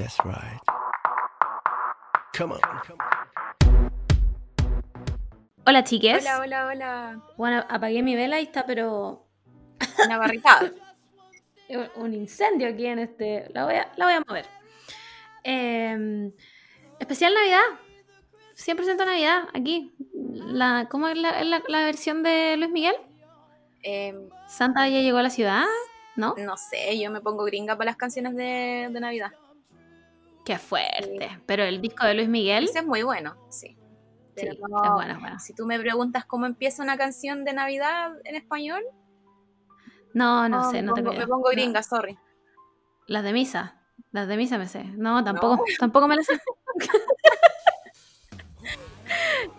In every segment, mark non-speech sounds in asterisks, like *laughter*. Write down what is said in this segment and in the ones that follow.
That's right. Come on. Hola chiques. Hola, hola, hola. Bueno, apagué mi vela y está, pero *laughs* Una barricada. *laughs* un incendio aquí en este. La voy a, la voy a mover. Eh, especial Navidad. 100% Navidad, aquí. La, ¿Cómo es la, la- la versión de Luis Miguel? Em, Santa ya llegó a la ciudad, ¿no? no sé, yo me pongo gringa para las canciones de, de Navidad. Qué fuerte. Pero el disco de Luis Miguel. Ese es muy bueno, sí. Sí, es no- bueno, es bueno. Si tú me preguntas cómo empieza una canción de Navidad en español, No, no, sé, me no te pongo, creo. me pongo No. gringa, sorry. Las de misa. Las de misa me sé. No, tampoco, tampoco me las sé. *laughs*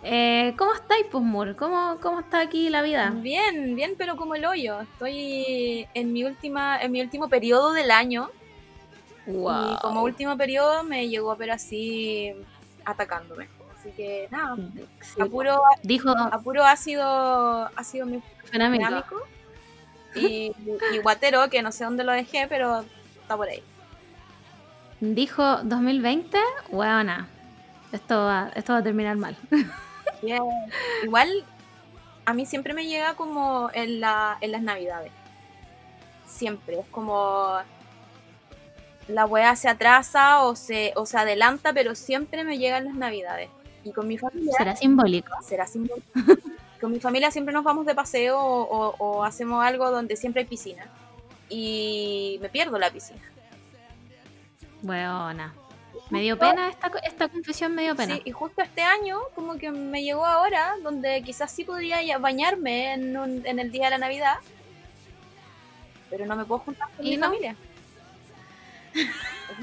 eh, ¿Cómo estáis, Pusmur? ¿Cómo, ¿Cómo está aquí la vida? Bien, bien, pero como el hoyo. Estoy en mi última, en mi último periodo del año. Wow. Y como último periodo me llegó pero así atacándome. Así que nada, Sí, a puro, Dijo a puro ácido, ácido Fenámico. dinámico y, y guatero, que no sé dónde lo dejé, pero está por ahí. Dijo 2020, weona. Esto va, esto va a terminar mal. *laughs* Bien. Igual a mí siempre me llega como en, la, en las navidades. Siempre. Es como la weá se atrasa o se, o se adelanta, pero siempre me llega en las navidades. Y con mi familia ¿Será simbólico? será simbólico. *laughs* con mi familia siempre nos vamos de paseo o, o- o hacemos algo donde siempre hay piscina. Y me pierdo la piscina. Weona. Me dio pena esta, esta confesión, me dio pena. Sí, y justo este año, como que me llegó ahora, donde quizás sí podría bañarme en, un- en el día de la Navidad, pero no me puedo juntar con ¿Y mi no? familia.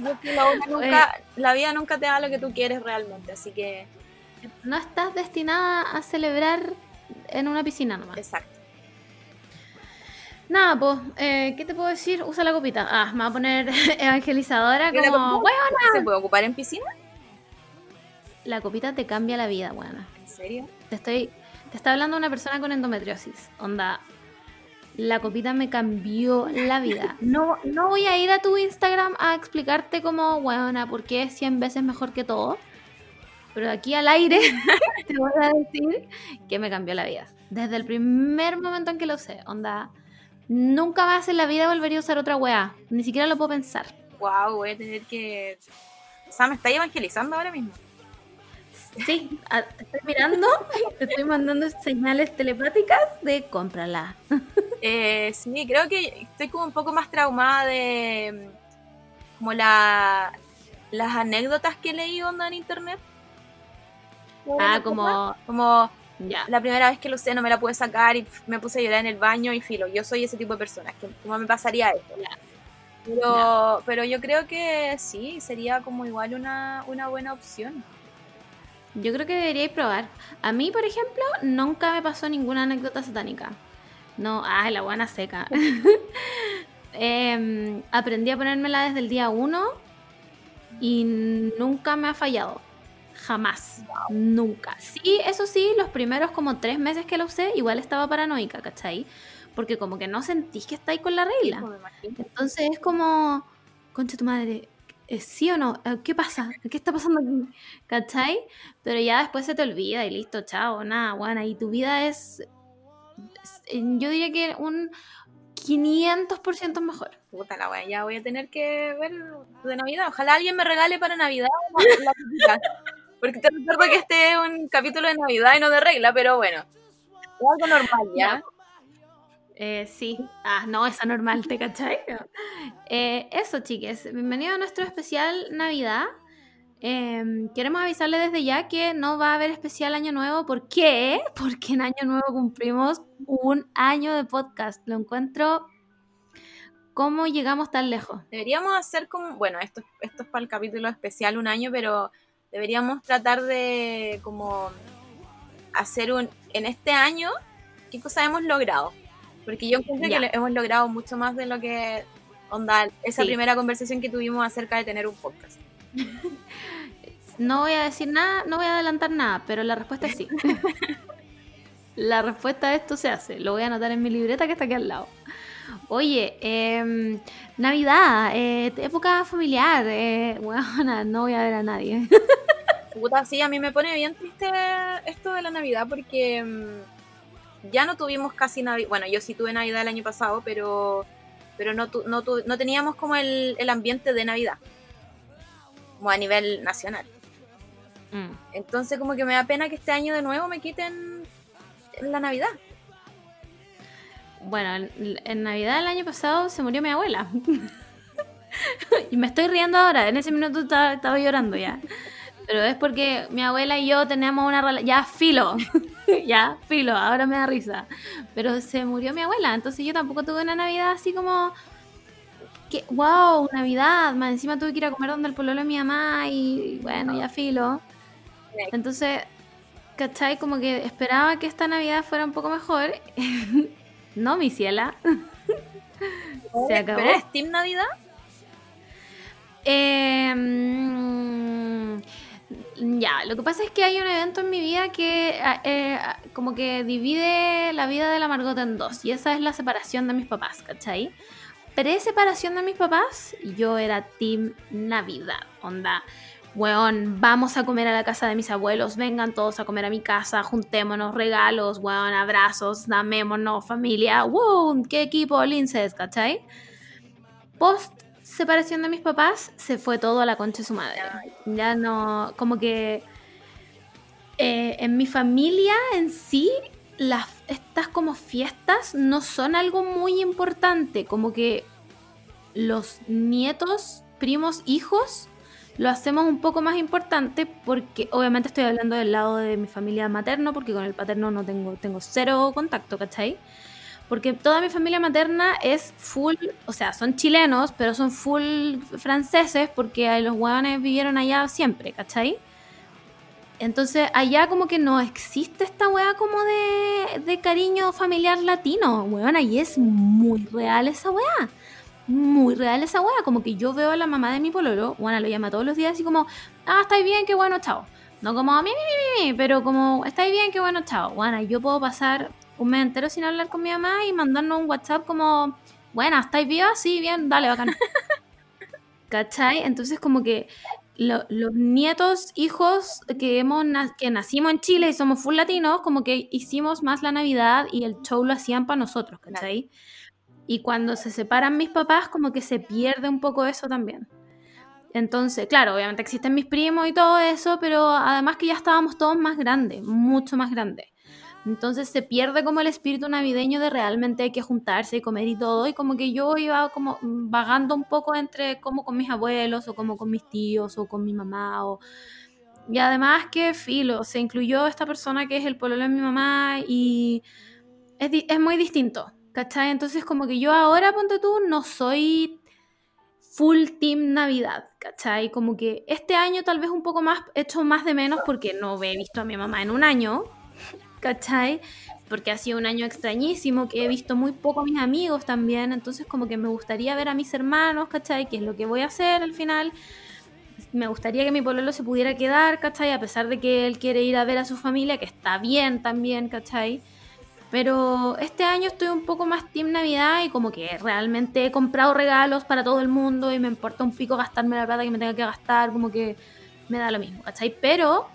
La, vida *laughs* nunca, la vida nunca te da lo que tú quieres realmente, así que, No estás destinada a celebrar en una piscina nomás. exacto. Nada, pues, eh, ¿qué te puedo decir? Usa la copita. Ah, me va a poner *laughs* evangelizadora ¿Y la como, copita? ¿Se puede ocupar en piscina? La copita te cambia la vida, weona. ¿En serio? Te estoy, te está hablando una persona con endometriosis. Onda, la copita me cambió la vida. No, no voy a ir a tu Instagram a explicarte como, weona, por qué es 100 veces mejor que todo. Pero aquí al aire *laughs* te voy a decir que me cambió la vida. Desde el primer momento en que lo usé. Onda, nunca más en la vida volvería a usar otra weá. Ni siquiera lo puedo pensar. Wow, voy a tener que... O sea, me estáis evangelizando ahora mismo. Sí, a- te estoy mirando, te estoy mandando señales telepáticas de cómprala. Eh, sí, creo que estoy como un poco más traumada de mm, como la, las anécdotas que leí onda en internet. Ah, como. Como Ya. la primera vez que lo usé no me la pude sacar y me puse a llorar en el baño y filo. Yo soy ese tipo de personas que como me pasaría esto. Pero, pero yo creo que sí, sería como igual una, una buena opción. Yo creo que deberíais probar. A mí, por ejemplo, nunca me pasó ninguna anécdota satánica. No, ay, la buena seca. *laughs* Em, aprendí a ponérmela desde el día uno y nunca me ha fallado. Jamás. Nunca. Sí, eso sí, los primeros como tres meses que la usé, igual estaba paranoica, ¿cachai? Porque como que no sentís que estáis con la regla. Imagino. Entonces es como, concha tu madre, ¿eh, ¿sí o no? Eh, ¿Qué pasa? ¿Qué está pasando aquí? ¿Cachai? Pero ya después se te olvida y listo, chao, nada, bueno, y tu vida es, eh, yo diría que un 500% mejor. Puta la wea, ya voy a tener que ver de Navidad. Ojalá alguien me regale para Navidad la. Porque te recuerdo que este es un capítulo de Navidad y no de regla, pero bueno. Es algo normal, ¿ya? Eh, sí, ah, no, es anormal, ¿te cachai? Eh, eso, chiques, bienvenido a nuestro especial Navidad. Eh, queremos avisarle desde ya que no va a haber especial Año Nuevo. ¿Por qué? Porque en Año Nuevo cumplimos un año de podcast. Lo encuentro. ¿Cómo llegamos tan lejos? Deberíamos hacer como, bueno, esto, esto es para el capítulo especial un año, pero deberíamos tratar de como hacer un, en este año, ¿qué cosas hemos logrado? Porque yo encuentro que hemos logrado mucho más de lo que, onda, esa Sí. primera conversación que tuvimos acerca de tener un podcast. *laughs* No voy a decir nada, no voy a adelantar nada, pero la respuesta es sí. *laughs* la respuesta a esto se hace. Lo voy a anotar en mi libreta que está aquí al lado. Oye, em, Navidad, eh, época familiar, eh, bueno, no voy a ver a nadie. Puta, sí, a mí me pone bien triste esto de la Navidad porque mm, ya no tuvimos casi Navidad. Bueno, yo sí tuve Navidad el año pasado, pero, pero no, tu- no, tu- no teníamos como el, el ambiente de Navidad, como a nivel nacional. Mm. Entonces como que me da pena que este año de nuevo me quiten la Navidad. Bueno, en, Navidad del año pasado se murió mi abuela. *laughs* y me estoy riendo ahora, en ese minuto estaba, estaba llorando ya. Pero es porque mi abuela y yo tenemos una relación, ya filo, *laughs* ya filo, ahora me da risa. Pero se murió mi abuela, entonces yo tampoco tuve una Navidad así como... Que, wow, Navidad, más encima tuve que ir a comer donde el pololo de mi mamá y bueno, ya filo. Entonces, ¿cachai? Como que esperaba que esta Navidad fuera un poco mejor. *laughs* no, mi ciela. Se acabó. ¿Pero eres Team Navidad? Eh, ya, lo que pasa es que hay un evento en mi vida que ah, eh, ah, como que divide la vida de la Margot en dos. Y esa es la separación de mis papás, ¿cachai? Pre-separación de mis papás, yo era Team Navidad. Onda, weón, vamos a comer a la casa de mis abuelos, vengan todos a comer a mi casa, juntémonos, regalos, weón, abrazos, damémonos, familia, wow, qué equipo, linces, ¿cachai? Post separación de mis papás, se fue todo a la concha de su madre. Ya no, como que eh, en mi familia en sí, las, estas como fiestas no son algo muy importante, como que los nietos, primos, hijos, lo hacemos un poco más importante porque obviamente estoy hablando del lado de mi familia materno, porque con el paterno no tengo, tengo cero contacto, ¿cachai? Porque toda mi familia materna es full, o sea, son chilenos, pero son full franceses porque los hueones vivieron allá siempre, ¿cachai? Entonces allá como que no existe esta hueá como de, de cariño familiar latino, hueón, ahí es muy real esa hueá. Muy real esa hueá, como que yo veo a la mamá de mi pololo, bueno, lo llama todos los días así como, ah, estáis bien, qué bueno, chao. No como, mi, mi, mi, mi, pero como, estáis bien, qué bueno, chao. Bueno, yo puedo pasar un mes entero sin hablar con mi mamá y mandarnos un WhatsApp como, bueno, ¿estáis vivas? Sí, bien, dale, bacán. *laughs* ¿Cachai? Entonces como que lo- los nietos, hijos que, hemos que nacimos en Chile y somos full latinos, como que hicimos más la Navidad y el show lo hacían para nosotros, ¿cachai? Y cuando se separan mis papás, como que se pierde un poco eso también. Entonces, claro, obviamente existen mis primos y todo eso, pero además que ya estábamos todos más grandes, mucho más grandes. Entonces se pierde como el espíritu navideño de realmente hay que juntarse y comer y todo. Y como que yo iba como vagando un poco entre como con mis abuelos o como con mis tíos o con mi mamá. O... Y además que filo, se incluyó esta persona que es el pololo de mi mamá y es, es muy distinto. ¿Cachai? Entonces como que yo ahora, ponte tú, no soy full team Navidad, ¿cachai? Como que este año tal vez un poco más, he hecho más de menos porque no he visto a mi mamá en un año, ¿cachai? Porque ha sido un año extrañísimo, que he visto muy poco a mis amigos también, entonces como que me gustaría ver a mis hermanos, ¿cachai? Que es lo que voy a hacer al final. Me gustaría que mi pololo se pudiera quedar, ¿cachai? A pesar de que él quiere ir a ver a su familia, que está bien también, ¿cachai? Pero este año estoy un poco más Team Navidad y como que realmente he comprado regalos para todo el mundo y me importa un pico gastarme la plata que me tenga que gastar, como que me da lo mismo, ¿cachai? Pero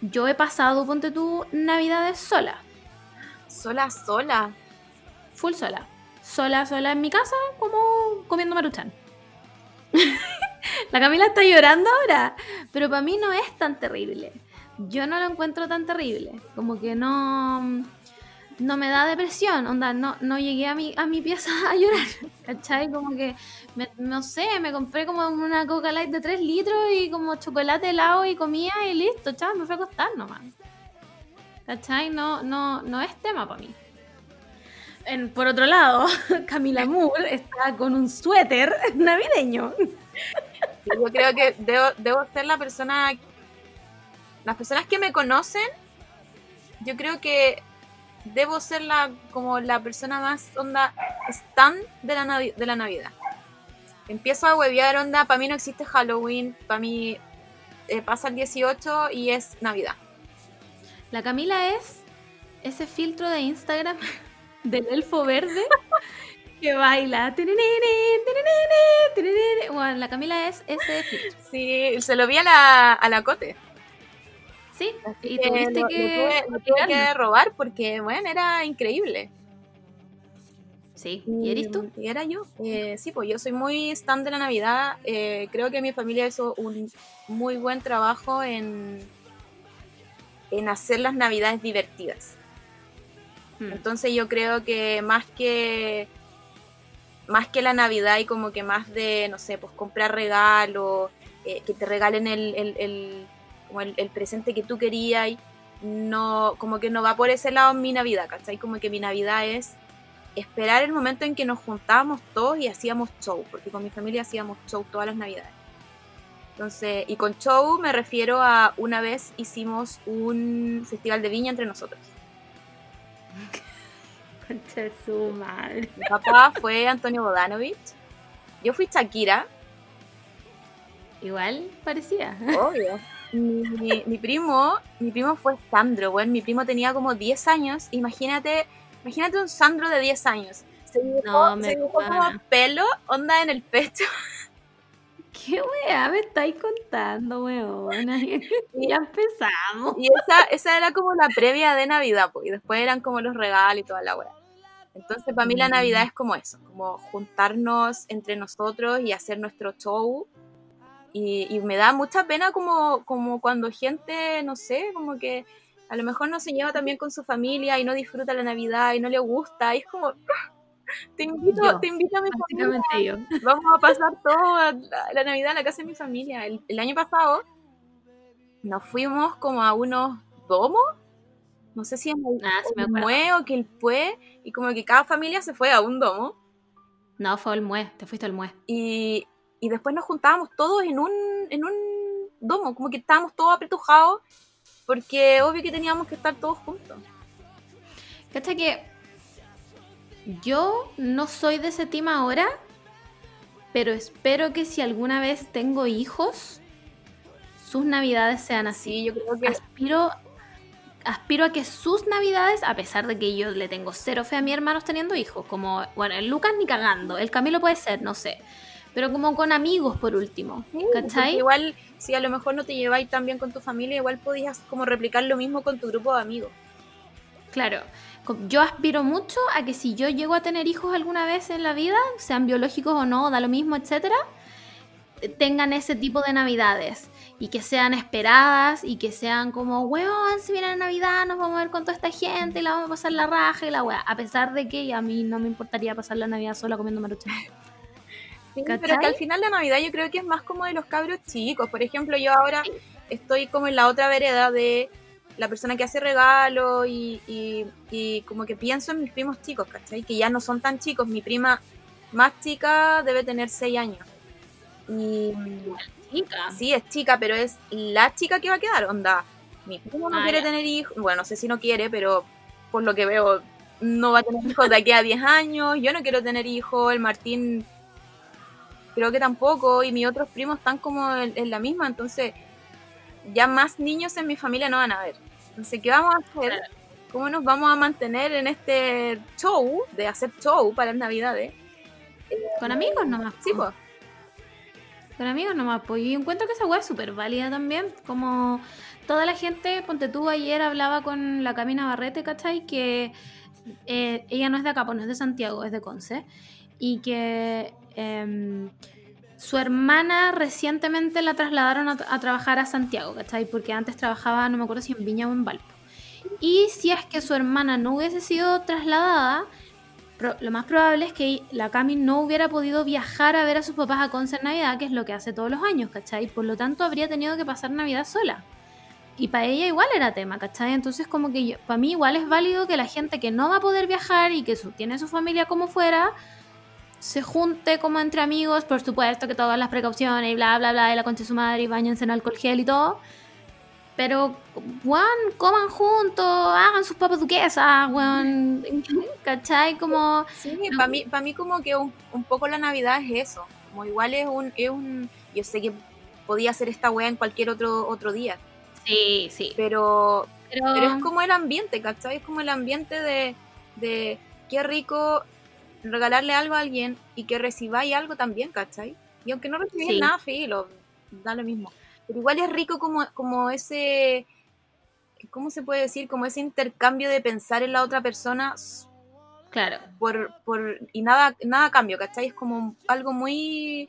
yo he pasado, ponte tú, Navidades sola, Sola, sola. full sola. Sola, sola en mi casa, como comiendo maruchan. *laughs* La Camila está llorando ahora, pero para mí no es tan terrible. Yo no lo encuentro tan terrible, como que no no me da depresión, onda, no, no llegué a mi, a mi pieza *laughs* a llorar, ¿cachai? Como que, me- no sé, me compré como una Coca Light de 3 litros y como chocolate helado y comía y listo, chao, me fui a acostar nomás. ¿Cachai? No, no, no es tema para mí. En- por otro lado, *laughs* Camila Moore está con un suéter *laughs* navideño. Yo creo que debo, debo ser la persona. Las personas que me conocen, yo creo que debo ser la como la persona más onda stan de la, navi- de la Navidad. Empiezo a huevear onda, para mí no existe Halloween, para mí eh, pasa el 18 y es Navidad. La Camila es ese filtro de Instagram *laughs* del elfo verde que baila. Bueno, la Camila es ese filtro. Sí, se lo vi a la, a la Cote. Sí, y que tuviste lo que. tuve- lo tuve que robar porque, bueno, era increíble. Sí, ¿y eres tú? Y era yo. Eh, sí, pues yo soy muy stand de la Navidad. Eh, creo que mi familia hizo un muy buen trabajo en, en hacer las Navidades divertidas. Mm. Entonces yo creo que más que más que la Navidad y como que más de, no sé, pues comprar regalos, eh, que te regalen el, el, el- como el, el presente que tú querías, y no, como que no va por ese lado mi Navidad, ¿cachai? Como que mi Navidad es esperar el momento en que nos juntábamos todos y hacíamos show, porque con mi familia hacíamos show todas las Navidades. Entonces, y con show me refiero a una vez hicimos un festival de viña entre nosotros. *laughs* Concha su madre. Mi papá fue Antonio Bodanovich. Yo fui Shakira, Igual parecía. obvio. Mi, mi primo, mi primo fue Sandro, bueno, mi primo tenía como 10 años. Imagínate, imagínate un Sandro de 10 años. Se dibujó, No, se dibujó como pelo, onda en el pecho. *laughs* ¿Qué wea me estáis contando, weona? *laughs* *laughs* ya empezamos. Y esa, esa era como la previa de Navidad, pues, y después eran como los regalos y toda la weá. Entonces, para mí la Mm. Navidad es como eso, como juntarnos entre nosotros y hacer nuestro show. Y, y me da mucha pena como, como cuando gente, no sé, como que a lo mejor no se lleva tan bien con su familia y no disfruta la Navidad y no le gusta. Y es como, *laughs* te invito, Yo, te invito a mi familia yo. *laughs* vamos a pasar toda la, la Navidad en la casa de mi familia. El, el año pasado nos fuimos como a unos domos, no sé si Ah, sí me acuerdo. Mue o Quilpué, y como que cada familia se fue a un domo, No, fue el mue, te fuiste al mue. y, y después nos juntábamos todos en un, en un domo, como que estábamos todos apretujados, porque obvio que teníamos que estar todos juntos. Cacha que yo no soy de ese team ahora, pero espero que si alguna vez tengo hijos, sus navidades sean así. Sí, yo creo que Aspiro, aspiro a que sus navidades, a pesar de que yo le tengo cero fe a mis hermanos teniendo hijos, como, bueno, el Lucas ni cagando, el Camilo puede ser, no sé, pero como con amigos por último, Sí, ¿cachai? Igual, si a lo mejor no te lleváis tan bien con tu familia, igual podías como replicar lo mismo con tu grupo de amigos. Claro, yo aspiro mucho a que si yo llego a tener hijos alguna vez en la vida, sean biológicos o no, da lo mismo, etcétera, tengan ese tipo de navidades y que sean esperadas y que sean como, weón, si viene la Navidad nos vamos a ver con toda esta gente y la vamos a pasar la raja y la weá, a pesar de que a mí no me importaría pasar la Navidad sola comiendo maruchan. *laughs* Sí, pero que al final la Navidad yo creo que es más como de los cabros chicos. Por ejemplo, yo ahora estoy como en la otra vereda de la persona que hace regalos y, y- y como que pienso en mis primos chicos, ¿cachai? Que ya no son tan chicos. Mi prima más chica debe tener 6 años. Y Chica. sí, es chica, pero es la chica que va a quedar, onda. Mi primo no Ah, quiere ya. tener hijos, bueno, no sé si no quiere, pero por lo que veo no va a tener hijos de aquí a 10 años. Yo no quiero tener hijos, el Martín creo que tampoco, y mis otros primos están como en, en la misma, entonces ya más niños en mi familia no van a ver. Entonces, ¿qué vamos a hacer? ¿Cómo nos vamos a mantener en este show de hacer show para las navidades? Con amigos nomás. Sí, pues. Con amigos nomás, pues y encuentro que esa weá es súper válida también. Como toda la gente, ponte tú ayer hablaba con la Camina Barrete, ¿cachai? Que eh, ella no es de acá, pues no es de Santiago, es de Conce. Y que em, su hermana recientemente la trasladaron a, trabajar a Santiago, ¿cachai? Porque antes trabajaba, no me acuerdo si en Viña o en Valpo. Y si es que su hermana no hubiese sido trasladada, lo más probable es que la Cami no hubiera podido viajar a ver a sus papás a Conce en Navidad, que es lo que hace todos los años, ¿cachai? Por lo tanto, habría tenido que pasar Navidad sola. Y para ella igual era tema, ¿cachai? Entonces, como que para mí igual es válido que la gente que no va a poder viajar y que tiene su familia como fuera, se junte como entre amigos, por supuesto que todas las precauciones y bla, bla, bla, y la concha de su madre y bañense en alcohol gel y todo. Pero, weón, coman juntos, hagan sus papas duquesas, weón, *laughs* ¿cachai? Como... Sí, para mí, para mí como que un, un poco la Navidad es eso. Como igual es un, es un... Yo sé que podía hacer esta wea en cualquier otro, otro día, Sí, sí. pero, Pero, pero es como el ambiente, ¿cachai? Es como el ambiente de, de qué rico regalarle algo a alguien y que recibáis algo también, ¿cachai? Y aunque no recibáis Sí. nada, filo, da lo mismo. Pero igual es rico como, como ese, ¿cómo se puede decir? Como ese intercambio de pensar en la otra persona Claro. por, por y nada, nada cambio, ¿cachai? Es como algo muy,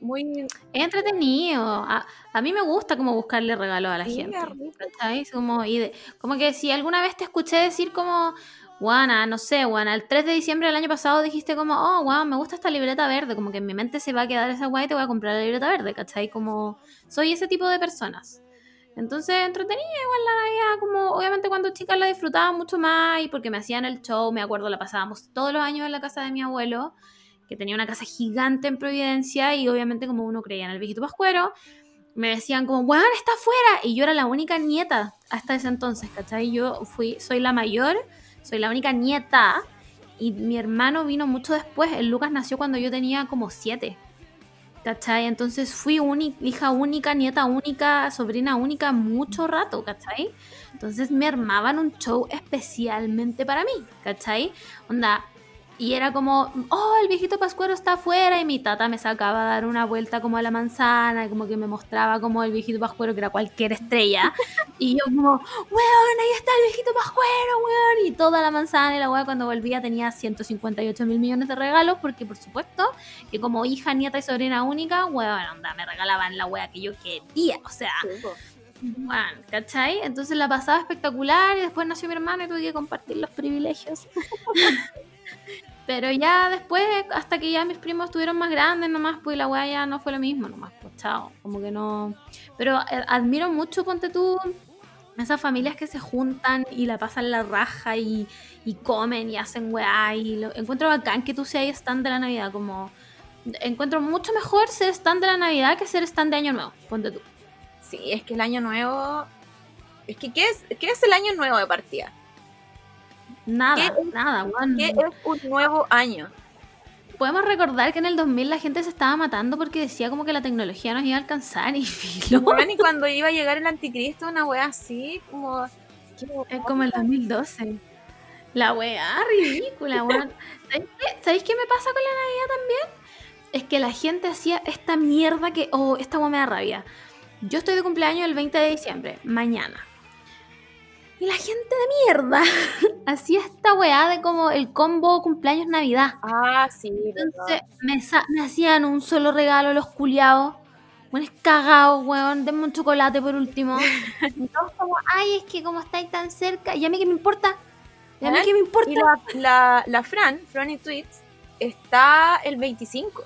muy... Es entretenido. A, a mí me gusta como buscarle regalos a la Sí, gente. es rico. ¿cachai? Es Como, y de- como que si alguna vez te escuché decir como, Juana, no sé, Juana, el 3 de diciembre del año pasado dijiste como, oh, wow, me gusta esta libreta verde. Como que en mi mente se va a quedar esa guay te voy a comprar la libreta verde, ¿cachai? Como, soy ese tipo de personas. Entonces, entretenía igual la Navidad, como obviamente cuando chicas la disfrutaba mucho más y porque me hacían el show, me acuerdo, la pasábamos todos los años en la casa de mi abuelo, que tenía una casa gigante en Providencia y obviamente como uno creía en el viejito pascuero, me decían como, weón, está afuera. Y yo era la única nieta hasta ese entonces, ¿cachai? Yo fui, soy la mayor, soy la única nieta y mi hermano vino mucho después. El Lucas nació cuando yo tenía como siete. ¿Cachai? Entonces fui hija única, nieta única, sobrina única mucho rato, ¿cachai? Entonces me armaban un show especialmente para mí, ¿cachai? Onda, y era como, oh, el viejito Pascuero está afuera y mi tata me sacaba a dar una vuelta como a la manzana y como que me mostraba como el viejito Pascuero que era cualquier estrella. *laughs* y yo como, weón, ahí está el viejito Pascuero, weón. Y toda la manzana y la weá cuando volvía tenía 158 mil millones de regalos porque por supuesto que como hija, nieta y sobrina única, weón, onda, me regalaban la weá que yo quería. O sea, weón, ¿cachai? Entonces la pasaba espectacular y después nació mi hermano y tuve que compartir los privilegios. *laughs* Pero ya después, hasta que ya mis primos estuvieron más grandes nomás, pues la weá ya no fue lo mismo nomás, pues chao, como que no... Pero eh, admiro mucho, ponte tú, esas familias que se juntan y la pasan la raja y, comen y hacen weá y lo, encuentro bacán que tú seas stand de la Navidad, como... Encuentro mucho mejor ser stand de la Navidad que ser stand de Año Nuevo, ponte tú. Sí, es que el año nuevo... Es que, ¿qué es, qué es el año nuevo de partida? Nada, ¿Qué es- nada, weón. ¿Qué es un nuevo año? Podemos recordar que en el 2000 la gente se estaba matando porque decía como que la tecnología nos iba a alcanzar y *laughs* filo. Bueno, y cuando iba a llegar el anticristo, una wea así, como... ¿qué Es como el 2012. La weá ridícula, *laughs* weón. ¿Sabéis qué? ¿Sabéis qué me pasa con la Navidad también? Es que la gente hacía esta mierda que, oh, esta weá me da rabia. Yo estoy de cumpleaños el 20 de diciembre, mañana. Y la gente de mierda *laughs* hacía esta weá de como el combo cumpleaños Navidad. Ah, sí, Entonces me, hacían un solo regalo los culiados. Buenos cagados, weón. Denme un chocolate por último. *laughs* Y todos como, ay, es que como estáis tan cerca. ¿Y a mí qué me importa? ¿Y a mí ¿Eh? qué me importa? Y la, la, la Fran, Fran y Tweets, está el 25.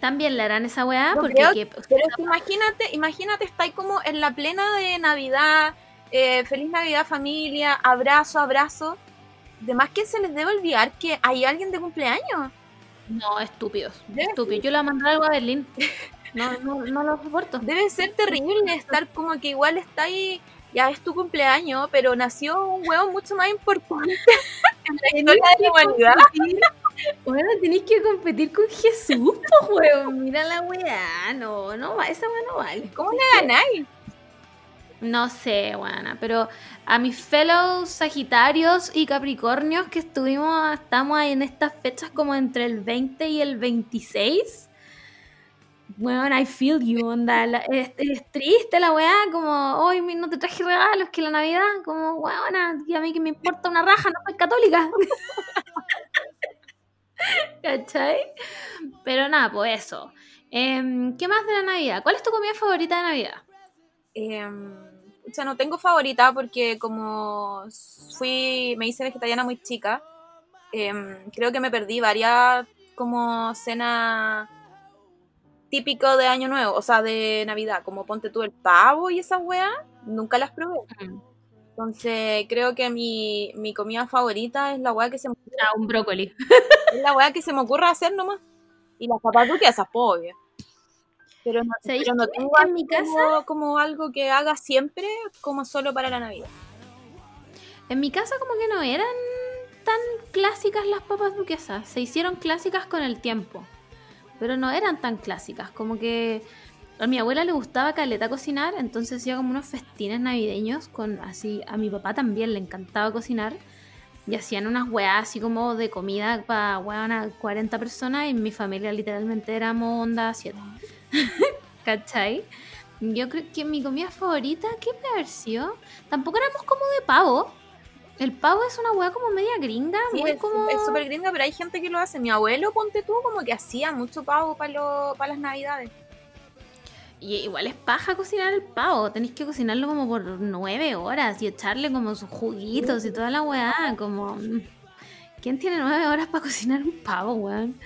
También le harán esa weá porque... creo que- Pero es que imagínate, imagínate, estáis como en la plena de Navidad, eh, feliz Navidad familia, abrazo, abrazo. Además que se les debe olvidar que hay alguien de cumpleaños. No, estúpidos. Estúpidos. Yo le voy a mandar algo a Berlín. No, no, no lo soporto. *laughs* Debe ser terrible estar como que igual está ahí, ya es tu cumpleaños, pero nació un huevo mucho más importante *laughs* en la historia de la humanidad. Bueno, tenéis que competir con Jesús, pues, weón. Mira la weá. No, no va, esa weá no vale. ¿Cómo le ganáis? No sé, buena, pero a mis fellows Sagitarios y Capricornios que estuvimos, estamos ahí en estas fechas como entre el 20 y el 26. Bueno, I feel you, onda. es triste la weá, como, hoy no te traje regalos, que la Navidad, como, weona, y a mí que me importa una raja, no soy católica. *laughs* ¿Cachai? Pero nada, pues eso. Em, ¿Qué más de la Navidad? ¿Cuál es tu comida favorita de Navidad? Em, o sea, no tengo favorita porque como fui, me hice vegetariana muy chica, em, creo que me perdí varias como cena típico de Año Nuevo, o sea, de Navidad, como ponte tú el pavo y esas weas, nunca las probé. Entonces, creo que mi, mi comida favorita es la wea que se me, Ah, un brócoli. *laughs* es la wea que se me ocurre hacer nomás. Y las papas duques, esas pues, obvio. Pero no, ¿Sabéis pero no tengo En mi así como, como algo que haga siempre, como solo para la Navidad. En mi casa como que no eran tan clásicas las papas duquesas. Se hicieron clásicas con el tiempo. Pero no eran tan clásicas. Como que a mi abuela le gustaba caleta cocinar. Entonces hacía como unos festines navideños. Con así. A mi papá también le encantaba cocinar. y hacían unas weas así como de comida para weas 40 personas y mi familia literalmente éramos onda 7. *laughs* ¿Cachai? Yo creo que mi comida favorita, ¿qué puede haber sido? Tampoco éramos como de pavo. El pavo es una wea como media gringa, Sí, muy es como... es súper gringa, pero hay gente que lo hace. Mi abuelo, ponte tú, como que hacía mucho pavo para las navidades. Y igual es paja cocinar el pavo. Tenéis que cocinarlo como por nueve horas y echarle como sus juguitos y toda la weá. Como. mm, ¿Quién tiene nueve horas para cocinar un pavo, weón?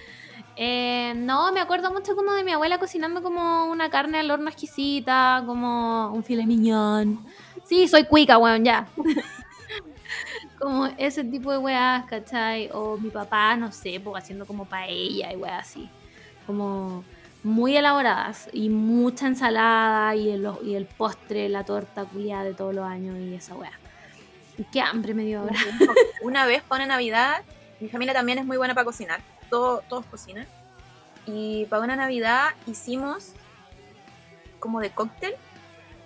Eh, no, me acuerdo mucho como de mi abuela cocinando como una carne al horno exquisita, como un filet miñón. Sí, soy cuica, weón, ya. *laughs* como ese tipo de weás, ¿cachai? O mi papá, no sé, pues haciendo como paella y weas así. Como muy elaboradas y mucha ensalada y el, y el postre, la torta culiada de todos los años y esa weá. Qué hambre me dio ahora. *laughs* Una vez una Navidad, mi familia también es muy buena para cocinar. Todo, todos cocinan. Y para una Navidad hicimos como de cóctel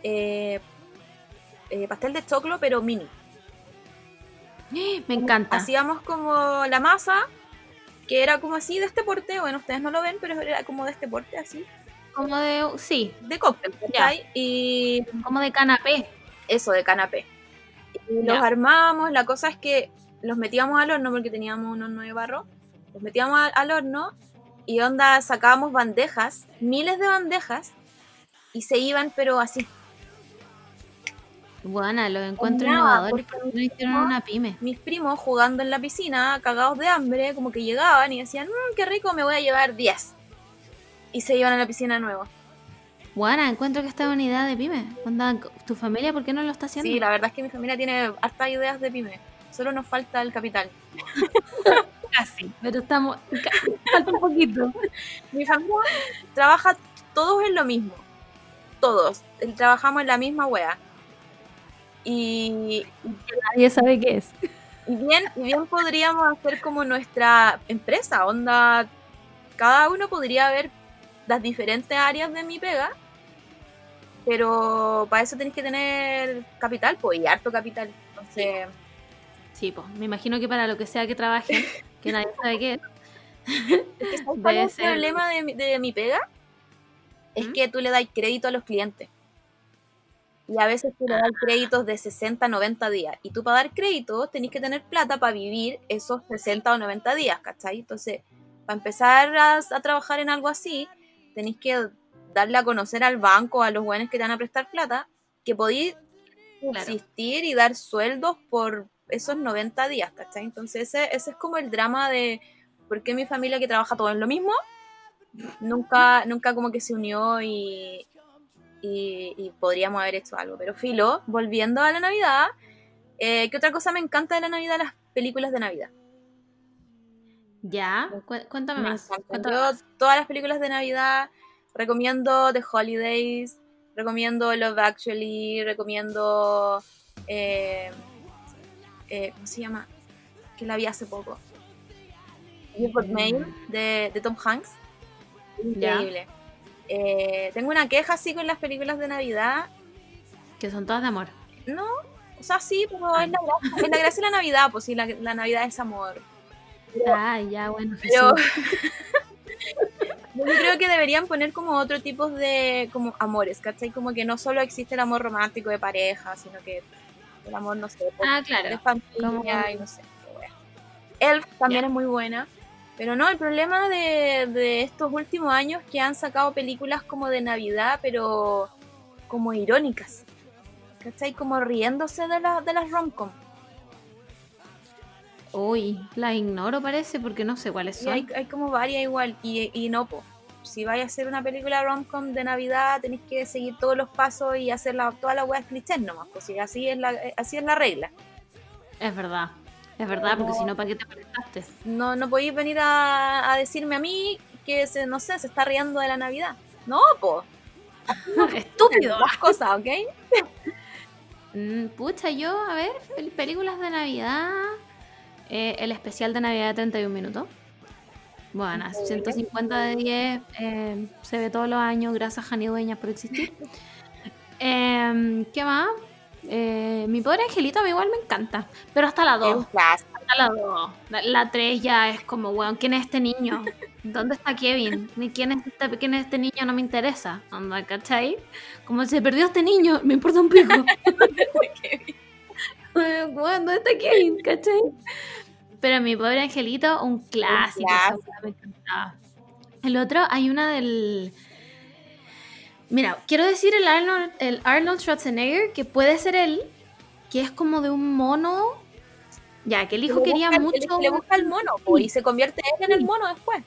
eh, eh, pastel de choclo, pero mini. Me encanta. Hacíamos como la masa, que era como así de este porte. Bueno, ustedes no lo ven, pero era como de este porte, así. Como de. Sí, De cóctel. Y como de canapé. eso, de canapé. Y Ya. los armábamos, la cosa es que los metíamos al horno porque teníamos un horno de barro. Los metíamos al, al horno y onda sacábamos bandejas, miles de bandejas, y se iban, pero así. Bueno, los encuentro nada, innovadores porque no hicieron no- una pyme. Mis primos jugando en la piscina, cagados de hambre, como que llegaban y decían, mmm, qué rico, me voy a llevar 10. Y se iban a la piscina de nuevo. Bueno, encuentro que esta es una idea de pyme. Onda, ¿Tu familia por qué no lo está haciendo? Sí, la verdad es que mi familia tiene hartas ideas de pyme. Solo nos falta el capital. *laughs* casi. Pero estamos. Falta un poquito. *laughs* Mi familia trabaja todos en lo mismo. Todos. Trabajamos en la misma wea. Y, Nadie sabe qué es. y bien, y bien podríamos hacer como nuestra empresa. Onda, cada uno podría ver las diferentes áreas de mi pega. Pero para eso tenéis que tener capital, pues, y harto capital. Entonces, Sí, pues. Me imagino que para lo que sea que trabajen, *laughs* que nadie sabe qué es. es que ¿sabes *laughs* cuál es el problema de, mi- de mi pega? Es ¿Mm? que tú le das crédito a los clientes. Y a veces tú le das créditos de 60, 90 días. Y tú para dar créditos tenés que tener plata para vivir esos 60 o 90 días, ¿cachai? Entonces, para empezar a, a trabajar en algo así, tenéis que darle a conocer al banco, a los buenos que te van a prestar plata, que podéis subsistir y dar sueldos por esos 90 días, ¿cachai? Entonces ese, ese es como el drama de por qué mi familia que trabaja todo en lo mismo, nunca, nunca como que se unió y, y, y podríamos haber hecho algo. Pero filo, volviendo a la Navidad, eh, ¿qué otra cosa me encanta de la Navidad? Las películas de Navidad. Ya, cu- cuéntame Me más. cuéntame Yo más. todas las películas de Navidad recomiendo The Holidays, recomiendo Love Actually, recomiendo eh, eh, ¿cómo se llama? Que la vi hace poco. Mail de, de Tom Hanks. Increíble. Eh, tengo una queja así con las películas de Navidad. Que son todas de amor. No, o sea, sí, pero es la gracia, es la gracia de la Navidad, pues sí, la, la Navidad es amor. Ah, ya, bueno. Pero *laughs* yo creo que deberían poner como otro tipo de como amores, ¿cachai? Como que no solo existe el amor romántico de pareja, sino que el amor, no sé, por- Ah, de claro. familia Como- y no sé. qué wea. Elf también es muy buena. Pero no, el problema de, de estos últimos años que han sacado películas como de Navidad, pero como irónicas. ¿Cachai? Como riéndose de, la, de las rom-com. Uy, la ignoro parece porque no sé cuáles son. hay, hay como varias igual. Y, y no, po. Si vais a hacer una película rom-com de Navidad, tenéis que seguir todos los pasos y hacer la, todas las weas clichés nomás. Pues sí, así es la, eh, así es la regla. Es verdad. Es verdad, porque si no, ¿para qué te prestaste? No, no podéis venir a, a decirme a mí que, se, no sé, se está riendo de la Navidad. No, po. *laughs* Estúpido. Las cosas, ¿ok? Mm, pucha, yo, a ver, pel- películas de Navidad. Eh, el especial de Navidad de 31 minutos. Bueno, 150 de 10. eh, se ve todos los años. Gracias, Jani Dueñas, por existir. *laughs* Em, ¿Qué más? Eh, mi pobre angelito a mí igual me encanta. Pero hasta la Es 2. un clásico. Hasta la 2. La 3 ya es como, weón, ¿quién es este niño? ¿Dónde está Kevin? Ni quién es este, quién es este niño, no me interesa. Anda, ¿cachai? Como se perdió este niño, me importa un pico. *laughs* *laughs* Weón, ¿dónde está Kevin? ¿cachai? Pero mi pobre angelito, un clásico. esa clásico. El otro, hay una del. Mira, quiero decir el Arnold, el Arnold Schwarzenegger, que puede ser él, que es como de un mono. Ya, que el hijo Le quería busca- mucho. Le, le busca el mono, po, y se convierte él en el mono después.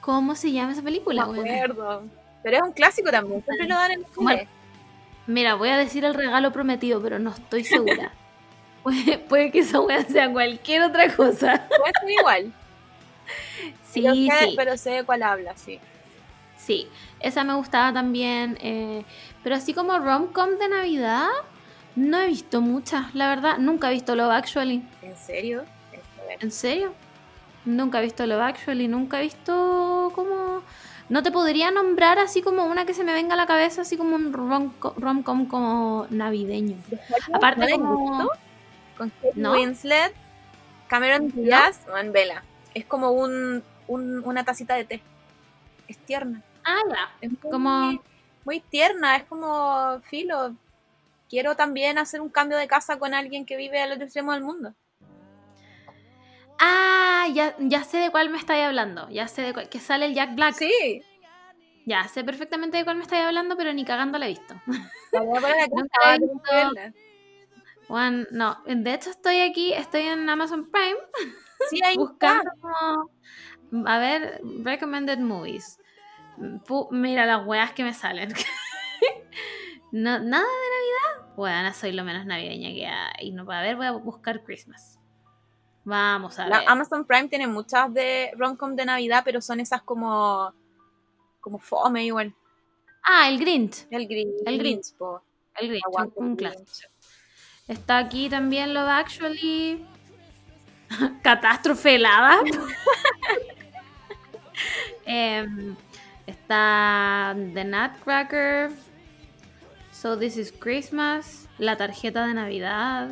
¿Cómo se llama esa película, No me acuerdo. Pero es un clásico también. Siempre lo dan en el cine. Mira, voy a decir el regalo prometido, pero no estoy segura. *laughs* puede, puede que esa weá sea cualquier otra cosa. Puede ser igual. *laughs* Sí, pero, sé, sí. pero sé de cuál habla, sí. Sí, esa me gustaba también. eh, pero así como rom-com de Navidad, no he visto muchas, la verdad. Nunca he visto Love Actually. ¿En serio? ¿En serio? Nunca he visto Love Actually, nunca he visto como... No te podría nombrar así como una que se me venga a la cabeza, así como un rom-com como navideño. Aparte ¿No como... visto? Con Kate ¿No? Winslet, Cameron Diaz, Juan Vela. Es como un, un- una tacita de té. Es tierna. Ah, ya. Es muy, Como- muy tierna, es como filo. Quiero también hacer un cambio de casa con alguien que vive al otro extremo del mundo. Ah, ya, ya sé de cuál me estáis hablando. Ya sé de cuál... Que sale el Jack Black. Sí. Ya sé perfectamente de cuál me estáis hablando, pero ni cagando la he visto. La voy a poner acá, *laughs* Nunca he visto- no, de hecho estoy aquí, estoy en Amazon Prime Sí, ahí buscando como, a ver, recommended movies. Mira las weas que me salen. *laughs* no, nada de Navidad. Bueno, soy lo menos navideña que hay. No, a ver, voy a buscar Christmas. Vamos a La ver. Amazon Prime tiene muchas de romcom de Navidad, pero son esas como como fome igual. Ah, el Grinch. El Grinch. El Grinch. El un, clásico. Está aquí también Love Actually. *laughs* Catástrofe helada. *laughs* Em, está The Nutcracker. So This is Christmas. La tarjeta de Navidad.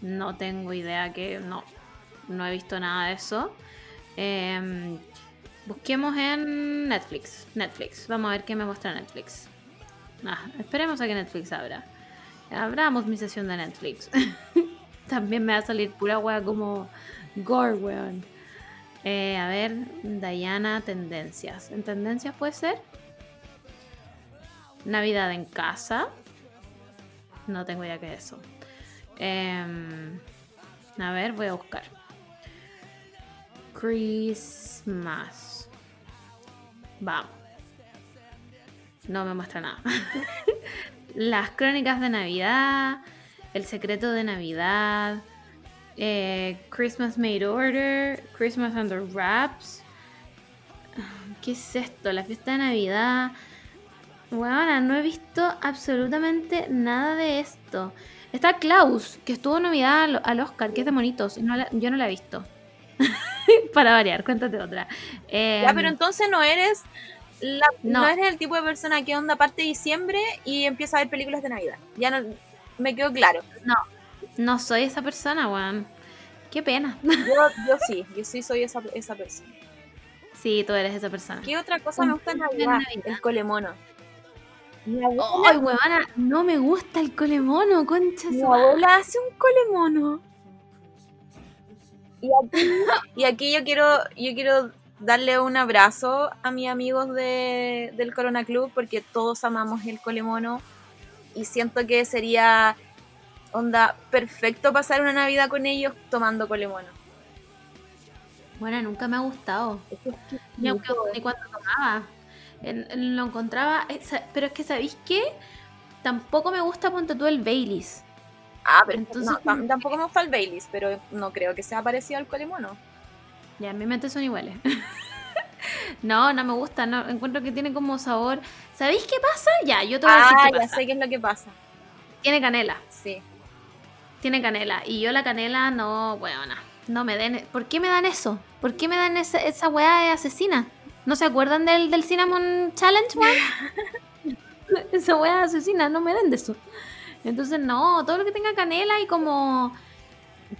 No tengo idea que. No. No he visto nada de eso. Em, busquemos en Netflix. Netflix. Vamos a ver qué me muestra Netflix. Ah, esperemos a que Netflix abra. Abramos mi sesión de Netflix. *laughs* También me va a salir pura wea como gore. Eh, a ver, Diana, tendencias. ¿En tendencias puede ser? Navidad en casa. No tengo idea qué es eso. Em, a ver, voy a buscar. Christmas. Vamos. No me muestra nada. *laughs* Las crónicas de Navidad. El secreto de Navidad. eh, Christmas Made Order. Christmas Under Wraps. *sighs* ¿Qué es esto? La fiesta de Navidad. Bueno, no he visto absolutamente nada de esto. Está Klaus, que estuvo nominada al, al Oscar, que es de monitos. y no la- yo no la he visto. *laughs* Para variar, cuéntate otra. Ya, Em, pero entonces no eres la- no. No. eres el tipo de persona que onda parte de diciembre y empieza a ver películas de Navidad. Ya no me quedó claro. No soy esa persona, weón. Qué pena. Yo, *laughs* yo sí, yo sí soy esa, esa persona. Sí, tú eres esa persona. ¿Qué otra cosa me gusta en Navidad? Navidad. El. Mi abuela, ¡Ay, huevona! No me gusta el colemono, concha mi abuela hace un colemono. Y aquí, *laughs* y aquí yo quiero, yo quiero darle un abrazo a mis amigos de, del Corona Club porque todos amamos el colemono y siento que sería onda perfecto pasar una Navidad con ellos tomando colemono. Bueno, nunca me ha gustado. Es que- Ni, aunque- ni cuando tomaba. Lo encontraba. eh, Pero es que, ¿sabéis qué? Tampoco me gusta, ponte tú el Baileys. Ah, pero Entonces, no, tampoco me gusta el Baileys, pero no creo que sea parecido al colemono. Ya, en mi mente son iguales. *laughs* no, no me gusta. No, encuentro que tiene como sabor. ¿Sabéis qué pasa? Ya, yo te voy a decir Ah, qué ya pasa. sé qué es lo que pasa. Tiene canela. Sí. Tiene canela. Y yo la canela no, bueno, no me den. ¿Por qué me dan eso? ¿Por qué me dan esa, esa weá de asesina? ¿No se acuerdan del, del Cinnamon Challenge, weón? *laughs* esa weá de asesina, no me den de eso. Entonces, no, todo lo que tenga canela y como.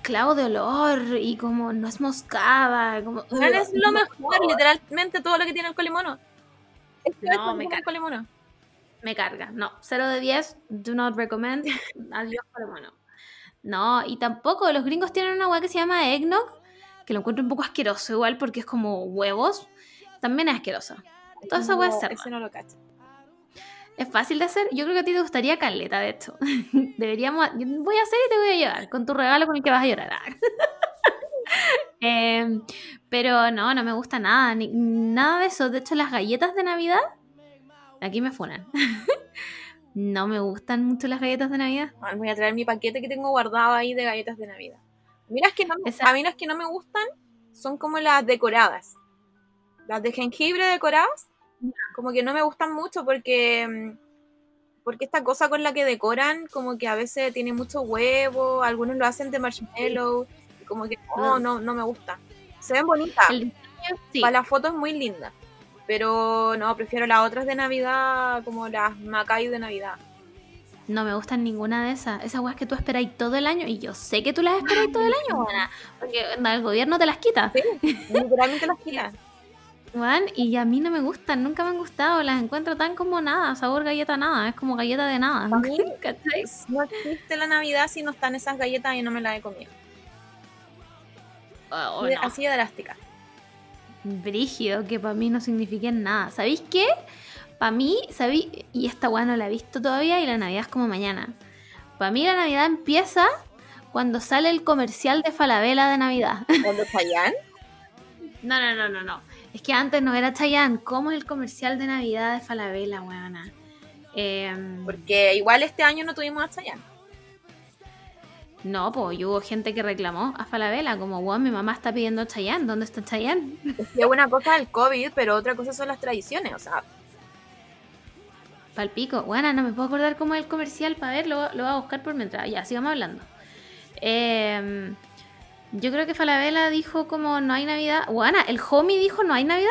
Clavo de olor y como no es moscada. Como, es lo mejor, literalmente todo lo que tiene el colimono. No, me el colimono. Me carga. No, 0 de 10, do not recommend. *laughs* Adiós, bueno. No, y tampoco, los gringos tienen una hueá que se llama eggnog, que lo encuentro un poco asqueroso igual porque es como huevos. También es asquerosa. Toda esa hueá No. Ese no lo cacho. Es fácil de hacer. Yo creo que a ti te gustaría caleta, de hecho. *laughs* Deberíamos. Voy a hacer y te voy a llevar con tu regalo con el que vas a llorar. *laughs* Em, pero no, no me gusta nada. ni- nada de eso. De hecho, las galletas de Navidad. Aquí me funan. *laughs* no me gustan mucho las galletas de Navidad. Bueno, voy a traer mi paquete que tengo guardado ahí de galletas de Navidad. Mira, es que no me- Esa- a mí las que no me gustan son como las decoradas. Las de jengibre decoradas, como que no me gustan mucho porque mm, porque esta cosa con la que decoran, como que a veces tiene mucho huevo, algunos lo hacen de marshmallow, y como que no, Mm. no, no me gusta. Se ven bonitas, sí. para la foto es muy linda, pero no, prefiero las otras de Navidad, como las Macay de Navidad. No me gustan ninguna de esas. Esas weas que tú esperáis todo el año. Y yo sé que tú las esperáis todo el año, buena. Porque el gobierno te las quita. Literalmente las quilas. *laughs* Weón, y a mí no me gustan, nunca me han gustado, las encuentro tan como nada, sabor galleta nada, es como galleta de nada. A *laughs* mí- ¿Cachai? No existe la Navidad si no están esas galletas y no me las he comido. Oh, Así- no. Así de drástica. Brígido, que para mí no signifiquen nada. ¿Sabéis qué? Para mí, ¿sabéis? Y esta weá no la he visto todavía y la Navidad es como mañana. Para mí la Navidad empieza cuando sale el comercial de Falabella de Navidad. ¿Cuando Chayanne? *laughs* No, no, no, no, no. Es que antes no era Chayanne. ¿Cómo es el comercial de Navidad de Falabella, weona? Em, Porque igual este año no tuvimos a Chayanne. No, pues hubo gente que reclamó a Falabella, como, wow, mi mamá está pidiendo Chayanne, ¿dónde está Chayanne? Es que una cosa es el COVID, pero otra cosa son las tradiciones. O sea, Palpico, bueno, no me puedo acordar cómo es el comercial para ver, lo, voy a buscar por mientras, ya, sigamos hablando. Em, yo creo que Falabella dijo como no hay Navidad, bueno, el homie dijo no hay Navidad,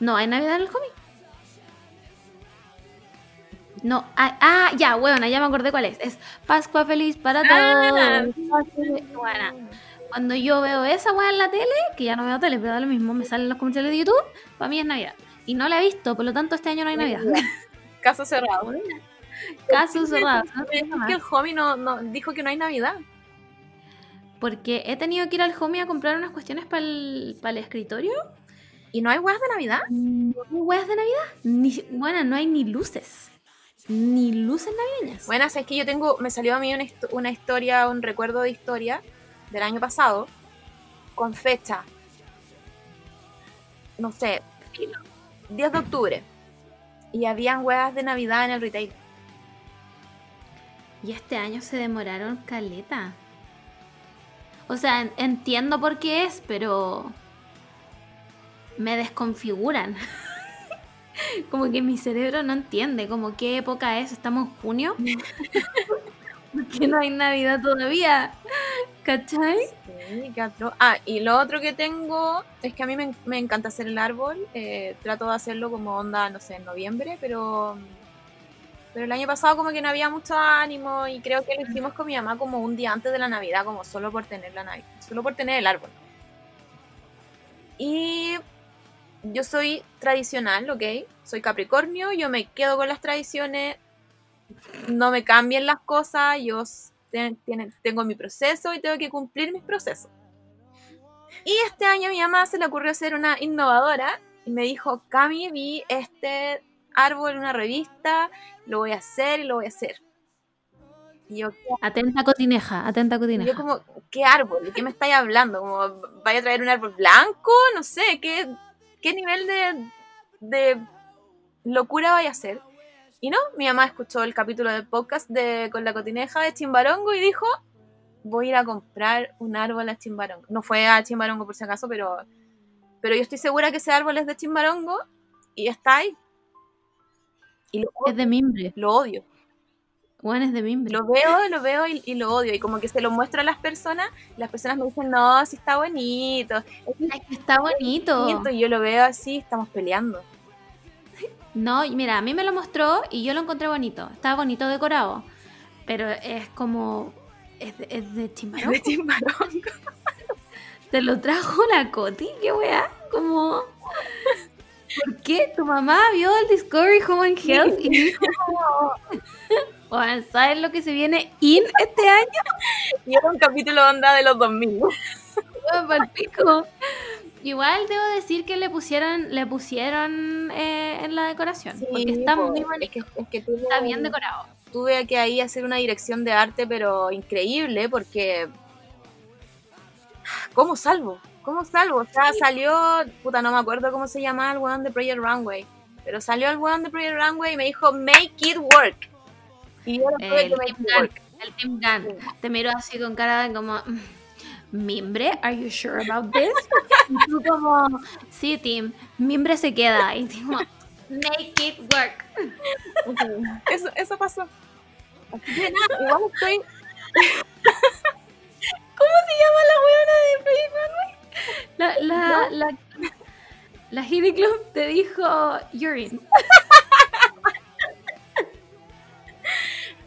no hay Navidad en el homie. No, ah, ah, ya, bueno, ya me acordé cuál es. Es Pascua feliz para Ah. todos. Bueno, cuando yo veo esa weá en la tele, que ya no veo tele, pero da lo mismo, me salen los comerciales de YouTube, para mí es Navidad. Y no la he visto, por lo tanto este año no hay Navidad. caso cerrado. Caso cerrado. *laughs* Es que el homie no, no dijo que no hay Navidad. Porque he tenido que ir al homie a comprar unas cuestiones para el, para el escritorio. ¿Y no hay weas de Navidad? No hay weas de Navidad. Ni, bueno, no hay ni luces. Ni luces navideñas. Bueno, es que yo tengo, me salió a mí una, una historia, un recuerdo de historia del año pasado, con fecha, no sé, 10 de octubre. Y habían huevas de Navidad en el retail. Y este año se demoraron caleta. O sea, en- entiendo por qué es, pero me desconfiguran. *laughs* como que mi cerebro no entiende, como qué época es, estamos en junio. *laughs* que no hay Navidad todavía. ¿Cachai? Sí, Ah, y lo otro que tengo es que a mí me, me encanta hacer el árbol. eh, trato de hacerlo como onda, no sé, en noviembre, pero. Pero el año pasado como que no había mucho ánimo y creo que lo hicimos con mi mamá como un día antes de la Navidad, como solo por tener la Navidad, solo por tener el árbol. Y yo soy tradicional, ¿ok? Soy Capricornio, yo me quedo con las tradiciones, no me cambien las cosas, yo s- te- tiene- tengo mi proceso y tengo que cumplir mis procesos. Y este año a mi mamá se le ocurrió ser una innovadora y me dijo, Cami, vi este árbol en una revista, lo voy a hacer y lo voy a hacer. Y yo, Atenta cotineja, atenta y cotineja. yo como, ¿qué árbol? ¿De qué me estáis hablando? Como, ¿Vaya a traer un árbol blanco? No sé, ¿qué, qué nivel de, de locura vaya a hacer? Y no, mi mamá escuchó el capítulo del podcast de Con la cotineja de Chimbarongo y dijo, voy a ir a comprar un árbol a Chimbarongo. No fue a Chimbarongo por si acaso, pero, pero yo estoy segura que ese árbol es de Chimbarongo y está ahí. Y lo, Es de mimbre. lo odio. Bueno, es de mimbre. Lo veo, lo veo y, y lo odio. Y como que se lo muestro a las personas, las personas me dicen, no, sí está bonito. Es Ay, que está bonito. Y yo lo veo así, estamos peleando. No, mira, a mí me lo mostró y yo lo encontré bonito. Estaba bonito decorado. Pero es como. Es de, es de Es de Timbarongo. *laughs* Te lo trajo la Coti, qué weá. Como. ¿Por qué tu mamá vio el Discovery Home and Health y dijo *laughs* Bueno, ¿sabes lo que se viene in este año? Y era un capítulo onda de los 2000. Bueno, pico. Igual debo decir que le pusieron, le pusieron eh, en la decoración. porque está muy Es bonito. que, es que tuve, Está bien decorado. tuve que ahí hacer una dirección de arte, pero increíble, porque. ¿Cómo salvo? ¿Cómo salvo? O sea, salió. Puta, no me acuerdo cómo se llamaba el weón de Project Runway. Pero salió el weón de Project Runway y me dijo, make it work. Y yo tuve El que make it work. El Tim Gunn. Te miró así con cara de como. "Mm, ¿Mimbre? ¿Are you sure about this? Y tú como, sí, Tim, Mimbre se queda. Y tipo, make it work. Eso, eso pasó. Así que nada, igual estoy. ¿Cómo se llama la weona de Project Runway? La, la, la, la Hidden Club te dijo urine.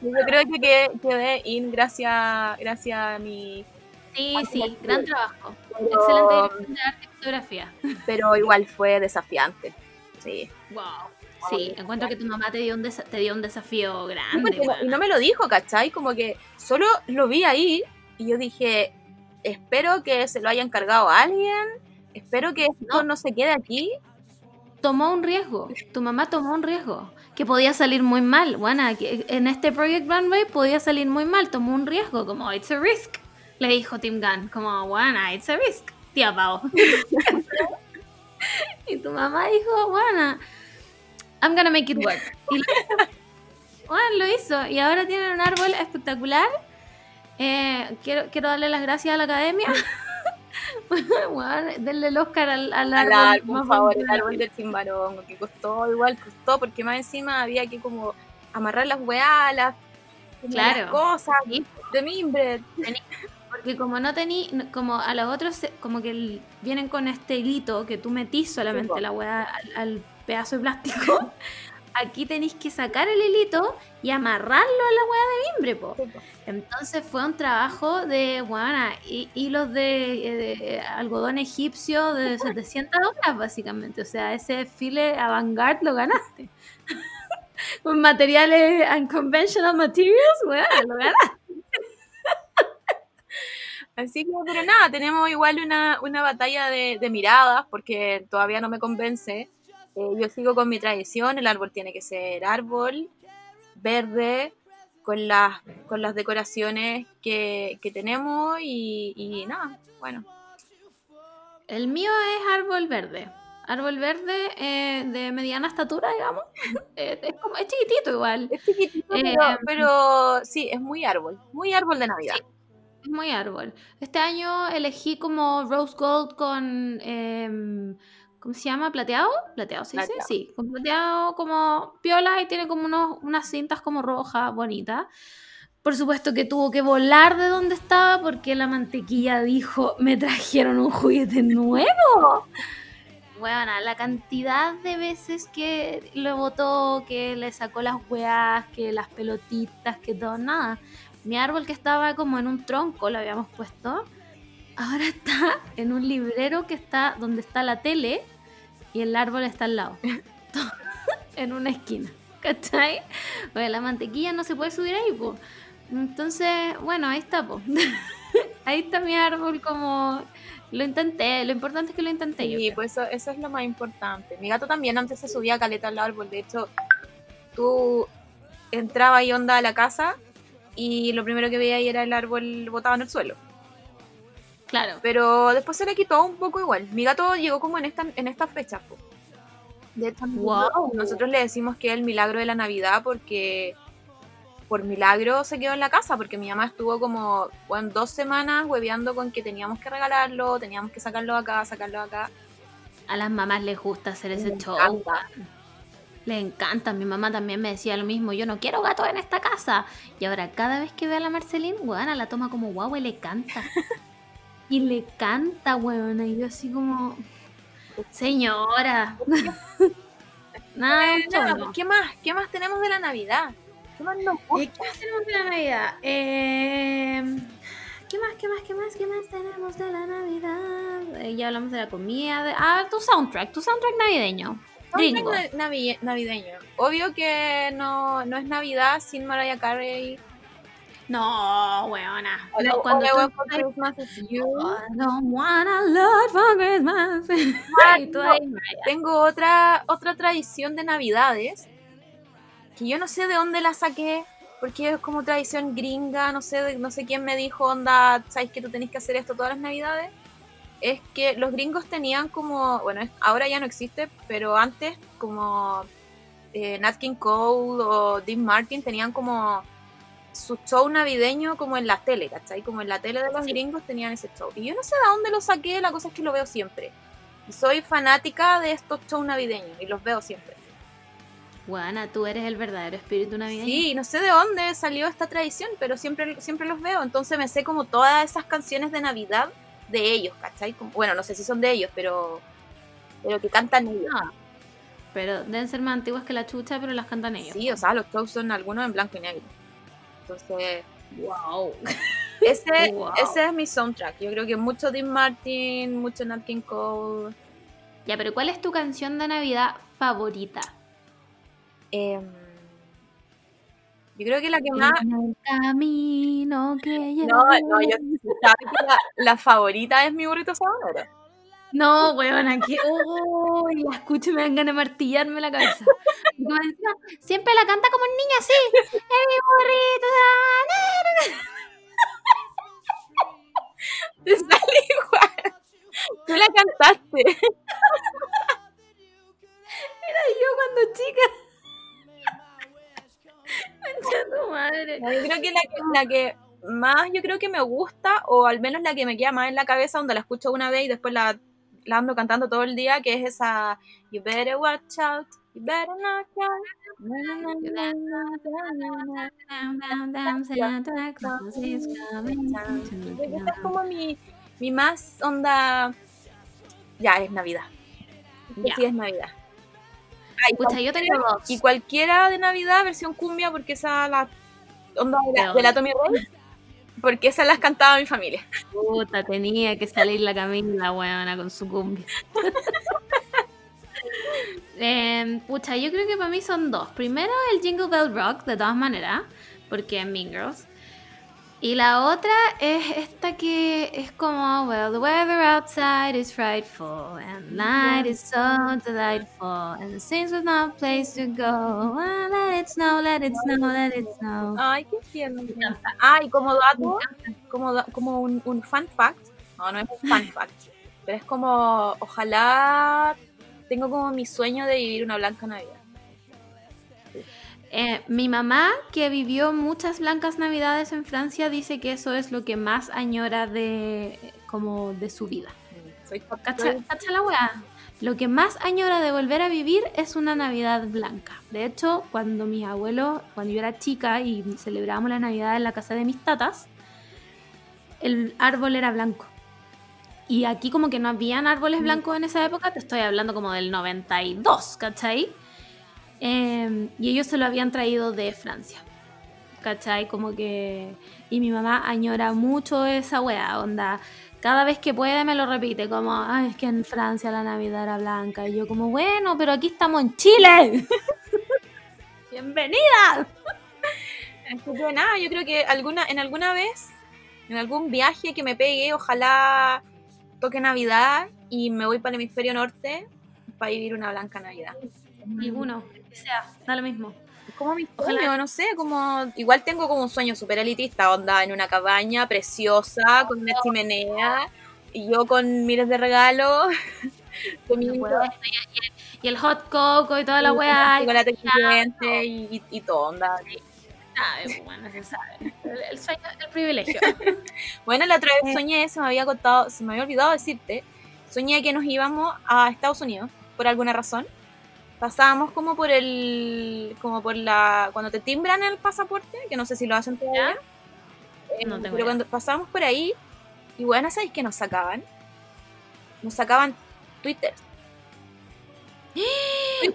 Yo creo que quedé, quedé in gracias, gracias a mi. Sí, sí, gran trabajo. Pero, Excelente dirección de arte y fotografía. pero igual fue desafiante. Sí. Wow. Sí, encuentro que tu mamá te dio un, te dio un desafío grande. y no me lo dijo, ¿cachai? Como que solo lo vi ahí y yo dije, espero que se lo haya encargado a alguien, espero que esto No. no, se quede aquí. tomó un riesgo. Tu mamá tomó un riesgo. Que podía salir muy mal. Bueno, en este Project Runway podía salir muy mal. Tomó un riesgo. Como, it's a risk. Le dijo Tim Gunn. Como, bueno, it's a risk. Tía Pau. *laughs* y tu mamá dijo, bueno, I'm gonna make it work. Y. Bueno, lo hizo. Y ahora tienen un árbol espectacular. Eh, quiero, quiero darle las gracias a la academia. *laughs* bueno, denle el Oscar al, al Al árbol. por favor, el árbol del Timbarongo, que costó, igual costó, porque más encima había que como amarrar las weas, las, Claro. las cosas Sí. de mimbre. Porque como no tení, como a los otros, como que el- vienen con este hilito que tú metís solamente la weá al, al pedazo de plástico, *laughs* aquí tenéis que sacar el hilito y amarrarlo a la weá de mimbre, po. Entonces fue un trabajo de, hi- hilos de, eh, de algodón egipcio de 700 horas, básicamente. O sea, ese file avant-garde lo ganaste. *laughs* Con materiales unconventional materials, weona, lo ganaste. *laughs* Así que, pero nada, tenemos igual una, una batalla de, de miradas, porque todavía no me convence. Eh, yo sigo con mi tradición, el árbol tiene que ser árbol, verde, con las, con las decoraciones que, que tenemos y, y nada, bueno. El mío es árbol verde. Árbol verde eh, de mediana estatura, digamos. *laughs* Eh, es, como, es chiquitito igual. Es chiquitito, Eh, pero, pero sí, es muy árbol, muy árbol de Navidad. Es muy árbol. Este año elegí como rose gold con... em, ¿Cómo se llama? ¿Plateado? ¿Plateado se dice? Plateado. Sí, con plateado como piola y tiene como unos, unas cintas como rojas bonitas. Por supuesto que tuvo que volar de donde estaba porque la mantequilla dijo, me trajeron un juguete nuevo. Bueno, la cantidad de veces que lo botó, que le sacó las weas, que las pelotitas, que todo, nada. Mi árbol que estaba como en un tronco, lo habíamos puesto, ahora está en un librero que está donde está la tele y el árbol está al lado. *laughs* en una esquina. ¿Cachai? Porque la mantequilla no se puede subir ahí, pues. Entonces, bueno, ahí está, pues. *laughs* ahí está mi árbol como... Lo intenté, lo importante es que lo intenté yo. Sí, creo. pues eso, eso es lo más importante. Mi gato también antes se subía a caleta al árbol. De hecho, tú entrabas y onda a la casa y lo primero que veía ahí era el árbol botado en el suelo. Claro. Pero después se le quitó un poco igual. Mi gato llegó como en esta, en esta fecha. po. De hecho, Wow. nosotros le decimos que es el milagro de la Navidad porque por milagro se quedó en la casa, porque mi mamá estuvo como bueno, dos semanas hueveando con que teníamos que regalarlo, teníamos que sacarlo acá, sacarlo acá. A las mamás les gusta hacer ese show. encanta. Les encanta. Mi mamá también me decía lo mismo. Yo no quiero gatos en esta casa. Y ahora cada vez que ve a la Marceline, weona, la toma como guau y le canta. *laughs* y le canta, weona. Y yo así como... Señora. *laughs* Nada, Eh, no. ¿qué más? ¿Qué más tenemos de la Navidad? ¿Qué más nos gusta? ¿Qué más tenemos de la Navidad? Eh, ¿Qué más, qué más, qué más, qué más tenemos de la Navidad? Eh, ya hablamos de la comida. de- Ah, tu soundtrack, tu soundtrack navideño. Soundtrack na- navi- navideño. Obvio que no, no es Navidad sin Mariah Carey. No, weona. No, cuando tú- for Christmas is You. I don't want a lot for Christmas. Y tú ahí, Tengo otra, otra tradición de Navidades que yo no sé de dónde la saqué, porque es como tradición gringa, no sé, no sé quién me dijo, onda, ¿sabes que tú tenés que hacer esto todas las Navidades? Es que los gringos tenían como, bueno, ahora ya no existe, pero antes como eh, Nat King Cole o Dean Martin tenían como su show navideño como en la tele, ¿cachai? Como en la tele de los Sí. gringos tenían ese show. Y yo no sé de dónde lo saqué, la cosa es que lo veo siempre. Y soy fanática de estos shows navideños y los veo siempre. Weona, tú eres el verdadero espíritu navideño. Sí, no sé de dónde salió esta tradición, pero siempre, siempre los veo. Entonces me sé como todas esas canciones de Navidad de ellos, ¿cachai? Como- bueno, no sé si son de ellos, pero, pero que cantan ellos. No, pero deben ser más antiguas que la chucha, pero las cantan ellos. Sí, o sea, los shows son algunos en blanco y negro. Entonces, Wow. ese, *laughs* Wow. ese es mi soundtrack. Yo creo que mucho Dean Martin, mucho Nat King Cole. Ya, pero ¿cuál es tu canción de Navidad favorita? Em, yo creo que la que más... El camino que No, no, yo sabes que la, la favorita es mi burrito sabanero. No, weón, aquí. Oh, la escucho y me dan ganas de martillarme la cabeza. Siempre la canta como un niño así. ¡Es mi burrito! *laughs* Te sale igual. Tú la cantaste. *laughs* Era yo cuando chica. *laughs* Tu madre. Yo creo que la, la que más yo creo que me gusta, o al menos la que me queda más en la cabeza, donde la escucho una vez y después la, la ando cantando todo el día, que es esa You better watch out, you better not Esa es como mi, mi más onda. Ya, es Navidad. Esta. Sí, es Navidad. Ay, Pucha, yo tengo dos. Y cualquiera de Navidad, versión cumbia, porque esa la onda de la, de la Tommy Rey, porque esas las cantaba mi familia. Puta, tenía que salir la Camila, weona, con su cumbia. *laughs* Em, pucha, yo creo que para mí son dos. Primero, el Jingle Bell Rock, de todas maneras, porque es Mean Girls. Y la otra es esta que es como, well, the weather outside is frightful, and night is so delightful, and seems with no place to go. Ah, let it snow, let it snow, let it snow. Ay, qué tierno. Ah, y como dato, como, como un, un fun fact, no, no es un fun *laughs* fact, pero es como, ojalá tengo como mi sueño de vivir una blanca Navidad. Eh, mi mamá, que vivió muchas blancas navidades en Francia, dice que eso es lo que más añora de como de su vida. Soy, ¿Cacha, cacha la weá? Lo que más añora de volver a vivir es una Navidad blanca. De hecho, cuando mis abuelos, cuando yo era chica y celebrábamos la Navidad en la casa de mis tatas, el árbol era blanco. Y aquí como que no habían árboles blancos en esa época, te estoy hablando como del 92, ¿cachai? Eh, y ellos se lo habían traído de Francia. ¿Cachai? Como que... Y mi mamá añora mucho esa wea, onda. Cada vez que puede me lo repite, como, ay, es que en Francia la Navidad era blanca. Y yo como, bueno, pero aquí estamos en Chile. *laughs* Bienvenida. Que nada, yo creo que alguna, en alguna vez, en algún viaje que me pegue, ojalá toque Navidad y me voy para el hemisferio norte para vivir una blanca Navidad. Ninguno, que sea, da lo mismo. Como mi Ojalá. sueño, no sé, como igual tengo como un sueño súper elitista, onda en una cabaña preciosa, con una chimenea, y yo con miles de regalos, *laughs* Y el hot coco y toda la weá. chocolate caliente y, y, todo, onda. sabe, bueno, se sabe. El, el sueño, el privilegio. *laughs* Bueno, la otra Eh. vez soñé, se me había contado, se me había olvidado decirte, soñé que nos íbamos a Estados Unidos, por alguna razón. Pasábamos como por el, como por la, cuando te timbran el pasaporte, que no sé si lo hacen todavía. Eh, No tengo pero idea. cuando pasábamos por ahí, y bueno, ¿sabéis qué nos sacaban? Nos sacaban Twitter.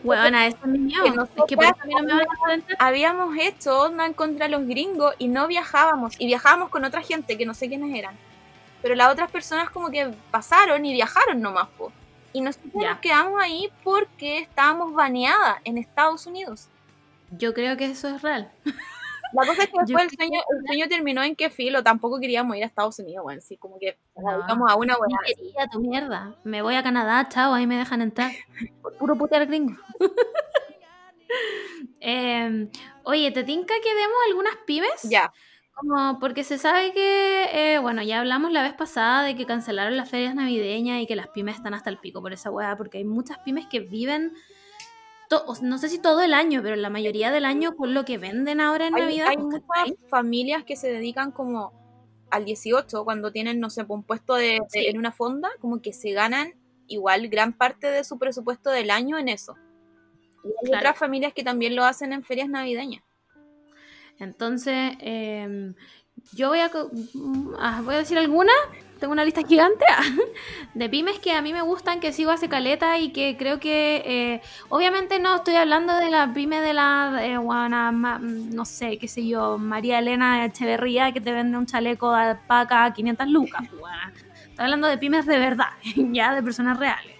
Bueno, eso es que Es que por nosotras eso a mí no me van a habíamos hecho onda contra los gringos y no viajábamos. Y viajábamos con otra gente que no sé quiénes eran. Pero las otras personas como que pasaron y viajaron nomás, po. Y nosotros Ya. nos quedamos ahí porque estábamos baneadas en Estados Unidos. Yo creo que eso es real. *laughs* La cosa es que después el sueño, el sueño terminó en que filo, tampoco queríamos ir a Estados Unidos, bueno, sí, como que nos No. dedicamos a una buena. quería tu mierda. Me voy a Canadá, chao, ahí me dejan entrar. Por puro putear gringo. *laughs* Em, oye, ¿te tinca que demos algunas pymes? Ya, Como porque se sabe que, eh, bueno, ya hablamos la vez pasada de que cancelaron las ferias navideñas y que las pymes están hasta el pico por esa weá, porque hay muchas pymes que viven, no sé si todo el año, pero la mayoría del año con lo que venden ahora en hay, Navidad. hay familias que se dedican como al 18, cuando tienen, no sé, un puesto de, de- Sí. en una fonda, como que se ganan igual gran parte de su presupuesto del año en eso. Y hay Claro. otras familias que también lo hacen en ferias navideñas. Entonces, em, yo voy a, mm, ah, voy a decir algunas, tengo una lista gigante *laughs* de pymes que a mí me gustan, que sigo hace caleta y que creo que, eh, obviamente no estoy hablando de la pyme de la, eh, ma- no sé, qué sé yo, María Elena Echeverría que te vende un chaleco de alpaca a 500 lucas. Estoy hablando de pymes de verdad, *laughs* ya de personas reales.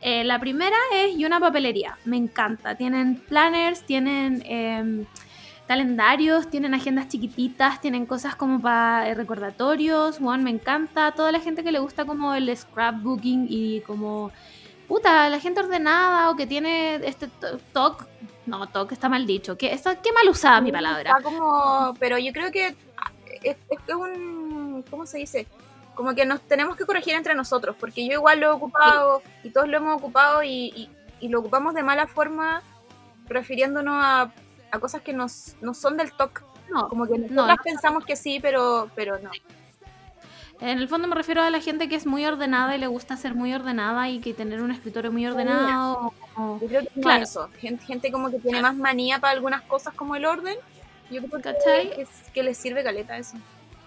Eh, la primera es y una papelería, me encanta. Tienen planners, tienen... calendarios, tienen agendas chiquititas, tienen cosas como para recordatorios, Juan me encanta, toda la gente que le gusta como el scrapbooking y como puta, la gente ordenada o que tiene este to- TOC, no, TOC está mal dicho, que está, qué mal usada mi palabra. Está como, pero yo creo que ah, es, es un, ¿cómo se dice? Como que nos tenemos que corregir entre nosotros, porque yo igual lo he ocupado y todos lo hemos ocupado y, y- y lo ocupamos de mala forma, refiriéndonos a, a cosas que nos, no son del TOC. No, Como que no, nosotras no. pensamos que sí, pero, pero no. En el fondo me refiero a la gente que es muy ordenada y le gusta ser muy ordenada y que tener un escritorio muy ordenado. o- Yo creo que Claro. eso. Gente, gente como que tiene más manía para algunas cosas como el orden. Yo creo que, es- que les sirve caleta eso.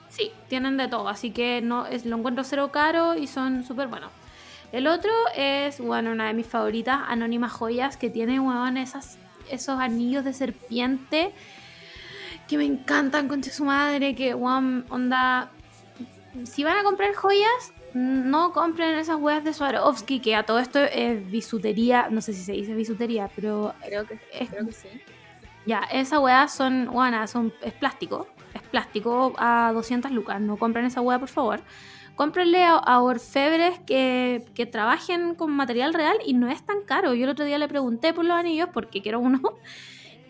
Sí, tienen de todo, así que no es, lo encuentro cero caro y son súper buenos. El otro es, bueno, una de mis favoritas, Anónimas Joyas, que tiene, weón, esas, esos anillos de serpiente que me encantan, concha su madre, que, weón, onda... Si van a comprar joyas, no compren esas weas de Swarovski, que a todo esto es bisutería, no sé si se dice bisutería, pero Creo que, Es- creo que sí. ya, esa weá son, weona, son, es plástico. Es plástico a 200 lucas. No compren esa weá, por favor. Cómprenle a, a orfebres que, que trabajen con material real y no es tan caro. Yo el otro día le pregunté por los anillos porque quiero uno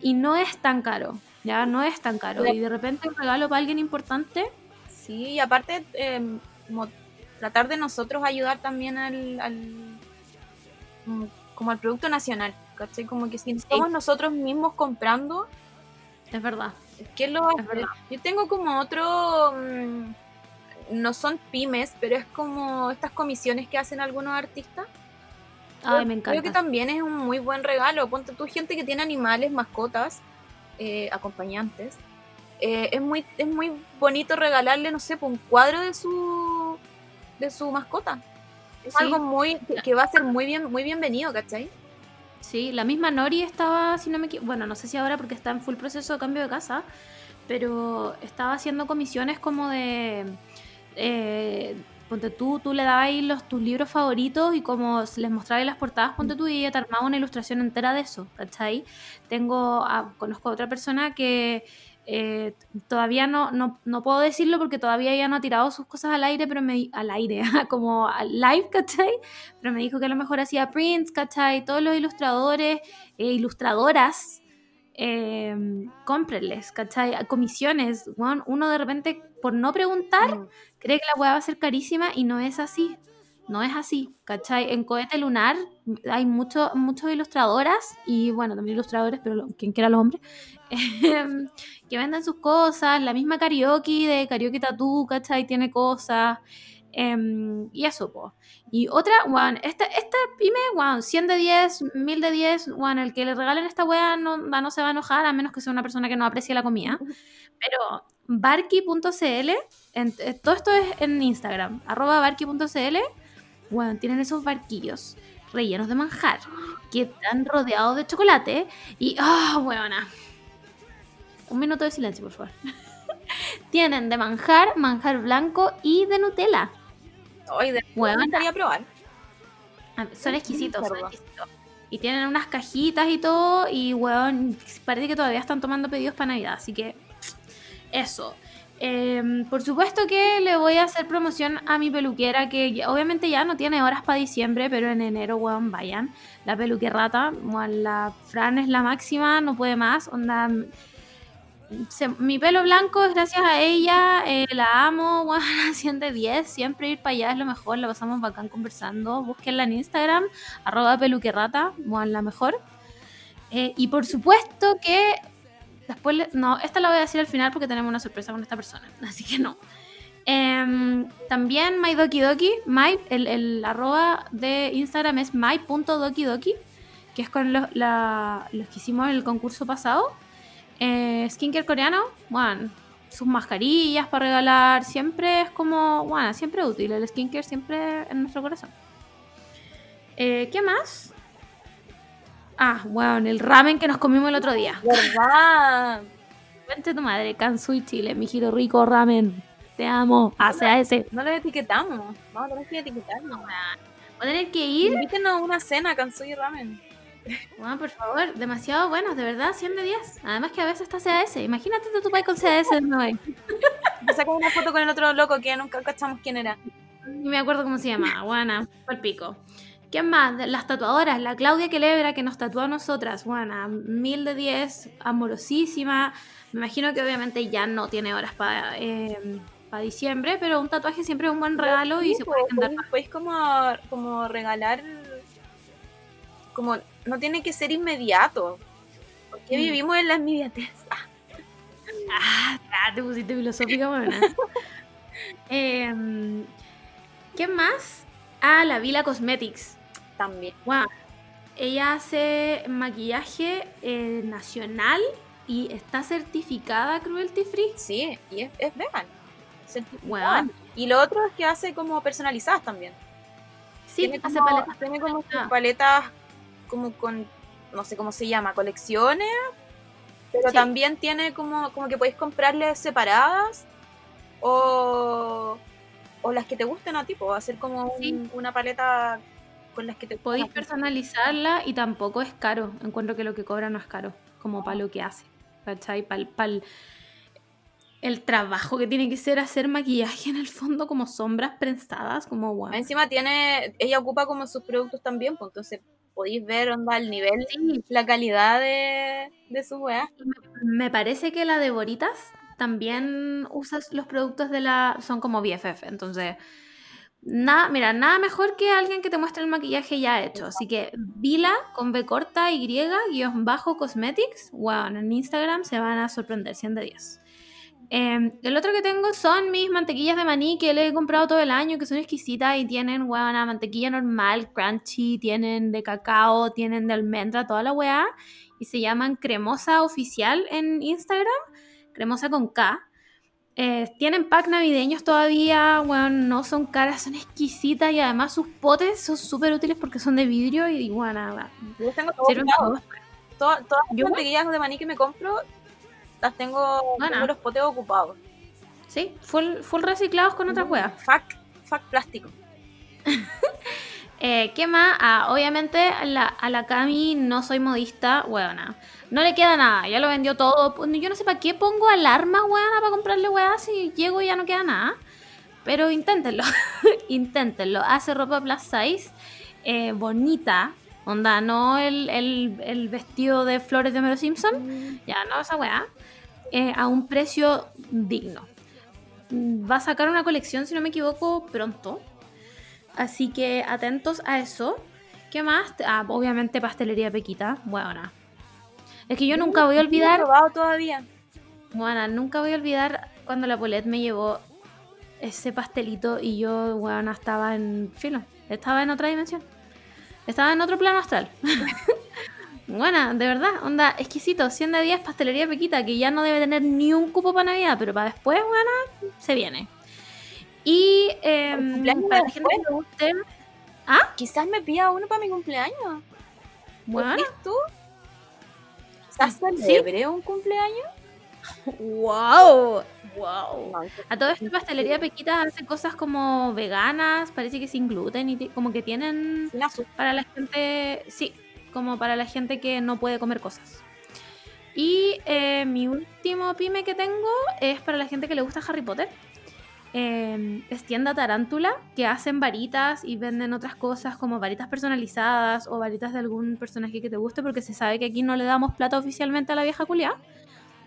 y no es tan caro. Ya, no es tan caro. Y de repente un regalo para alguien importante. Sí, y aparte, eh, como tratar de nosotros ayudar también al, al como al producto nacional, ¿cachai? Como que si somos nosotros mismos comprando, Es verdad. ¿qué lo Es verdad. Yo tengo como otro, mm, no son pymes, pero es como estas comisiones que hacen algunos artistas. Ay, me Creo que encanta. también es un muy buen regalo. Ponte tú gente que tiene animales, mascotas, eh, acompañantes. Eh, es muy es muy bonito regalarle, no sé, pues, un cuadro de su de su mascota. Es Sí. algo muy que, que va a ser muy bien muy bienvenido, ¿cachai? Sí, la misma Nori estaba, si no me equi- bueno, no sé si ahora porque está en full proceso de cambio de casa, pero estaba haciendo comisiones como de, eh, ponte tú, tú le dabas ahí los, tus libros favoritos y como les mostraba las portadas, ponte tú y ella te armaba una ilustración entera de eso, ¿cachai? Tengo, a- conozco a otra persona que eh, todavía no, no, no puedo decirlo porque todavía ella no ha tirado sus cosas al aire, pero me al aire, *laughs* como al live, ¿cachai? pero me dijo que a lo mejor hacía prints, ¿cachai? Todos los ilustradores e ilustradoras, eh, cómprenles, ¿cachai? Comisiones, uno de repente, por no preguntar, Mm. Cree que la weá va a ser carísima y no es así. No es así, ¿cachai? En Cohete Lunar hay mucho, muchas ilustradoras y, bueno, también ilustradores, pero quien quiera los hombres, *laughs* em, que venden sus cosas. La misma Karaoke de Karaoke Tattoo, ¿cachai? Tiene cosas. em, y eso, pues. Y otra, weón, esta, esta pyme, weón, 100 de 10, 1000 de 10, weón, el que le regalen esta weá no, no se va a enojar, a menos que sea una persona que no aprecie la comida. Pero barky.cl, en- eh, todo esto es en Instagram, arroba barky.cl, weón, tienen esos barquillos rellenos de manjar que están rodeados de chocolate y ¡ah, buena! Un minuto de silencio, por favor. *laughs* Tienen de manjar, manjar blanco y de Nutella. Hoy de me gustaría probar. Son exquisitos, son exquisitos. Y tienen unas cajitas y todo. Y, weón, parece que todavía están tomando pedidos para Navidad. Así que, eso. Em, por supuesto que le voy a hacer promoción a mi peluquera, que obviamente ya no tiene horas para diciembre, pero en enero, weón, vayan. La peluquerrata, la Fran es la máxima, no puede más. Onda, mi pelo blanco es gracias a ella, eh, la amo, *laughs* weón, 100 de 10, siempre ir para allá es lo mejor, la pasamos bacán conversando, búsquenla en Instagram, arroba peluquerrata, weón, la mejor. Eh, y por supuesto que después, le- no, esta la voy a decir al final porque tenemos una sorpresa con esta persona, *laughs* así que no. Em, también MyDokiDoki, my, el, el arroba de Instagram es my.dokidoki, que es con los, los que hicimos el concurso pasado. Eh, skincare coreano, bueno, sus mascarillas para regalar, siempre es como, bueno, siempre útil, el skincare siempre en nuestro corazón. Eh, ¿Qué más? Ah, bueno, el ramen que nos comimos el otro día. *laughs* ¿Verdad? Vente tu madre, Kansui Chile, mi giro rico ramen. Te amo, ese. No lo etiquetamos. Vamos a tener que etiquetarlo. Voy a tener que ir. Invítenos a una cena, Kansui Ramen. Bueno, por favor, demasiado buenos, de verdad, 100 de 10. Además que a veces está CAS. Imagínate tú, tu país con CAS de nuevo. *laughs* Me saco una foto con el otro loco que nunca cachamos quién era. Ni me acuerdo cómo se llama. Buena, el pico. ¿Quién más? Las tatuadoras. La Claudia Quelebra que nos tatuó a nosotras. Buena, mil de 10, amorosísima. Me imagino que obviamente ya no tiene horas para diciembre, pero un tatuaje siempre es un buen regalo y se puede pues, andar. podéis- Podéis como, como regalar. Como no tiene que ser inmediato. Porque Mm. vivimos en la inmediatez. Ah, *laughs* Ah, ah, te pusiste filosófica, buena. *laughs* Em, ¿Qué más? Ah, la Vila Cosmetics. También. Wow. Ella hace maquillaje eh, nacional y está certificada cruelty free. Sí, y es, es vegan. Certificada. Y lo otro es que hace como personalizadas también. Sí, tiene hace como, paletas. tiene como Ah. paletas como con, no sé cómo se llama, colecciones. Pero Sí. también tiene como, como que podéis comprarles separadas o, o las que te gusten a ti, pues hacer como un- Sí. una paleta con las que te Podéis personalizarla y tampoco es caro. Encuentro que lo que cobra no es caro, como para lo que hace. ¿Cachai? Para el trabajo que tiene que ser hacer maquillaje en el fondo, como sombras prensadas, como wow. Encima tiene, ella ocupa como sus productos también, pues entonces podéis ver onda el nivel, Sí, la calidad de, de su weá. Me parece que la de Boritas también usa los productos de la. son como BFF. Entonces, nada, mira, nada mejor que alguien que te muestre el maquillaje ya hecho. Así que Vila con B corta Y guion bajo cosmetics. Wow, en Instagram se van a sorprender 100 de 10. Eh, el otro que tengo son mis mantequillas de maní que le he comprado todo el año, que son exquisitas y tienen, una mantequilla normal, crunchy, tienen de cacao, tienen de almendra, toda la weá. Y se llaman Cremosa Oficial en Instagram, Cremosa con K. Eh, tienen pack navideños todavía, bueno, no son caras, son exquisitas y además sus potes son súper útiles porque son de vidrio y bueno, Yo tengo todo todo. Todas las mantequillas de maní que me compro, las tengo, tengo los potes ocupados. Sí, full, full reciclados con otras weas. Fuck, fuck plástico. *laughs* Eh, ¿Qué más? Ah, obviamente a la, a la Cami no soy modista, weona. No le queda nada, ya lo vendió todo. Pues, Yo no sé para qué pongo alarmas, weona, para comprarle weas si llego y ya no queda nada. Pero inténtenlo, *laughs* inténtenlo. Hace ropa plus size, eh, bonita. Onda, no el, el- el vestido de flores de Homero Simpson. Ya, no esa weá. eh, a un precio digno. Mm, Va a sacar una colección, si no me equivoco, pronto. Así que atentos a eso. ¿Qué más? Ah, obviamente pastelería Pequita. Bueno. Es que yo nunca voy a No olvidar. probado todavía. Bueno, nunca voy a olvidar cuando la Polet me llevó ese pastelito y yo, bueno, estaba en filo. Estaba en otra dimensión. Estaba en otro plano astral. *laughs* Bueno, de verdad, onda, exquisito, 100 de 10 pastelería Pequita, que ya no debe tener ni un cupo para Navidad, pero para después, bueno, se viene. Y cumpleaños para la gente que le guste, ¿Ah? Quizás me pida uno para mi cumpleaños. Bueno, ¿Qué tú? ¿Estás Sí. celebre un cumpleaños? wow. Wow. A todo esto, Pastelería Pequitas hace cosas como veganas, parece que sin gluten y como que tienen para la gente, sí, como para la gente que no puede comer cosas. Y eh, mi último pyme que tengo es para la gente que le gusta Harry Potter. Eh, es tienda Tarántula, que hacen varitas y venden otras cosas como varitas personalizadas o varitas de algún personaje que te guste, porque se sabe que aquí no le damos plata oficialmente a la vieja culia.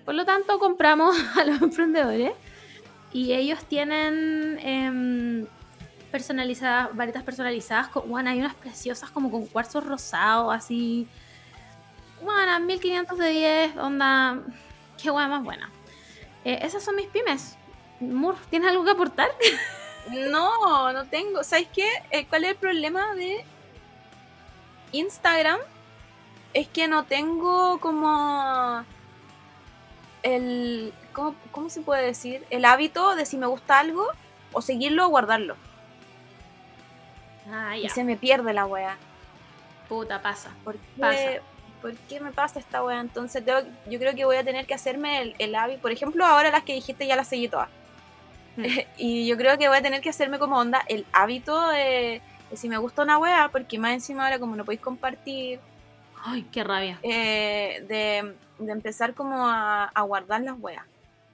Por lo tanto, compramos *laughs* a los emprendedores y ellos tienen em, personalizadas, varitas personalizadas. Con, bueno, hay unas preciosas como con cuarzos rosados, así. Bueno, 1500 de 10, onda. Qué buena más buena. Eh, esas son mis pymes. Mur, ¿tienes algo que aportar? *laughs* No, no tengo. ¿Sabes qué? Eh, ¿Cuál es el problema de Instagram? Es que no tengo como el... ¿Cómo, cómo se puede decir? El hábito de si me gusta algo o seguirlo o guardarlo. Ah, Y se me pierde la wea. Puta, pasa. ¿Por qué, Pasa. ¿por qué me pasa esta wea? Entonces tengo- yo creo que voy a tener que hacerme el, el hábito. Por ejemplo, ahora las que dijiste ya las seguí todas. Mm. *laughs* y yo creo que voy a tener que hacerme como onda el hábito de, de si me gusta una wea, porque más encima ahora como no podéis compartir, Ay, qué rabia. eh, de, de empezar como a, a guardar las weas.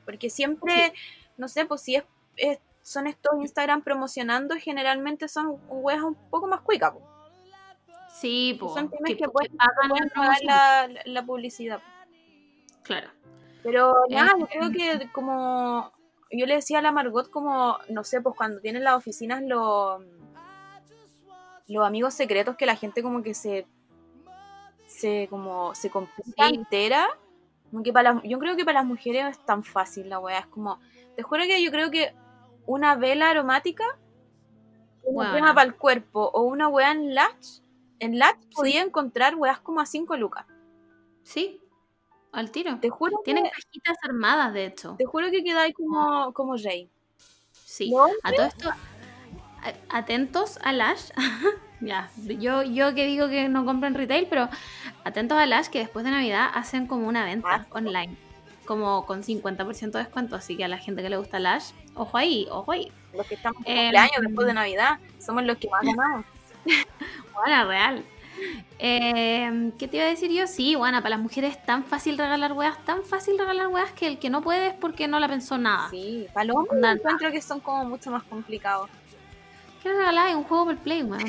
Porque siempre, no sé, pues si es, es- son estos Instagram promocionando, generalmente son weas un poco más cuicas. po. Sí, po, son temas que, que pueden, pueden la pagar la, la- la publicidad. Claro. Pero nada, yo creo que como yo le decía a la Margot, como, no sé, pues cuando tienen las oficinas los los amigos secretos que la gente como que se se como se complica Sí. entera. Como que para las- yo creo que para las mujeres es tan fácil la weá. Es como, te juro que yo creo que una vela aromática, una Weona. crema para el cuerpo o una weá en Latch, en Latch podía encontrar weas como a 5 lucas. Sí, al tiro. Te juro que, Tienen cajitas armadas, de hecho. te juro que quedáis como, como rey. Sí. ¿No? A todo esto, a- atentos a Lash. *laughs* ya, yo, yo que digo que no compren retail, pero atentos a Lash que después de Navidad hacen como una venta Ah. online. Como con 50% de descuento. Así que a la gente que le gusta Lash, ojo ahí, ojo ahí. Los que estamos de Em, cumpleaños después de Navidad, somos los que más ganamos. *laughs* Bueno, real. Eh, ¿Qué te iba a decir yo? Sí, bueno, para las mujeres es tan fácil regalar weas, tan fácil regalar weas que el que no puede es porque no la pensó nada. Sí, para los hombres encuentro que son como mucho más complicados. ¿Qué regalar? Un juego por play, weón.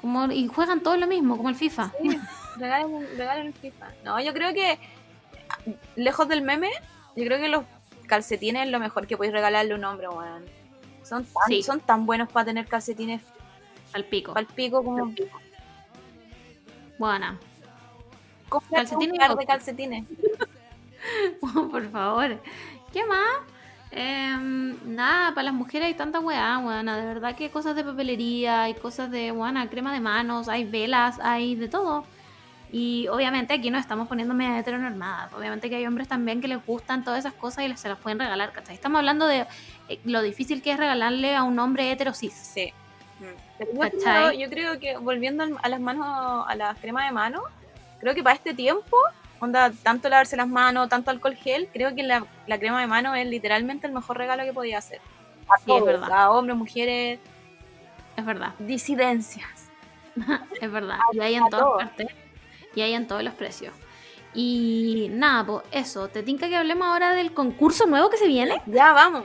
Como, y juegan todo lo mismo, como el FIFA. Sí, regalen, regalen el FIFA. No, yo creo que, lejos del meme, yo creo que los calcetines es lo mejor que podéis regalarle a un hombre, weón. Son tan, Sí. son tan buenos para tener calcetines Al pico. el pico como... Bueno, Cómprate Calcetines un par de calcetines. *laughs* por favor. ¿Qué más? Em, nada, para las mujeres hay tanta weá, weona. De verdad que hay cosas de papelería, hay cosas de, weona, crema de manos, hay velas, hay de todo. Y obviamente aquí no estamos poniéndome heteronormadas. Obviamente que hay hombres también que les gustan todas esas cosas y se las pueden regalar, ¿cachai? Estamos hablando de eh, lo difícil que es regalarle a un hombre hetero cis. Sí. ¿Cachai? creo, yo creo que volviendo a las manos, a las cremas de mano, creo que para este tiempo, onda, tanto lavarse las manos, tanto alcohol gel, creo que la, la crema de mano es literalmente el mejor regalo que podía hacer. A Sí, es verdad. A hombres, mujeres, Es verdad, disidencias. *laughs* es verdad. Y hay en todas todos. partes. Y hay en todos los precios. Y nada, pues eso. ¿Te tinca que hablemos ahora del concurso nuevo que se viene? Ya, vamos.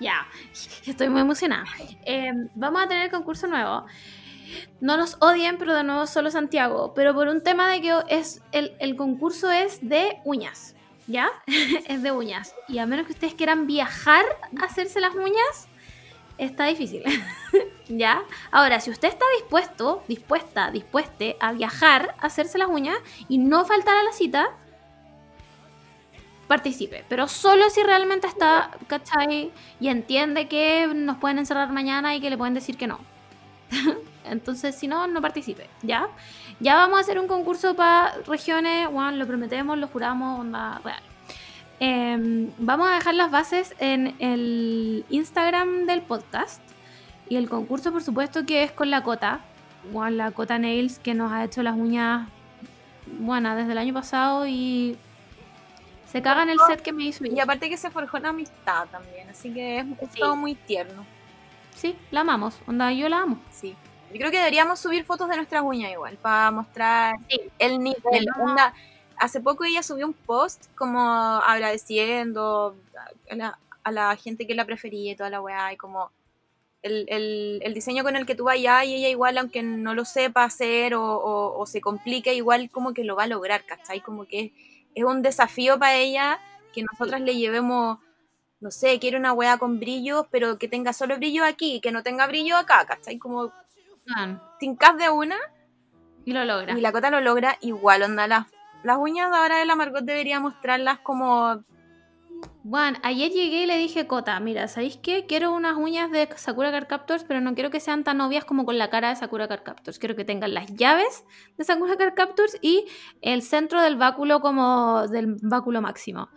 Ya, *laughs* estoy muy emocionada. Eh, vamos a tener concurso nuevo. No nos odien, pero de nuevo solo Santiago. Pero por un tema de que es el, el concurso es de uñas. ¿Ya? *laughs* es de uñas. Y a menos que ustedes quieran viajar a hacerse las uñas, está difícil. *laughs* ¿Ya? Ahora, si usted está dispuesto, dispuesta, dispueste a viajar a hacerse las uñas y no faltar a la cita, participe. Pero solo si realmente está, ¿cachai? Y entiende que nos pueden encerrar mañana y que le pueden decir que no. *laughs* Entonces, si no, no participe, ¿ya? Ya vamos a hacer un concurso para regiones, Juan, lo prometemos, lo juramos, onda real. Em, vamos a dejar las bases en el Instagram del podcast. Y el concurso, por supuesto, que es con la Cota. Bueno, la Cota Nails, que nos ha hecho las uñas, bueno, desde el año pasado y se caga en el set que me hizo. Y aparte que se forjó una amistad también, así que es, Sí. todo muy tierno. Sí, la amamos. Onda, yo la amo. Sí. Yo creo que deberíamos subir fotos de nuestras uñas igual, para mostrar Sí. el nivel. Onda, hace poco ella subió un post como agradeciendo a la, a la gente que la prefería y toda la weá, y como el, el- el diseño con el que tú vayas y ella igual, aunque no lo sepa hacer o, o- o se complique, igual como que lo va a lograr, ¿cachai? Como que es, un desafío para ella que nosotras le llevemos, no sé, quiere una weá con brillo, pero que tenga solo brillo aquí, que no tenga brillo acá, ¿cachai? Como Bueno, tincas de una y lo logra. y la cota lo logra igual, onda, las, las uñas de ahora de la Margot debería mostrarlas como Bueno, ayer llegué y le dije, Cota, mira, ¿sabéis qué? Quiero unas uñas de Sakura Card Captors, pero no quiero que sean tan obvias como con la cara de Sakura Card Captors. Quiero que tengan las llaves de Sakura Card Captors y el centro del báculo como del báculo máximo.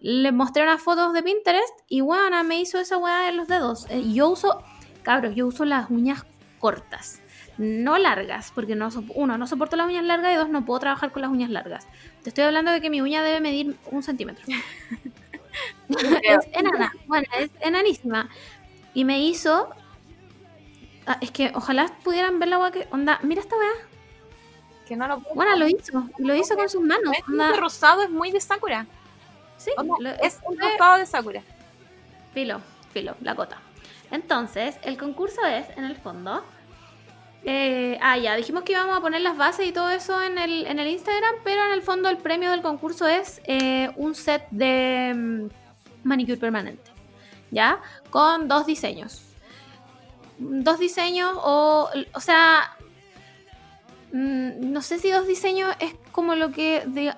Le mostré unas fotos de Pinterest y bueno, me hizo esa weá en los dedos. Eh, Yo uso, cabros, yo uso las uñas cortas. No largas, porque uno, no soporto las uñas largas y dos, no puedo trabajar con las uñas largas. Te estoy hablando de que mi uña debe medir un centímetro. *laughs* *laughs* es enana, bueno, es enanísima. Y me hizo. Ah, es que ojalá pudieran ver la weá que. Onda, mira esta weá. que no lo puedo Bueno, lo hizo. Lo hizo con sus manos. Onda, rosado es muy de Sakura. sí, Onda, lo- es un rosado de Sakura. Filo, filo, la cota. Entonces, el concurso es, en el fondo. Eh, ah, ya, dijimos que íbamos a poner las bases y todo eso en el, en el Instagram, pero en el fondo el premio del concurso es eh, un set de mm, manicure permanente, ¿ya? Con dos diseños. Dos diseños o, o sea, mm, no sé si dos diseños es como lo que... de-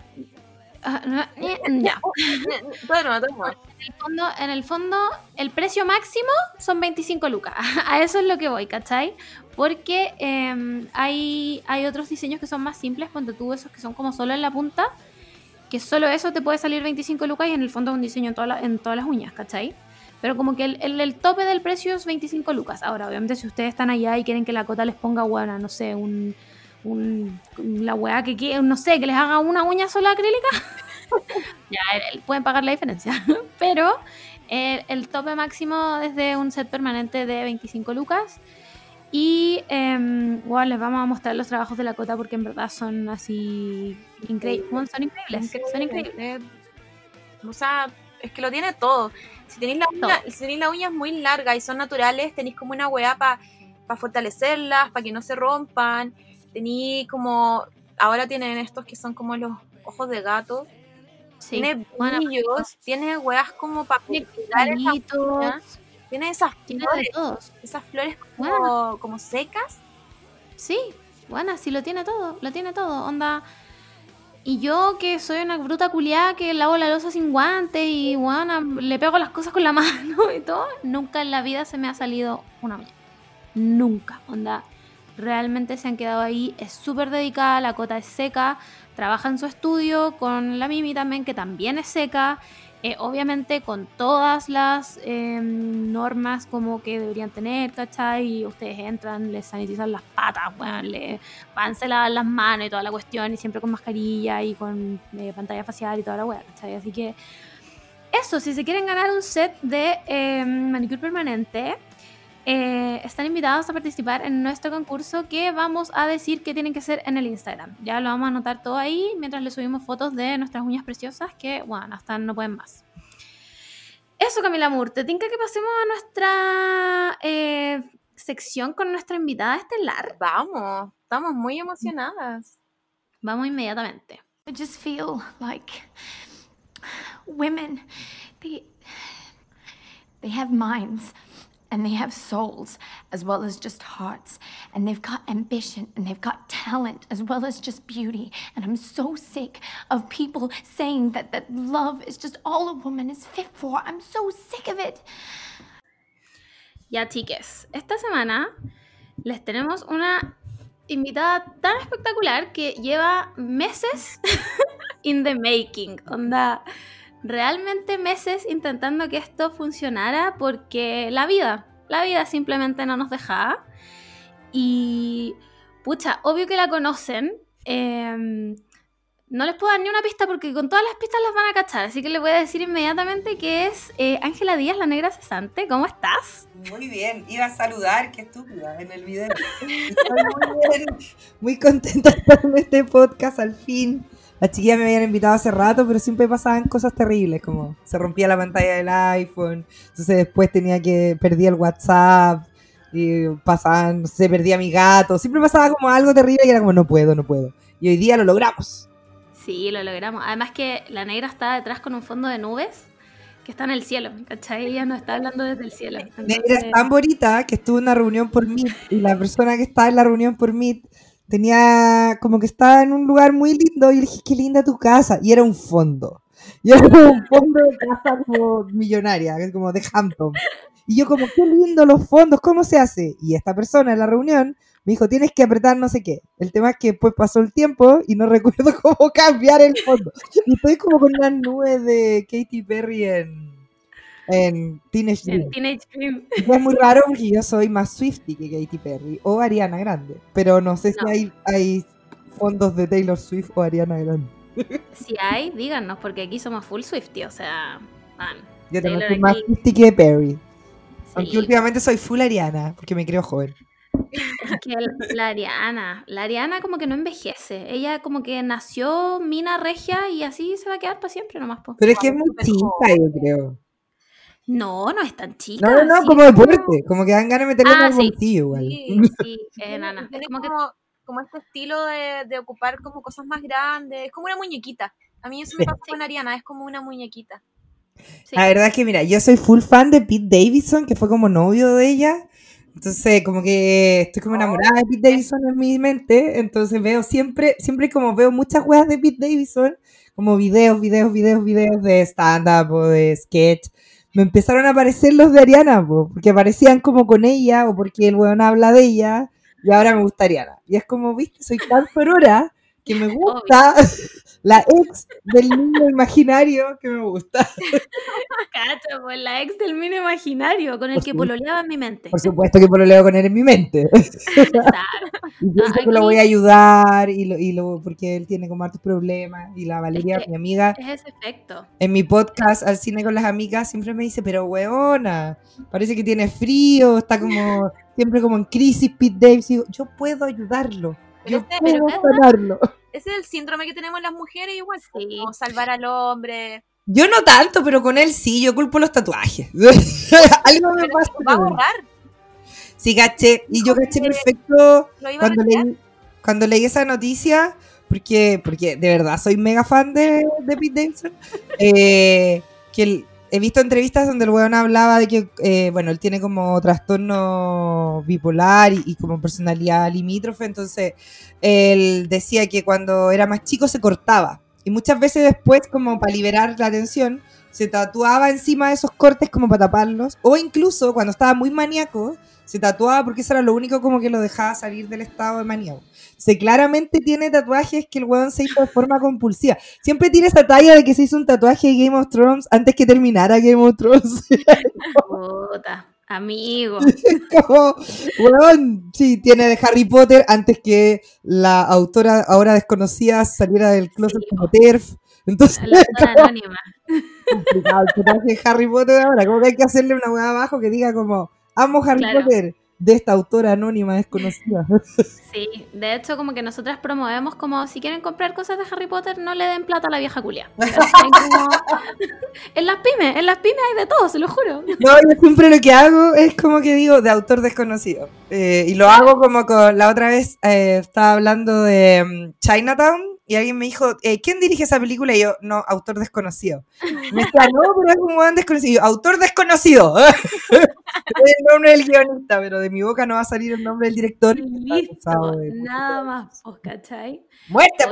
ah, ya. *laughs* De nuevo. En el fondo, en el fondo, el precio máximo son 25 lucas. *laughs* A eso es lo que voy, ¿cachai? Porque eh, hay, hay otros diseños que son más simples, ponte tú esos que son como solo en la punta, que solo eso te puede salir 25 lucas y en el fondo es un diseño en, todas las uñas, ¿cachai? Pero como que el, el- el tope del precio es 25 lucas. Ahora, obviamente, si ustedes están allá y quieren que la cota les ponga, bueno, no sé, un, un- la weá que quieren, no sé, que les haga una uña sola acrílica, *laughs* ya eh, pueden pagar la diferencia. *laughs* Pero eh, el tope máximo es de un set permanente de 25 lucas. Y em, bueno, les vamos a mostrar los trabajos de la cota porque en verdad son así increíbles. Bueno, son increíbles, son increíbles. Eh, O sea, es que lo tiene todo. Si tenéis la uña, si tenéis las uñas muy largas y son naturales, tenéis como una weá para fortalecerlas, para que no se rompan. Tenéis como. Ahora tienen estos que son como los ojos de gato. Sí. Tiene Bueno, brillos, tiene weas como para cuidar uña. Tiene esas tiene de flores, todos. esas flores como, como secas. Sí, bueno, sí lo tiene todo, lo tiene todo, onda. Y yo que soy una bruta culiada que lavo la losa sin guantes y bueno, le pego las cosas con la *laughs* mano y todo, nunca en la vida se me ha salido una uña. Nunca, onda. Realmente se han quedado ahí, es súper dedicada, la cota es seca, trabaja en su estudio con la Mimi también, que también es seca. Eh, obviamente con todas las eh, normas como que deberían tener, ¿cachai? Y ustedes entran, les sanitizan las patas, bueno, le van se lavan las manos y toda la cuestión, y siempre con mascarilla y con eh, pantalla facial y toda la weá, ¿cachai? Así que eso, si se quieren ganar un set de eh, manicure permanente, eh, están invitados a participar en nuestro concurso que vamos a decir que tienen que hacer en el Instagram. Ya lo vamos a anotar todo ahí mientras les subimos fotos de nuestras uñas preciosas que, bueno, hasta no pueden más. Eso, Camila Moore, ¿te tinca que pasemos a nuestra eh, sección con nuestra invitada estelar? Vamos, estamos muy emocionadas. Vamos inmediatamente. I just feel like women, they, they have minds and they have souls as well as just hearts. And they've got ambition and they've got talent as well as just beauty. And I'm so sick of people saying that, that love is just all a woman is fit for. I'm so sick of it. Ya, chiques, esta semana les tenemos una invitada tan espectacular que lleva meses *laughs* in the making. Onda, realmente meses intentando que esto funcionara porque la vida, La vida simplemente no nos dejaba. Y, pucha, obvio que la conocen. em, no les puedo dar ni una pista porque con todas las pistas las van a cachar. Así que les voy a decir inmediatamente que es eh, Ángela Díaz, la negra cesante. ¿Cómo estás? Muy bien, iba a saludar, qué estúpida, en el video. *laughs* Estoy muy bien, muy contenta en este podcast al fin. Las chiquillas me habían invitado hace rato, pero siempre pasaban cosas terribles, como se rompía la pantalla del iPhone, entonces después tenía que, perdía el WhatsApp, y pasaban, no sé, perdía mi gato, siempre pasaba como algo terrible y era como, no puedo, no puedo. Y hoy día lo logramos. Sí, lo logramos. Además que la negra está detrás con un fondo de nubes que está en el cielo, ¿cachai? Ella nos está hablando desde el cielo. Negra Entonces, es tan bonita que estuvo en una reunión por Meet y la persona que estaba en la reunión por Meet tenía como que estaba en un lugar muy lindo y le dije, qué linda tu casa. Y era un fondo. Y era un fondo de casa como millonaria, como de Hampton. Y yo como, qué lindo los fondos, ¿cómo se hace? Y esta persona en la reunión me dijo, tienes que apretar no sé qué. El tema es que después pasó el tiempo y no *laughs* recuerdo cómo cambiar el fondo. Y estoy como con una nube de Katy Perry en, en Teenage Dream. Teenage Dream. Es muy raro porque yo soy más Swifty que Katy Perry o Ariana Grande. Pero no sé si hay, hay fondos de Taylor Swift o Ariana Grande. Si hay, díganos, porque aquí somos full Swifty, o sea, man. Yo también soy más. Swifty que Perry. Aunque últimamente soy full Ariana porque me creo joven. *laughs* Es que la- Ariana, la Ariana como que no envejece. Ella como que nació mina regia y así se va a quedar para siempre nomás. po. Pero es que es muy chica, yo creo. No, no es tan chica. No, no, no, sí, como deporte. Como que dan ganas de meterle Ah, en el sí. bolsillo igual. Sí, *laughs* Sí, es enana. Tiene Es como que como, este estilo de, de ocupar como cosas más grandes. Es como una muñequita. A mí eso me pasa con Ariana, es como una muñequita. sí. La verdad es que, mira, yo soy full fan de Pete Davidson, que fue como novio de ella. Entonces, como que estoy como enamorada de Pete Davidson en mi mente. Entonces veo siempre, siempre como veo muchas weas de Pete Davidson, como videos, videos, videos, videos de stand-up o de sketch. Me empezaron a aparecer los de Ariana, po, porque aparecían como con ella o porque el weón habla de ella. Y ahora me gusta Ariana. Y es como, viste, soy tan sorora que me *laughs* gusta *laughs* la ex del niño imaginario que me gusta. *laughs* Cacho, pues la ex del mino imaginario con el Por que pololeaba en mi mente. Por supuesto que lo leo con él en mi mente. Y pienso que aquí- lo voy a ayudar y lo, y lo, porque él tiene como hartos problemas. Y la Valeria, que- mi amiga, Es ese efecto. en mi podcast al cine con las amigas, siempre me dice, pero weona, parece que tiene frío, está como siempre como en crisis Pete Davis. Y digo, yo puedo ayudarlo. Pero este- sanarlo. Ese es el síndrome que tenemos las mujeres igual. Sí. Como salvar al hombre. Yo no tanto, pero con él sí, yo culpo los tatuajes. *laughs* Algo me pasa. va a borrar. Sí, caché. Y yo caché perfecto Lo iba a cuando leí, cuando leí esa noticia, porque, porque de verdad soy mega fan de, de Pete Davidson, eh, que el- he visto entrevistas donde el weón hablaba de que, eh, bueno, él tiene como trastorno bipolar y, como personalidad limítrofe, entonces él decía que cuando era más chico se cortaba. Y muchas veces después, como para liberar la tensión, se tatuaba encima de esos cortes como para taparlos. O incluso cuando estaba muy maníaco, se tatuaba porque eso era lo único como que lo dejaba salir del estado de maníaco. Se claramente tiene tatuajes que el weón se hizo de forma compulsiva. Siempre tiene esa talla de que se hizo un tatuaje de Game of Thrones antes que terminara Game of Thrones. *laughs* Puta, amigo. *laughs* como, weón, sí, tiene de Harry Potter antes que la autora ahora desconocida saliera del closet Sí, como TERF. Entonces, La *laughs* autora anónima. complicado el Harry Potter ahora. Como que hay que hacerle una hueá abajo que diga como, amo Harry Claro. Potter de esta autora anónima desconocida. *laughs* Sí, de hecho como que nosotras promovemos como si quieren comprar cosas de Harry Potter no le den plata a la vieja culia. *laughs* Como- en las pymes, en las pymes hay de todo, se lo juro. No, yo siempre lo que hago es como que digo de autor desconocido. Eh, y lo hago como con la otra vez eh, estaba hablando de mm, Chinatown y alguien me dijo, eh, ¿quién dirige esa película? Y yo, no, autor desconocido. Me decía, no, pero es un buen desconocido. Y yo, autor desconocido. *laughs* es el nombre del guionista, pero de mi boca no va a salir el nombre del director. Listo, de- nada más, ¿os cachai? Muerte.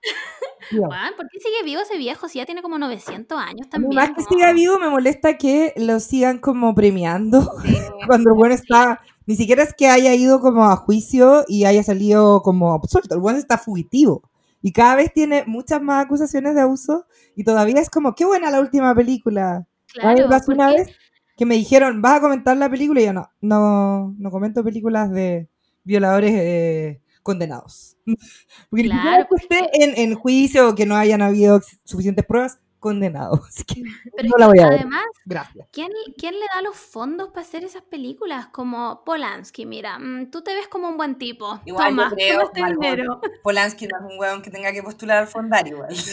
*laughs* Juan, ¿por qué sigue vivo ese viejo si ya tiene como 900 años también? más que ¿no? siga vivo, me molesta que lo sigan como premiando *laughs* cuando el bueno está. Ni siquiera es que haya ido como a juicio y haya salido como absuelto. El bueno está fugitivo. Y cada vez tiene muchas más acusaciones de abuso. Y todavía es como, qué buena la última película. Claro, pasó una vez que me dijeron, ¿vas a comentar la película? Y yo no, no, no comento películas de violadores eh, condenados. *laughs* Porque Claro, que esté en, en juicio o que no hayan habido suficientes pruebas, condenado. *laughs* Así que *laughs* Pero no la voy a ver. además, Gracias. ¿quién, ¿quién le da los fondos para hacer esas películas? Como Polanski, mira, mm, tú te ves como un buen tipo. Igual Toma, creo, este dinero. *laughs* Polanski no es un weón que tenga que postular al fondario igual. Sí,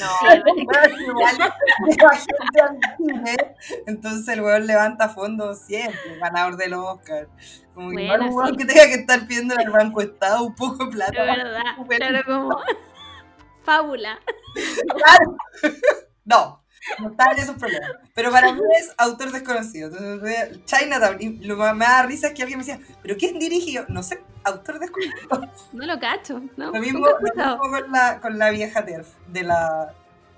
cine, entonces el weón levanta fondos siempre, ganador del Oscar. Como que igual Bueno, un weón sí. que tenga que estar pidiendo al Banco Estado un poco de de plata. verdad. Bueno. Claro, como fábula. Claro. No, no está en esos problemas. Pero para mí es autor desconocido. Entonces, Chinatown, y lo que me da risa es que alguien me decía, ¿pero quién dirigió? No sé, autor desconocido. No lo cacho, ¿no? Lo mismo, lo mismo con, la, con la vieja TERF de la,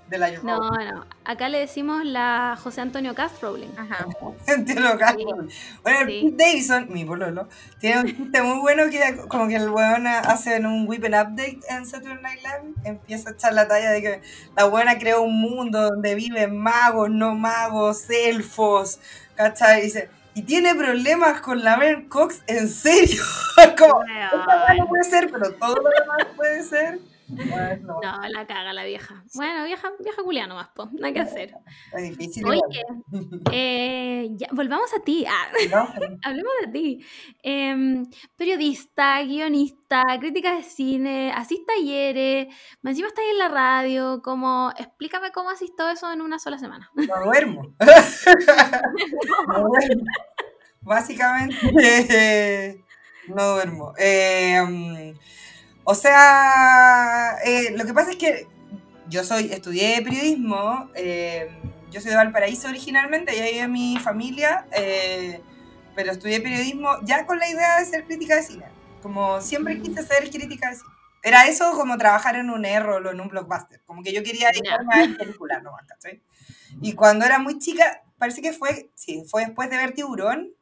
de la No, no. Acá le decimos la José Antonio Cast Rowling. Ajá. Entiendo, Carlos. Bueno, el Sí. Pete Davidson, mi pololo, tiene un chiste muy bueno que como que el weón hace en un Whipping Update en Saturday Night Live, empieza a echar la talla de que la buena creó un mundo donde viven magos, no magos, elfos, ¿cachai? Y dice, y tiene problemas con la Mel Cox, ¿en serio? *laughs* como, no puede ser, pero todo lo demás puede ser. Bueno, No, la caga la vieja. Bueno, vieja, vieja culia nomás, po. Nada que hacer. es difícil. Oye, eh, ya, volvamos a ti. Ah, ¿No? *laughs* hablemos de ti. Em, periodista, guionista, crítica de cine, asís talleres, más encima estás en la radio. Como, explícame cómo haces todo eso en una sola semana. No duermo. *laughs* no duermo. Básicamente, *laughs* no duermo. Eh, o sea, eh, lo que pasa es que yo soy, estudié periodismo, eh, yo soy de Valparaíso originalmente, y ahí vive mi familia, eh, pero estudié periodismo ya con la idea de ser crítica de cine. Como siempre quise ser crítica de cine. Era eso como trabajar en un error o en un blockbuster. Como que yo quería dedicarme a películas nomás, ¿cachai? Y cuando era muy chica, parece que fue, sí, fue después de ver Tiburón,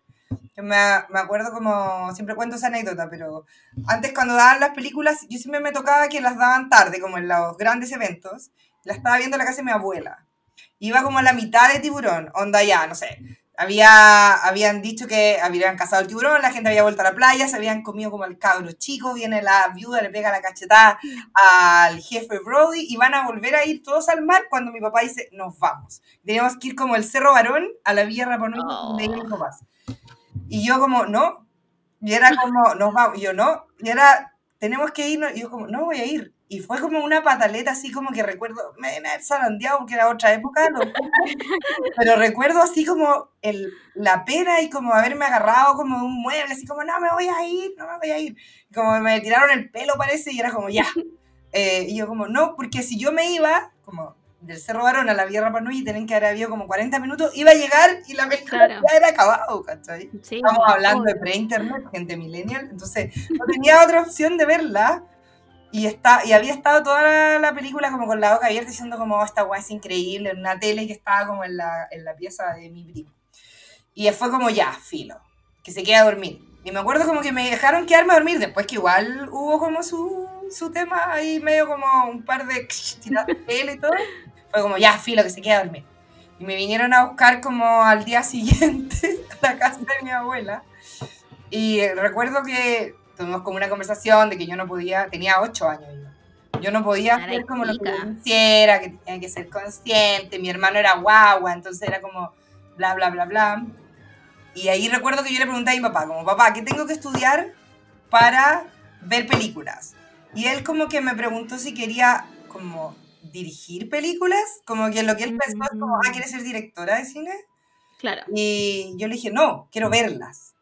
me, me acuerdo como, siempre cuento esa anécdota, pero antes cuando daban las películas, yo siempre me tocaba que las daban tarde, como en los grandes eventos, la estaba viendo en la casa de mi abuela. Iba como a la mitad de Tiburón, onda ya, no sé. Había, habían dicho que habían cazado el tiburón, la gente había vuelto a la playa, se habían comido como el cabro chico, viene la viuda, le pega la cachetada al jefe Brody y van a volver a ir todos al mar cuando mi papá dice, nos vamos. Teníamos que ir como el Cerro Varón a la Villa Rapa Nui, donde iban mis papás. Y yo como, no. Y era como, nos vamos. Y yo, no. Y era, tenemos que irnos. Y yo como, no voy a ir. Y fue como una pataleta así como que recuerdo, me deben haber zarandeado porque era otra época, *laughs* pero recuerdo así como el, la pena y como haberme agarrado como un mueble, así como, no me voy a ir, no me voy a ir. Y como me tiraron el pelo parece y era como, ya. *laughs* Eh, y yo como, no, porque si yo me iba, como del Cerro Barón a la Villa Rapa Nui, tienen que haber habido como 40 minutos, iba a llegar y la película Claro. ya era acabado, ¿cachai? Sí, Estamos hablando de pre-internet, gente millennial, entonces no tenía otra opción de verla. Y, está, y había estado toda la, la película como con la boca abierta diciendo como "Oh, esta weá es increíble en una tele que estaba como en la, en la pieza de mi primo. Y fue como ya, filo, que se queda a dormir. Y me acuerdo como que me dejaron quedarme a dormir, después que igual hubo como su, su tema ahí medio como un par de *laughs* tiras de pelo y todo. Fue como ya, filo, que se queda a dormir. Y me vinieron a buscar como al día *laughs* siguiente a la casa de mi abuela. Y recuerdo que tuvimos como una conversación de que yo no podía, tenía ocho años yo. Yo no podía hacer como lo que yo quisiera, que tenía que ser consciente. Mi hermano era guagua, entonces era como bla, bla, bla, bla. Y ahí recuerdo que yo le pregunté a mi papá, como, papá, ¿qué tengo que estudiar para ver películas? Y él como que me preguntó si quería como dirigir películas, como que lo que él pensó es como, ah, ¿quieres ser directora de cine? Claro. Y yo le dije, no, quiero verlas.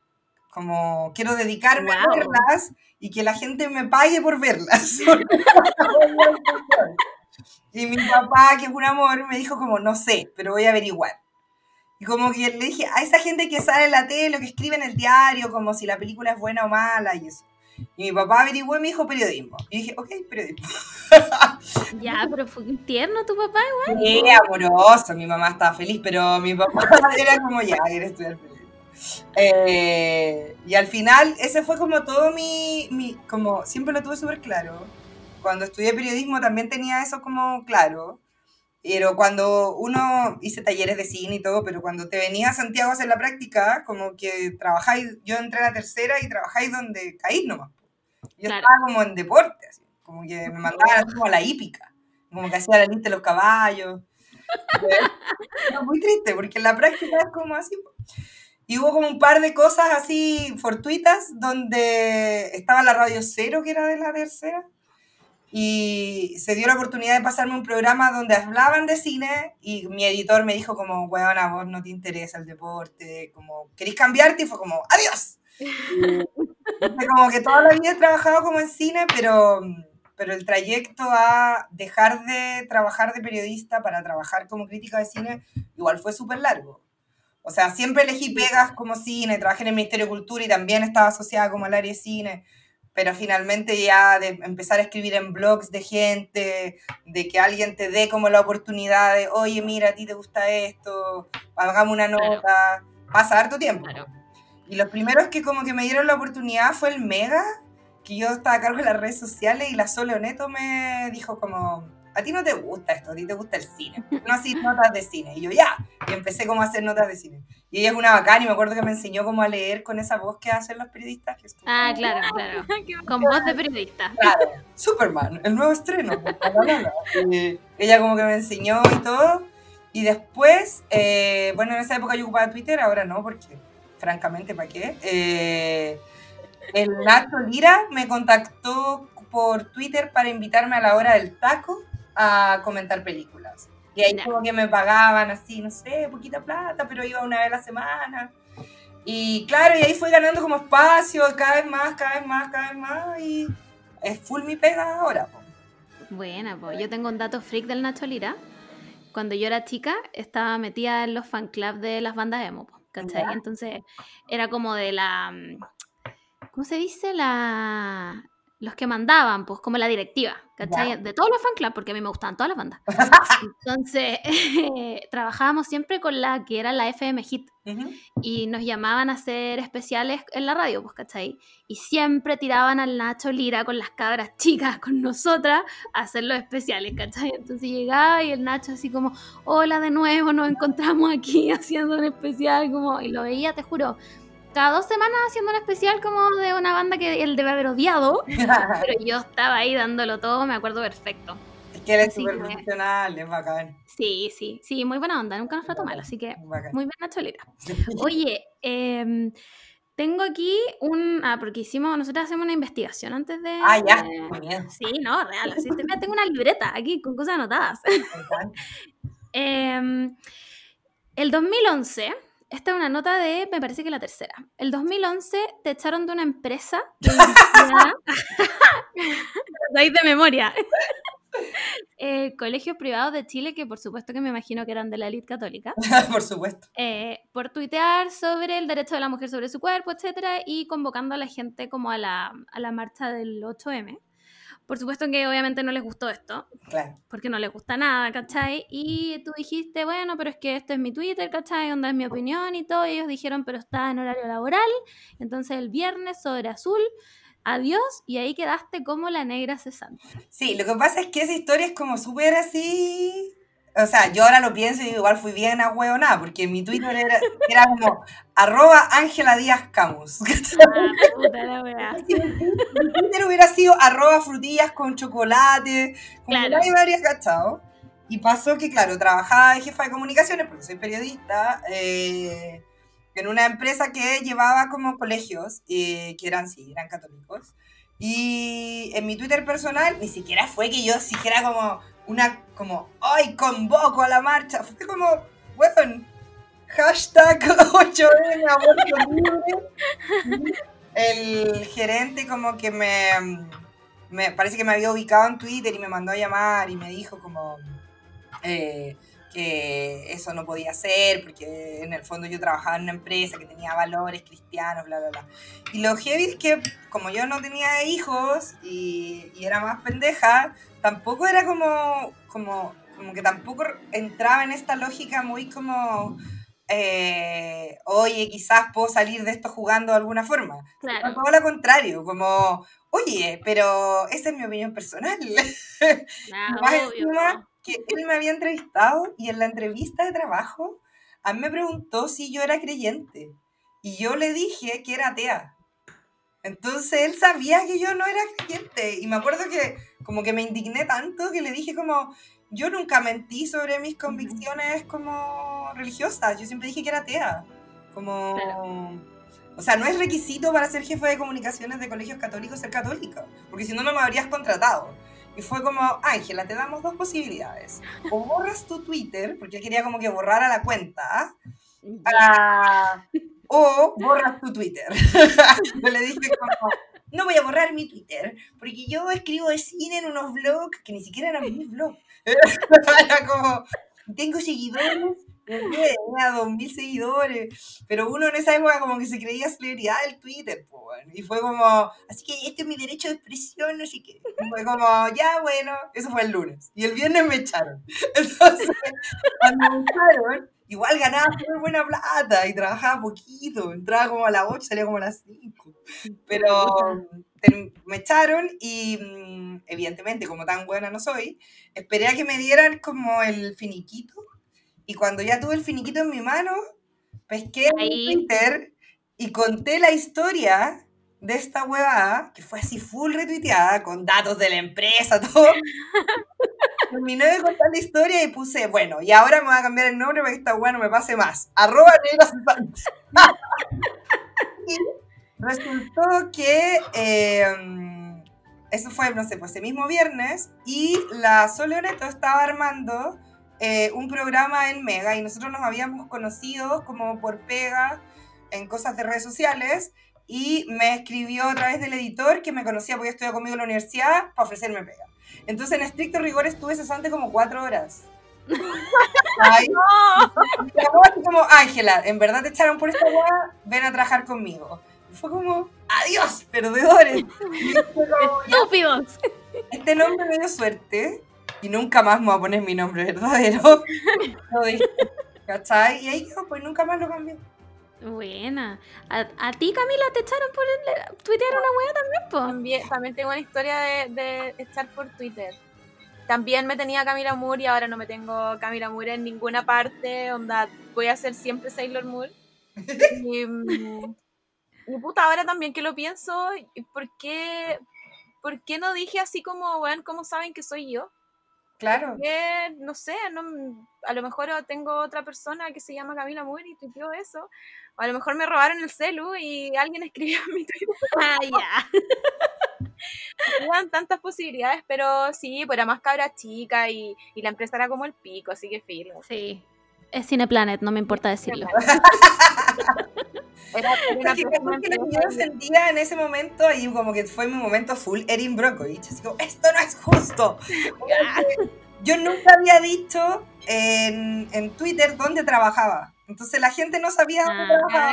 Como quiero dedicarme a verlas y que la gente me pague por verlas. *laughs* y mi papá, que es un amor, me dijo como, no sé, pero voy a averiguar. Y como que le dije, a esa gente que sale en la tele, o que escribe en el diario, como si la película es buena o mala y eso. Y mi papá averiguó y me dijo periodismo. Y dije, ok, periodismo. Ya, pero fue tierno tu papá igual. Sí, amoroso, mi mamá estaba feliz, pero mi papá *laughs* era como ya, quiere estudiar periodismo. Eh, y al final, ese fue como todo mi, mi como siempre lo tuve súper claro. Cuando estudié periodismo también tenía eso como claro. Pero cuando uno hice talleres de cine y todo, pero cuando te venía a Santiago a hacer la práctica, como que trabajáis, yo entré a la tercera y trabajáis donde caís nomás. Yo Claro. estaba como en deporte, así, como que me mandaban como a la hípica, como que hacía la lista de los caballos. *laughs* Muy triste, porque en la práctica es como así. Y hubo como un par de cosas así fortuitas donde estaba la Radio Cero, que era de la tercera, y se dio la oportunidad de pasarme un programa donde hablaban de cine y mi editor me dijo como, weón, a vos no te interesa el deporte, como, ¿querés cambiarte? Y fue como, adiós. *laughs* Y como que toda la vida he trabajado como en cine, pero, pero el trayecto a dejar de trabajar de periodista para trabajar como crítica de cine igual fue súper largo. O sea, siempre elegí pegas como cine, trabajé en el Ministerio de Cultura y también estaba asociada como al área de cine, pero finalmente ya de empezar a escribir en blogs de gente, de que alguien te dé como la oportunidad de, oye, mira, a ti te gusta esto, hagamos una Claro. nota, pasa harto tiempo. Claro. Y los primeros que como que me dieron la oportunidad fue el Mega, que yo estaba a cargo de las redes sociales y la Sole Oneto me dijo como, a ti no te gusta esto, a ti te gusta el cine, no así notas de cine. Y yo ya, y empecé como a hacer notas de cine. Y ella es una bacán y me acuerdo que me enseñó como a leer con esa voz que hacen los periodistas. Que es como, Ah, claro, *laughs* claro. Con voz de periodista. Claro, Superman, el nuevo estreno. ella como que me enseñó y todo. Y después, eh, bueno, en esa época yo ocupaba Twitter, ahora no, porque francamente, ¿para qué? Eh, el Nacho Lira me contactó por Twitter para invitarme a la hora del taco a comentar películas. Y ahí como que me pagaban así, no sé, poquita plata, pero iba una vez a la semana. Y claro, y ahí fui ganando como espacio, cada vez más, cada vez más, cada vez más. Y es full mi pega ahora. po. Buena, pues yo tengo un dato freak del Nacho Lira. Cuando yo era chica, estaba metida en los fan club de las bandas emo, ¿cachai? Entonces era como de la. mm, ¿Cómo se dice? La. Los que mandaban, pues como la directiva, ¿cachai? Ya. De todos los fan club, porque a mí me gustaban todas las bandas. *laughs* Entonces, *laughs* trabajábamos siempre con la que era la FM Hit Ujú. y nos llamaban a hacer especiales en la radio, pues, ¿cachai? Y siempre tiraban al Nacho Lira con las cabras chicas, con nosotras, a hacer los especiales, ¿cachai? Entonces llegaba y el Nacho así como, hola de nuevo, nos encontramos aquí *laughs* haciendo un especial, como, y lo veía, te juro, cada dos semanas haciendo un especial como de una banda que él debe haber odiado, *laughs* pero yo estaba ahí dándolo todo, me acuerdo perfecto. es que él es súper profesional, es bacán. Sí, sí, sí, muy buena onda, nunca nos trató mal, así que bacán. muy bien Nacho Lira. *laughs* Oye, em, tengo aquí un. Ah, porque hicimos. Nosotros hacemos una investigación antes de. Ah, ya, muy bien. Sí, no, real. Así, te- mira, tengo una libreta aquí con cosas anotadas. *laughs* Em, el 2011. Esta es una nota de, me parece que la tercera. El 2011 te echaron de una empresa *laughs* Ahí de memoria. *laughs* Eh, colegios privados de Chile, que por supuesto que me imagino que eran de la élite católica. *laughs* Por supuesto. eh, por tuitear sobre el derecho de la mujer sobre su cuerpo, etcétera, y convocando a la gente como a la, a la marcha del 8M. Por supuesto que obviamente no les gustó esto, Claro. porque no les gusta nada, ¿cachai? Y tú dijiste, bueno, pero es que esto es mi Twitter, ¿cachai? Donde es mi opinión y todo. Y ellos dijeron, pero está en horario laboral. Entonces el viernes sobre azul, adiós, y ahí quedaste como la negra cesante. Sí, lo que pasa es que esa historia es como súper así. O sea, yo ahora lo pienso y igual fui bien a nada, porque mi Twitter era, era como arroba Ángela Díaz Camus. Ah, puta la weá. *laughs* Si mi Twitter hubiera sido arroba frutillas con chocolate, como Claro. nadie me habría cachado. Y pasó que, claro, trabajaba de jefa de comunicaciones, porque soy periodista, eh, en una empresa que llevaba como colegios, eh, que eran, sí, eran católicos. Y en mi Twitter personal, ni siquiera fue que yo dijera como una, como, ¡ay, convoco a la marcha! Fue como, bueno, hashtag 8M, aborto libre. El gerente como que me, me, parece que me había ubicado en Twitter y me mandó a llamar y me dijo como eh, que eso no podía ser porque en el fondo yo trabajaba en una empresa que tenía valores cristianos, bla, bla, bla. Y lo heavy es que como yo no tenía hijos y, y era más pendeja, tampoco era como, como, como que tampoco entraba en esta lógica muy como... eh, oye, quizás puedo salir de esto jugando de alguna forma. Claro. Todo lo contrario, como, oye, pero esa es mi opinión personal. *laughs* Más obvio, encima, po. Que él me había entrevistado y en la entrevista de trabajo a mí me preguntó si yo era creyente. Y yo le dije que era atea. Entonces él sabía que yo no era creyente. Y me acuerdo que como que me indigné tanto que le dije como, yo nunca mentí sobre mis convicciones como religiosas. Yo siempre dije que era atea. Como... O sea, no es requisito para ser jefe de comunicaciones de colegios católicos ser católico, porque si no, no me habrías contratado. Y fue como, Ángela, te damos dos posibilidades. O borras tu Twitter, porque él quería como que borrara la cuenta, ah, o borras tu Twitter. *laughs* yo le dije como, no voy a borrar mi Twitter, porque yo escribo de cine en unos blogs que ni siquiera eran mis blogs. *laughs* Era como, tengo seguidores tenía dos mil seguidores, pero uno en esa época como que se creía celebridad del Twitter, y fue como, así que este es mi derecho de expresión, no sé qué. Fue como, ya bueno, eso fue el lunes, y el viernes me echaron. *laughs* Entonces, cuando me echaron, igual ganaba muy buena plata y trabajaba poquito, entraba como a las 8, salía como a las 5, pero me echaron y mm, evidentemente como tan buena no soy, esperé a que me dieran como el finiquito y cuando ya tuve el finiquito en mi mano, pesqué en Twitter y conté la historia de esta huevada, que fue así full retuiteada, con datos de la empresa, *laughs* todo. Terminé de contar la historia y puse, bueno, y ahora me voy a cambiar el nombre para que esta hueá no me pase más. Arroba *laughs* Y resultó que em, eso fue, no sé, pues ese mismo viernes, y la Soleoneto estaba armando eh, un programa en Mega y nosotros nos habíamos conocido como por pega en cosas de redes sociales y me escribió a través del editor que me conocía porque estudiaba conmigo en la universidad para ofrecerme pega. Entonces en estricto rigor estuve cesante como cuatro horas. *laughs* Ay, como, Ángela, en verdad te echaron por esta hueá, ven a trabajar conmigo. Y fue como, adiós, perdedores. *laughs* Estúpidos. Este nombre me dio suerte y nunca más me voy a poner mi nombre verdadero. *laughs* ¿Cachai? Y ahí pues nunca más lo cambié. Buena. ¿A, ti, Camila, te echaron por el, tuitear una wea también, po? También, también tengo una historia de, de echar por Twitter. También me tenía Camila Moore y ahora no me tengo Camila Moore en ninguna parte. Onda, voy a ser siempre Sailor Moore. y, mm, y puta, ahora también que lo pienso, ¿por qué, ¿por qué no dije así como, weón, cómo saben que soy yo? Claro. no sé, no, a lo mejor tengo otra persona que se llama Camila Moore y tuiteó eso. O a lo mejor me robaron el celu y alguien *laughs* escribió en mi Twitter. Ah, ya. *laughs* Eran tantas posibilidades, pero sí, pues era más cabra chica y, y, la empresa era como el pico, así que filo. Sí. Es Cineplanet, no me importa decirlo. *laughs* Era, era que, yo sentía en ese momento, y como que fue mi momento full Erin Brockovich, así como, esto no es justo. *laughs* yo nunca había dicho en, en, Twitter dónde trabajaba. Entonces la gente no sabía dónde ah, trabajaba.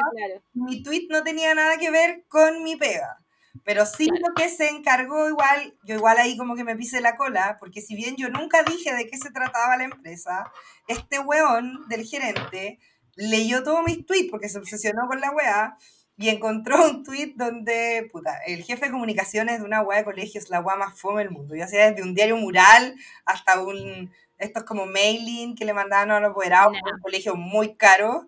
Mi tweet no tenía nada que ver con mi pega. Pero sí lo que se encargó igual, yo igual ahí como que me pise la cola, porque si bien yo nunca dije de qué se trataba la empresa, este weón del gerente leyó todos mis tweets porque se obsesionó con la weá y encontró *laughs* un tweet donde, puta, el jefe de comunicaciones de una weá de colegio es la weá más fome del mundo. Ya sea desde un diario mural hasta un, estos como mailing que le mandaban a los apoderados por un colegio muy caro.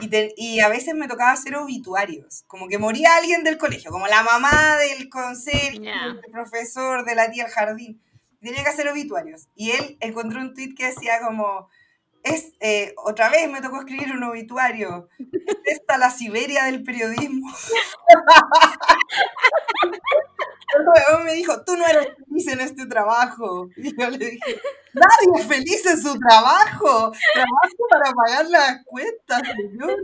Y, y, a veces me tocaba hacer obituarios, como que moría alguien del colegio, como la mamá del consejo, el profesor, de la tía del jardín. Tenía que hacer obituarios. Y él encontró un tweet que decía como, es, eh, otra vez me tocó escribir un obituario. Es esta la Siberia del periodismo. *laughs* Me dijo, tú no eres feliz en este trabajo. Y yo le dije, nadie es feliz en su trabajo. Trabajo para pagar las cuentas, señor.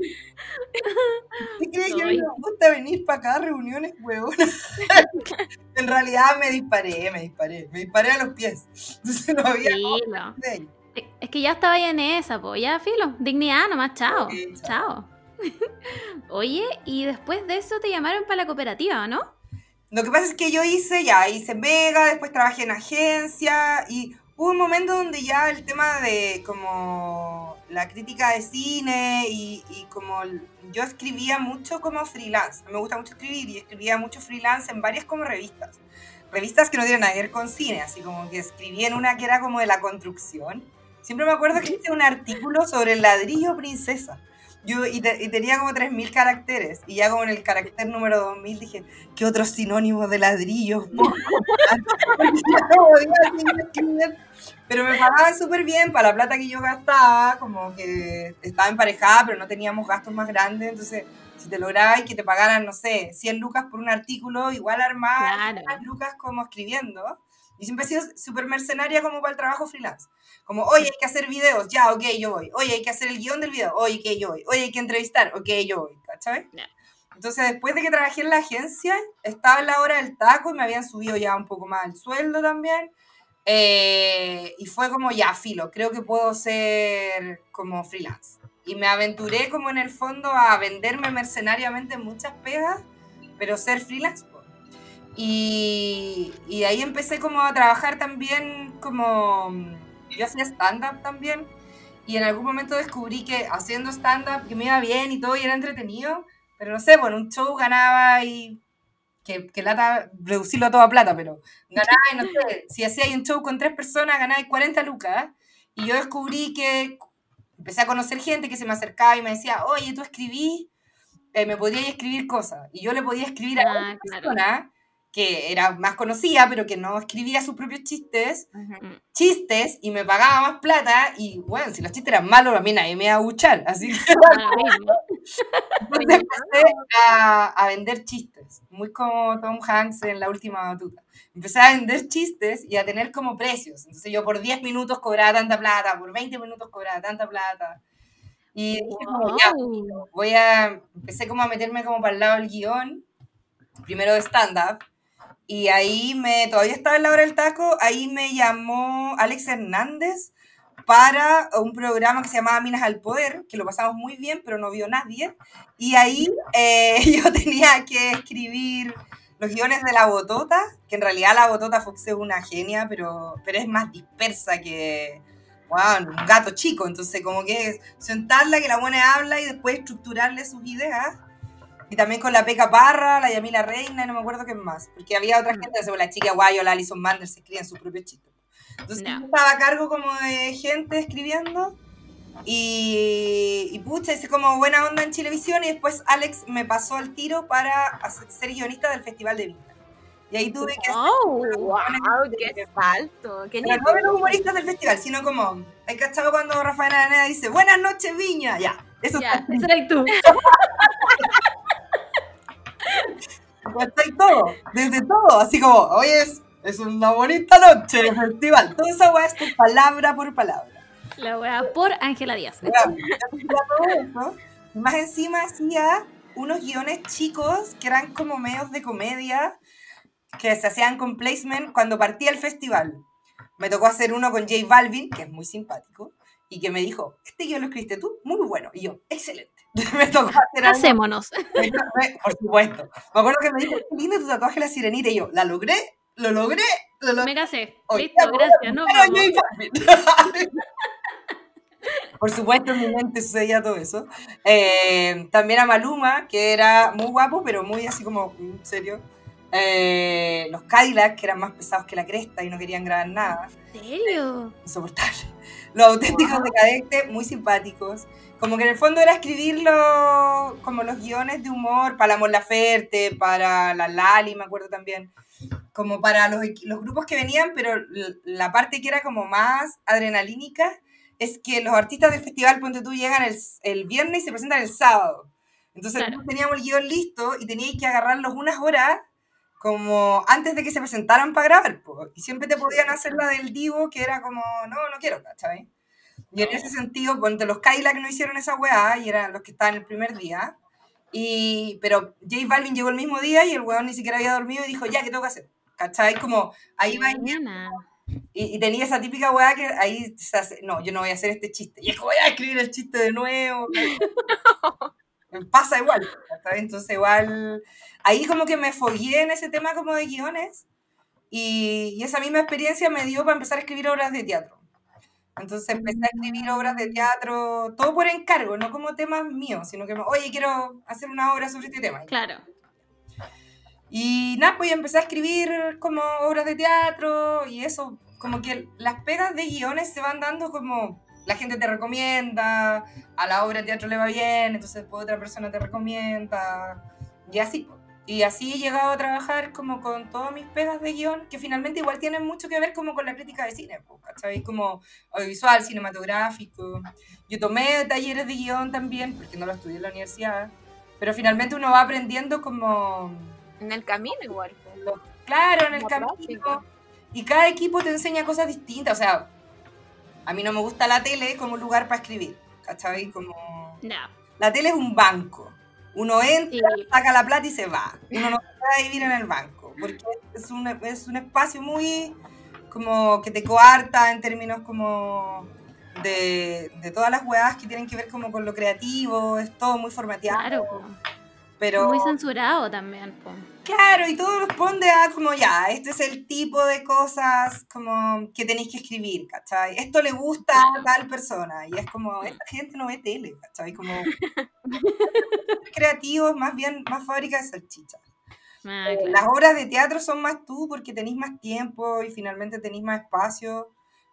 ¿Qué crees que a mí me gusta venir para acá a reuniones, huevona? *laughs* en realidad me disparé, me disparé. Me disparé a los pies. Entonces no había sí, es que ya estaba ahí en esa, pues ya filo. Dignidad nomás, chao. chao. *laughs* Oye, y después de eso te llamaron para la cooperativa, ¿no? Lo que pasa es que yo hice ya, hice Mega, después trabajé en agencia y hubo un momento donde ya el tema de como la crítica de cine y, y, como yo escribía mucho como freelance, me gusta mucho escribir y escribía mucho freelance en varias como revistas. revistas que no tienen nada que ver con cine, así como que escribí en una que era como de la construcción. Siempre me acuerdo que hice un artículo sobre el ladrillo princesa. Yo, y, te- y tenía como 3.000 caracteres. Y ya como en el carácter número 2.000 dije, ¿qué otros sinónimos de ladrillo? puedo *laughs* encontrar?" Porque ya no podía seguir escribiendo. Pero me pagaban súper bien para la plata que yo gastaba, como que estaba emparejada, pero no teníamos gastos más grandes, entonces si te lograbas que te pagaran, no sé, 100 lucas por un artículo, igual armaba Claro. lucas como escribiendo. Y siempre he sido súper mercenaria como para el trabajo freelance. Como, oye, hay que hacer videos, ya, ok, yo voy. Oye, hay que hacer el guion del video, oye, ok, yo voy. Oye, hay que entrevistar, ok, yo voy, ¿cachai? Ya. Entonces, después de que trabajé en la agencia, estaba en la hora del taco y me habían subido ya un poco más el sueldo también. Eh, y fue como, ya, filo, creo que puedo ser como freelance. Y me aventuré como en el fondo a venderme mercenariamente en muchas pegas, pero ser freelance. Y, y ahí empecé como a trabajar también como... Yo hacía stand-up también. Y en algún momento descubrí que haciendo stand-up que me iba bien y todo y era entretenido. Pero no sé, bueno, un show ganaba y... Que, que lata reducirlo a toda plata, pero ganaba, y no sé, si hacía un show con tres personas, ganaba 40 lucas. Y yo descubrí que empecé a conocer gente que se me acercaba y me decía, oye, tú escribí, eh, me podrías escribir cosas. Y yo le podía escribir a Ah, otra claro. persona que era más conocida, pero que no escribía sus propios chistes, chistes, y me pagaba más plata. Y bueno, si los chistes eran malos, a mí nadie me iba a buchar. Así que *laughs* mismo. entonces empecé a, a vender chistes, muy como Tom Hanks en la última batuta. Empecé a vender chistes y a tener como precios. Entonces yo por 10 minutos cobraba tanta plata, por 20 minutos cobraba tanta plata. Y dije como, ya, Wow. voy a, empecé como a meterme como para el lado del guion, primero de stand-up, y ahí me, todavía estaba en la hora del taco, ahí me llamó Alex Hernández para un programa que se llamaba Minas al Poder, que lo pasamos muy bien, pero no vio nadie, y ahí eh, *laughs* yo tenía que escribir los guiones de La Botota, que en realidad La Botota Fox es una genia, pero, pero es más dispersa que, wow, un gato chico, entonces como que sentarla, que la buena habla y después estructurarle sus ideas. Y también con la Peca Parra, la Yamila Reina, y no me acuerdo qué más, porque había otra gente, como la chica Guayo, la Alison Manders, se escribían sus propios chistes. Entonces yo estaba a cargo como de gente escribiendo y, y pucha, hice como buena onda en Chilevisión y después Alex me pasó el tiro para hacer- ser guionista del Festival de Viña. Y ahí tuve que Oh, ¡Wow! ¡Qué salto! ¡Qué pero no de los humoristas del festival, sino como, ¿hay cachado cuando Rafael Araneda dice, buenas noches Viña? Ya, eso ya, está ese eres tú. *laughs* ¿cachai? todo, desde todo, así como, hoy es, es una bonita noche de festival. Toda esa weá es por palabra por palabra. La wea por Ángela Díaz. Todo eso, más encima hacía unos guiones chicos que eran como medios de comedia que se hacían con placement cuando partía el festival. Me tocó hacer uno con J Balvin, que es muy simpático, y que me dijo, este guion lo escribiste tú, muy bueno. Y yo, excelente. *laughs* me tocó hacer algo Hacémonos. por supuesto. Me acuerdo que me dijo, qué lindo tu tatuaje la sirenita. Y yo, ¿la logré? ¿Lo logré? ¿Lo logré? Me casé. Hoy Listo, gracias. No. *laughs* Por supuesto, en mi mente sucedía todo eso. Eh, también a Maluma, que era muy guapo, pero muy así como, en serio. Eh, los Cadillac, que eran más pesados que la cresta y no querían grabar nada. ¿En serio? Insoportable. Los auténticos decadentes, muy simpáticos. Como que en el fondo era escribirlo como los guiones de humor para la Laferte, para la Lali, me acuerdo también. Como para los, los grupos que venían, pero la parte que era como más adrenalínica es que los artistas del festival, ponte tú, llegan el, el viernes y se presentan el sábado. Entonces Claro. teníamos el guion listo y teníais que agarrarlos unas horas como antes de que se presentaran para grabar. po. Y siempre te podían hacer la del divo, que era como, no, no quiero, ¿cachai? Y en ese sentido, ponte los Cadillac no hicieron esa weá y eran los que estaban el primer día. Y, pero J Balvin llegó el mismo día y el weón ni siquiera había dormido y dijo, ya, ¿qué tengo que hacer? ¿Cachai? Como, ahí va y, y tenía esa típica weá que ahí se hace, no, yo no voy a hacer este chiste. Y es voy a escribir el chiste de nuevo. *laughs* Pasa igual. ¿cachai? Entonces igual, ahí como que me fogué en ese tema como de guiones. Y, y esa misma experiencia me dio para empezar a escribir obras de teatro. Entonces empecé a escribir obras de teatro, todo por encargo, no como temas míos, sino que, oye, quiero hacer una obra sobre este tema. Claro. Y nada, pues empecé a escribir como obras de teatro y eso, como que las pegas de guiones se van dando como la gente te recomienda, a la obra de teatro le va bien, entonces después otra persona te recomienda, y así. Y así he llegado a trabajar como con todas mis pegas de guion, que finalmente igual tienen mucho que ver como con la crítica de cine, ¿cachai? Como audiovisual, cinematográfico. Yo tomé talleres de guion también, porque no lo estudié en la universidad, pero finalmente uno va aprendiendo como... En el camino igual. lo- claro, en el camino. práctica. Y cada equipo te enseña cosas distintas. O sea, a mí no me gusta la tele como lugar para escribir. ¿Cachai? Como... No. La tele es un banco. Uno entra, Sí. saca la plata y se va. Uno no puede vivir en el banco. Porque es un, es un espacio muy como que te coarta en términos como de, de todas las weas que tienen que ver como con lo creativo. Es todo muy formateado. Claro. Pero muy censurado también. po. Claro, y todo responde a como ya, este es el tipo de cosas como que tenéis que escribir, ¿cachai? Esto le gusta a tal persona, y es como, esta gente no ve tele, ¿cachai? Como *laughs* creativos, más bien, más fábrica de salchichas. Ah, Eh, claro. Las obras de teatro son más tú porque tenéis más tiempo y finalmente tenéis más espacio.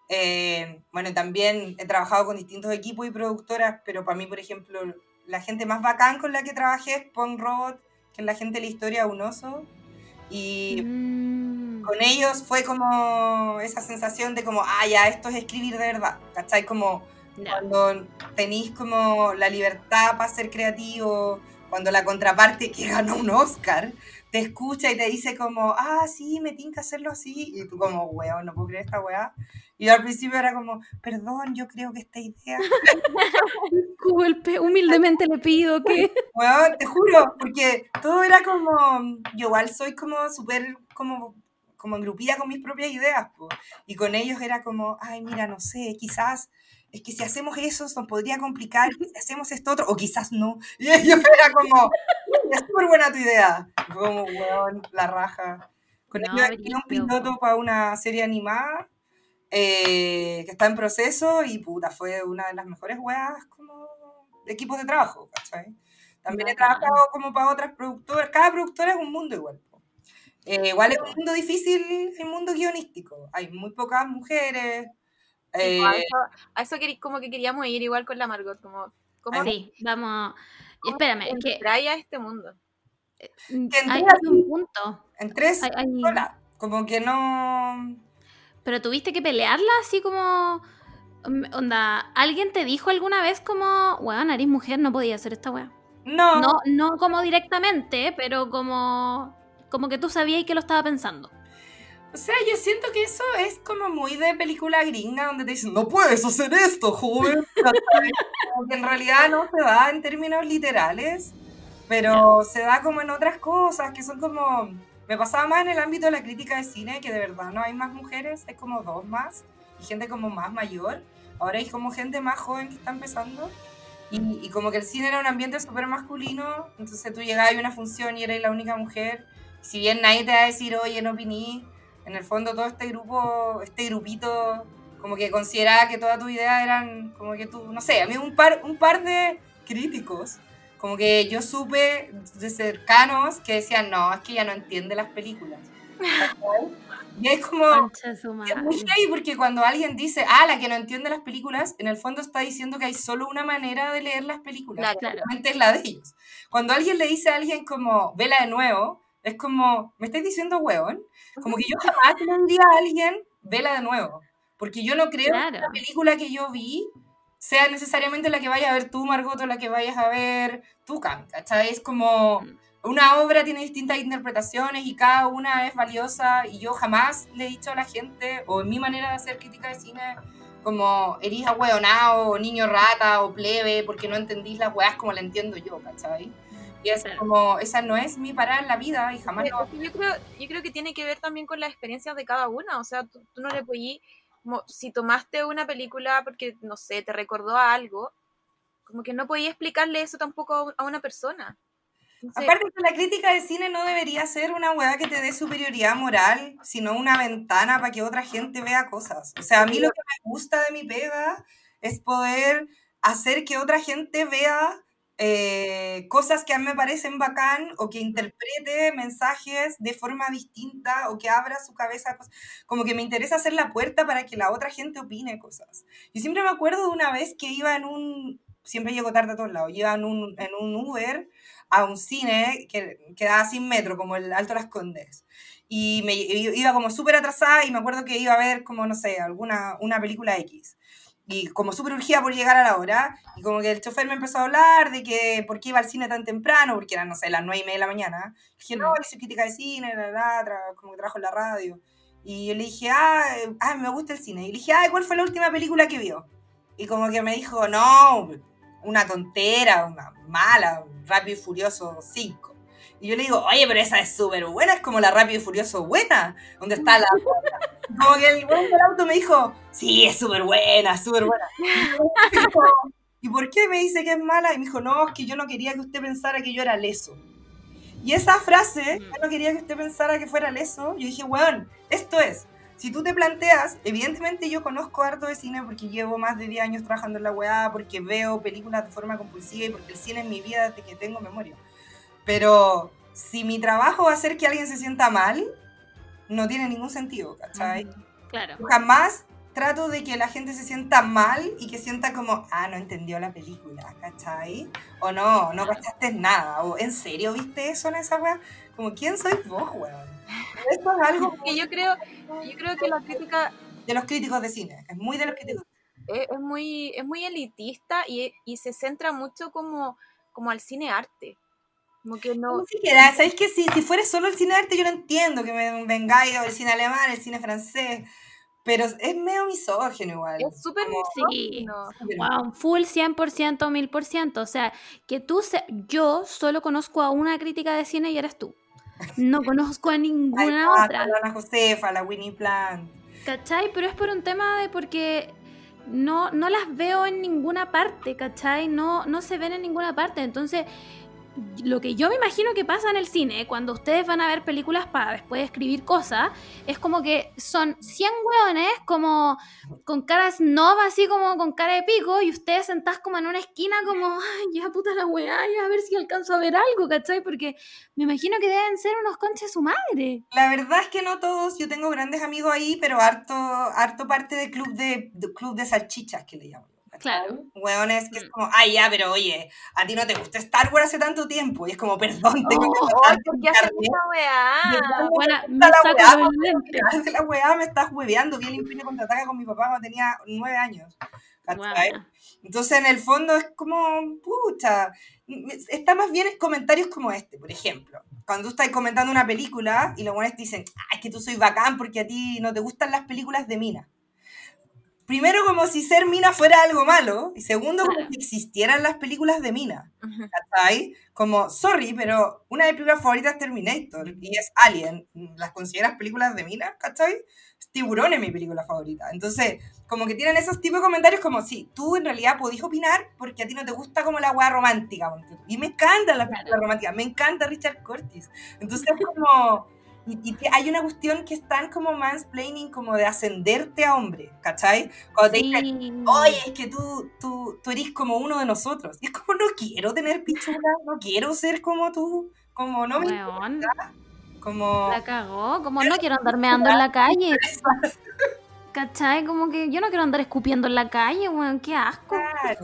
Eh, bueno, también he trabajado con distintos equipos y productoras, pero para mí, por ejemplo, la gente más bacán con la que trabajé es Pong Robot, que es la gente de la historia de un oso. Y Mm, con ellos fue como esa sensación de como, ah, ya, esto es escribir de verdad, ¿cachai? Como ya. cuando tenéis como la libertad para ser creativo, cuando la contraparte que ganó un Oscar te escucha y te dice como, ah, sí, me tinca hacerlo así, y tú como, weón, no puedo creer esta weá. Y yo al principio era como, perdón, yo creo que esta idea, *laughs* Disculpe, humildemente le pido que. weón, te juro, porque todo era como, yo igual soy como súper, como como engrupida con mis propias ideas, po. y con ellos era como, ay, mira, no sé, quizás es que si hacemos eso nos podría complicar, si hacemos esto otro, o quizás no. *laughs* Y ellos era como, es súper buena tu idea. Como, weón, la raja. Con No, ellos un piloto para una serie animada eh, que está en proceso y puta, fue una de las mejores weas como de equipos de trabajo, ¿cachai? También he trabajado como para otras productoras, cada productora es un mundo igual. Eh, igual es un mundo difícil el mundo guionístico, hay muy pocas mujeres. Sí, eh, pues, a eso, a eso como que queríamos ir igual con la Margot, como, como Sí, vamos. Y espérame, es que trae a este mundo. mm, que entré hay un punto. en tres Hay- hay- como que no... Pero tuviste que pelearla así como. mm, Onda, ¿alguien te dijo alguna vez como, weón, eres mujer, no podía hacer esta weá? No, No, no como directamente, pero como. Como que tú sabías que lo estaba pensando. O sea, yo siento que eso es como muy de película gringa donde te dicen, no puedes hacer esto, joven. *laughs* en realidad no se da en términos literales, pero se da como en otras cosas que son como... Me pasaba más en el ámbito de la crítica de cine, que de verdad no hay más mujeres, hay como dos más, y gente como más mayor. Ahora hay como gente más joven que está empezando. Y, y como que el cine era un ambiente súper masculino, entonces tú llegabas a una función y eras la única mujer. Si bien nadie te va a decir, oye, no opiní, en el fondo todo este grupo, este grupito, como que consideraba que todas tus ideas eran como que tú, no sé, a mí un par, un par de críticos, como que yo supe de cercanos que decían, no, es que ella no entiende las películas. *laughs* Y es como, es muy heavy porque cuando alguien dice, ah, la que no entiende las películas, en el fondo está diciendo que hay solo una manera de leer las películas. Claro. Claro. Es la de ellos. Cuando alguien le dice a alguien como, vela de nuevo, es como, ¿me estáis diciendo hueón? Como que yo jamás le diría a alguien, vela de nuevo. Porque yo no creo Claro. que la película que yo vi sea necesariamente la que vayas a ver tú, Margot, o la que vayas a ver tú, Cam, ¿cachai? Es como Mm. una obra tiene distintas interpretaciones y cada una es valiosa y yo jamás le he dicho a la gente, o en mi manera de hacer crítica de cine, como eres ahueonado, o niño rata, o plebe, porque no entendís las weas como la entiendo yo, ¿cachai? Y es Claro. como, esa no es mi parada en la vida y jamás lo... Es que Yo creo, yo creo que tiene que ver también con las experiencias de cada una. O sea, tú, tú no le podías, como si tomaste una película porque, no sé, te recordó a algo, como que no podías explicarle eso tampoco a, un- a una persona. Entonces, Aparte que la crítica de cine no debería ser una weá que te dé superioridad moral, sino una ventana para que otra gente vea cosas. O sea, a mí lo que me gusta de mi pega es poder hacer que otra gente vea eh, cosas que a mí me parecen bacán o que interprete mensajes de forma distinta o que abra su cabeza. pues, Como que me interesa hacer la puerta para que la otra gente opine cosas. Yo siempre me acuerdo de una vez que iba en un... Siempre llego tarde a todos lados. Iba en un, en un Uber a un cine que quedaba sin metro, como el Alto Las Condes. Y me iba como súper atrasada y me acuerdo que iba a ver como, no sé, alguna una película X y como súper urgida por llegar a la hora, y como que el chofer me empezó a hablar de que por qué iba al cine tan temprano, porque eran, no sé, las nueve y media de la mañana. Le dije, no, yo soy crítica de cine, la, la, como que trabajo en la radio. Y yo le dije, ah, eh, ah, me gusta el cine. Y le dije, ah, ¿cuál fue la última película que vio? Y como que me dijo, no, una tontera, una mala, Rápido y Furioso 5. Y yo le digo, oye, pero esa es súper buena, es como la Rápido y Furioso buena, donde está la... Como que el buen del auto me dijo, sí, es súper buena, súper buena. Y yo, ¿Y por qué me dice que es mala? Y me dijo, no, es que yo no quería que usted pensara que yo era leso. Y esa frase, yo no quería que usted pensara que fuera leso, yo dije, weón, esto es. Si tú te planteas, evidentemente yo conozco harto de cine porque llevo más de 10 años trabajando en la weá, porque veo películas de forma compulsiva y porque el cine es mi vida desde que tengo memoria. Pero si mi trabajo va a hacer que alguien se sienta mal, no tiene ningún sentido, ¿cachai? Claro. Jamás trato de que la gente se sienta mal y que sienta como, ah, no entendió la película, ¿cachai? O no, no cachaste nada. O, ¿en serio viste eso en esa weá? Como, ¿quién sois vos, weón? Esto es algo *laughs* Que yo creo, yo creo que la crítica de los críticos de cine. Es muy de los críticos. es, es muy, es muy elitista y, y se centra mucho como, como al cine arte. Como que no. Ni siquiera, ¿sabéis que si, si fuera solo el cine de arte yo lo entiendo, que me vengáis o el cine alemán, el cine francés, pero es medio misógino igual. Es súper Como- Sí. misógino. Wow, full 100%, 1000%. O sea, que tú, se- yo solo conozco a una crítica de cine y eres tú. No conozco a ninguna otra. la Ana Josefa, la Winnie Plant. ¿Cachai? Pero es por un tema de porque no, no las veo en ninguna parte, ¿cachai? No, no se ven en ninguna parte. Entonces, lo que yo me imagino que pasa en el cine, cuando ustedes van a ver películas para después escribir cosas, es como que son 100 hueones como con caras novas, así como con cara de pico, y ustedes sentás como en una esquina como, ay, ya puta la weá, ya a ver si alcanzo a ver algo, ¿cachai? Porque me imagino que deben ser unos conches su madre. La verdad es que no todos, yo tengo grandes amigos ahí, pero harto, harto parte del club de, de- club de salchichas que le llamo. Claro. Hueones que es Mm. como, ay ya, pero oye, a ti no te gusta Star Wars hace tanto tiempo. Y es como, perdón, tengo que Oh, ¿Por por qué internet. esa weá? Bueno, me la weá, de la weá me estás hueveando. Vi el Imperio Contraataca con mi papá cuando tenía nueve años. Entonces, en el fondo, es como, pucha, está más bien en comentarios como este, por ejemplo. Cuando tú estás comentando una película y los buenos te dicen, ah, es que tú soy bacán porque a ti no te gustan las películas de mina. Primero, como si ser mina fuera algo malo, y segundo, como Claro. si existieran las películas de mina. ¿cachai? Como, sorry, pero una de mis películas favoritas es Terminator y es Alien. ¿Las consideras películas de mina, cachai? Tiburón es mi película favorita. Entonces, como que tienen esos tipos de comentarios como, sí, tú en realidad podís opinar porque a ti no te gusta como la weá romántica. Y me encantan las películas románticas, me encanta Richard Curtis. Entonces, es como... Y, hay una cuestión que es tan como mansplaining, como de ascenderte a hombre, ¿cachai? Cuando te dicen, oye, es que tú, tú, tú eres como uno de nosotros. Y es como, no quiero tener pichula, no quiero ser como tú, como no me como... la cagó. Como no quiero andar meando en la calle. ¿Cachai? Como que yo no quiero andar escupiendo en la calle, weón. Qué asco. Claro,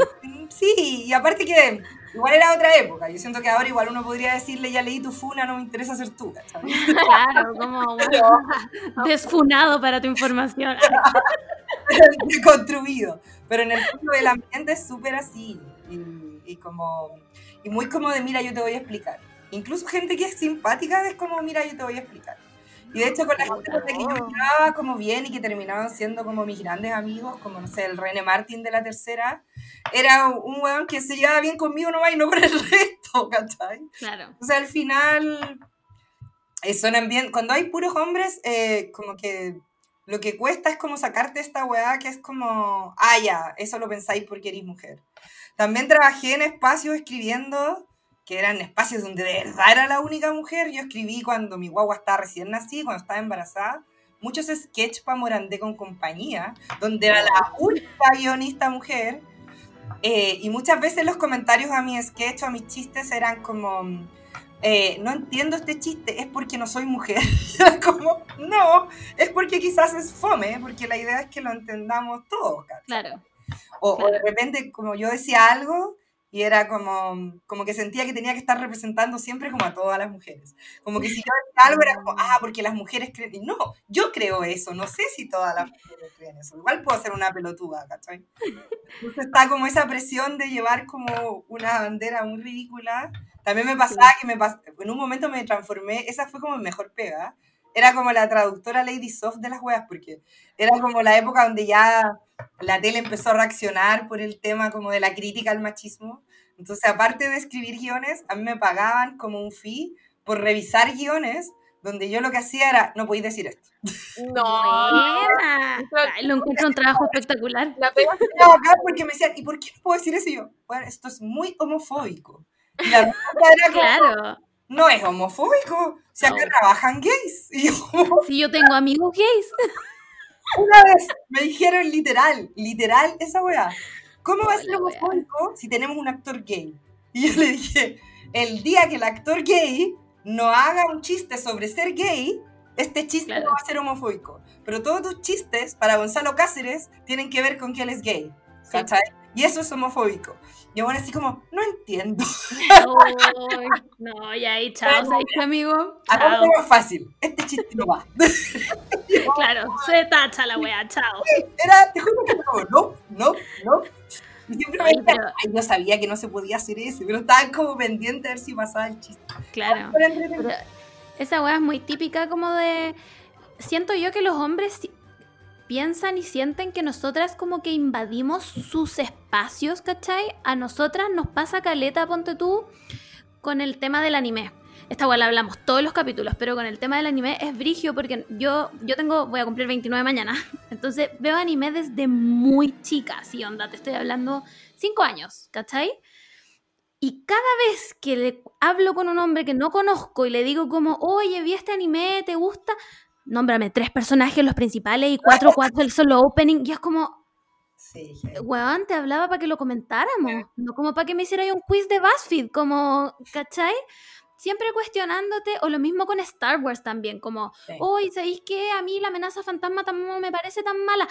Sí, y aparte que igual era otra época. Yo siento que ahora igual uno podría decirle, ya leí tu funa, no me interesa ser tú, ¿cachai? *laughs* Claro, como *laughs* weón, *laughs* desfunado para tu información. construido. Pero en el fondo el ambiente es súper así. Y, y como y muy como de, mira, yo te voy a explicar. Incluso gente que es simpática es como, mira, yo te voy a explicar. Y de hecho con la gente con la que yo me llevaba como bien y que terminaban siendo como mis grandes amigos, como, no sé, el René Martin de la tercera, era un weón que se llevaba bien conmigo nomás y no con el *laughs* resto, ¿cachai? Claro. O sea, al final eh, suenan bien. Cuando hay puros hombres, eh, como que lo que cuesta es como sacarte esta weá que es como, ah, ya, eso lo pensáis porque eres mujer. También trabajé en espacios escribiendo, que eran espacios donde de verdad era la única mujer. Yo escribí cuando mi guagua estaba recién nacida, cuando estaba embarazada. Muchos sketch para Morandé con compañía, donde era la única guionista mujer. Eh, y muchas veces los comentarios a mi sketch o a mis chistes eran como, eh, no entiendo este chiste, es porque no soy mujer. *laughs* Como, no, es porque quizás es fome, porque la idea es que lo entendamos todos. ¿cachai? Claro. O, o de Claro. repente, como yo decía algo y era como, como que sentía que tenía que estar representando siempre como a todas las mujeres. Como que si yo decía algo era como, ah, porque las mujeres creen. Y no, yo creo eso, no sé si todas las mujeres creen eso. Igual puedo ser una pelotuda, ¿cachai? Entonces está como esa presión de llevar como una bandera muy ridícula. También me pasaba que me pas- en un momento me transformé, esa fue como mi mejor pega. Era como la traductora Lady Soft de las weas, porque era como la época donde ya la tele empezó a reaccionar por el tema como de la crítica al machismo. Entonces, aparte de escribir guiones, a mí me pagaban como un fee por revisar guiones donde yo lo que hacía era, no podéis decir esto. No. *laughs* Lo encuentro un trabajo espectacular. La pega bacán porque me decían, ¿y por qué no puedo decir eso? Y yo, bueno, esto es muy homofóbico. Y la *laughs* respuesta era como, Claro. No es homofóbico, si acá No. trabajan gays. *laughs* Y yo, Si yo tengo amigos gays. una vez me dijeron literal, literal esa weá. ¿Cómo va a ser homofóbico si tenemos un actor gay? Y yo le dije, el día que el actor gay no haga un chiste sobre ser gay, este chiste Claro. no va a ser homofóbico. Pero todos tus chistes para Gonzalo Cáceres tienen que ver con que él es gay. Sí. ¿Cachai? Y eso es homofóbico. Y bueno, así como, no entiendo. No, y ahí, *laughs* chao, ¿sabes qué, amigo? Chao. Ahora es más fácil. Este chiste no va. *laughs* Claro, se tacha la wea, chao. Era, te juro que no, no, no, no. Y siempre me Oye, decían, pero- ay, yo sabía que no se podía hacer eso, pero estaban como pendientes a ver si pasaba el chiste. Claro. Pero esa weá es muy típica como de... Siento yo que los hombres piensan y sienten que nosotras como que invadimos sus espacios, ¿cachai? A nosotras nos pasa caleta, ponte tú, con el tema del anime. Esta weá la hablamos todos los capítulos, pero con el tema del anime es brigio porque yo, yo tengo, voy a cumplir 29 mañana, *laughs* entonces veo anime desde muy chica, sí, onda, te estoy hablando 5 años, ¿cachai? Y cada vez que le hablo con un hombre que no conozco y le digo como, oye, vi este anime, ¿te gusta? Nómbrame tres personajes, los principales, y cuatro, *laughs* cuatro son los opening. Y es como, Sí, weón, te hablaba para que lo comentáramos, no como para que me hiciera un quiz de BuzzFeed, como, ¿cachai? Siempre cuestionándote, o lo mismo con Star Wars también, como, Sí. oye, ¿sabéis qué? A mí la amenaza fantasma tampoco me parece tan mala.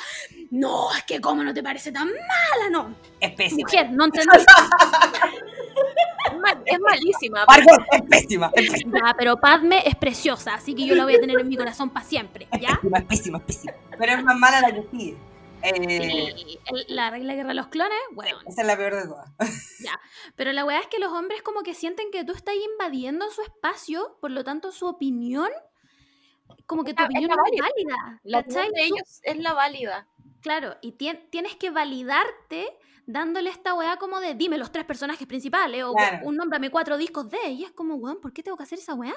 No, es que cómo no te parece tan mala, no. es pésima. Mujer, no entendí. *laughs* es, mal- es malísima. Margot, es pésima, es pésima, pero Padme es preciosa, así que yo la voy a tener en mi corazón para siempre, es ¿ya? pésima, es pésima, es pésima. Pero es más mala la que sigue. Eh, Sí, el- la regla de guerra de los clones, bueno, Esa es la peor de todas. *laughs* pero la weá es que los hombres como que sienten que tú estás invadiendo su espacio, por lo tanto su opinión, como que tu la- opinión no es válida. válida, La opinión de ellos es la válida. Claro, y tien- tienes que validarte dándole esta weá como de dime los tres personajes principales o Claro. un nómbrame cuatro discos de, y es como, weón, ¿por qué tengo que hacer esa weá?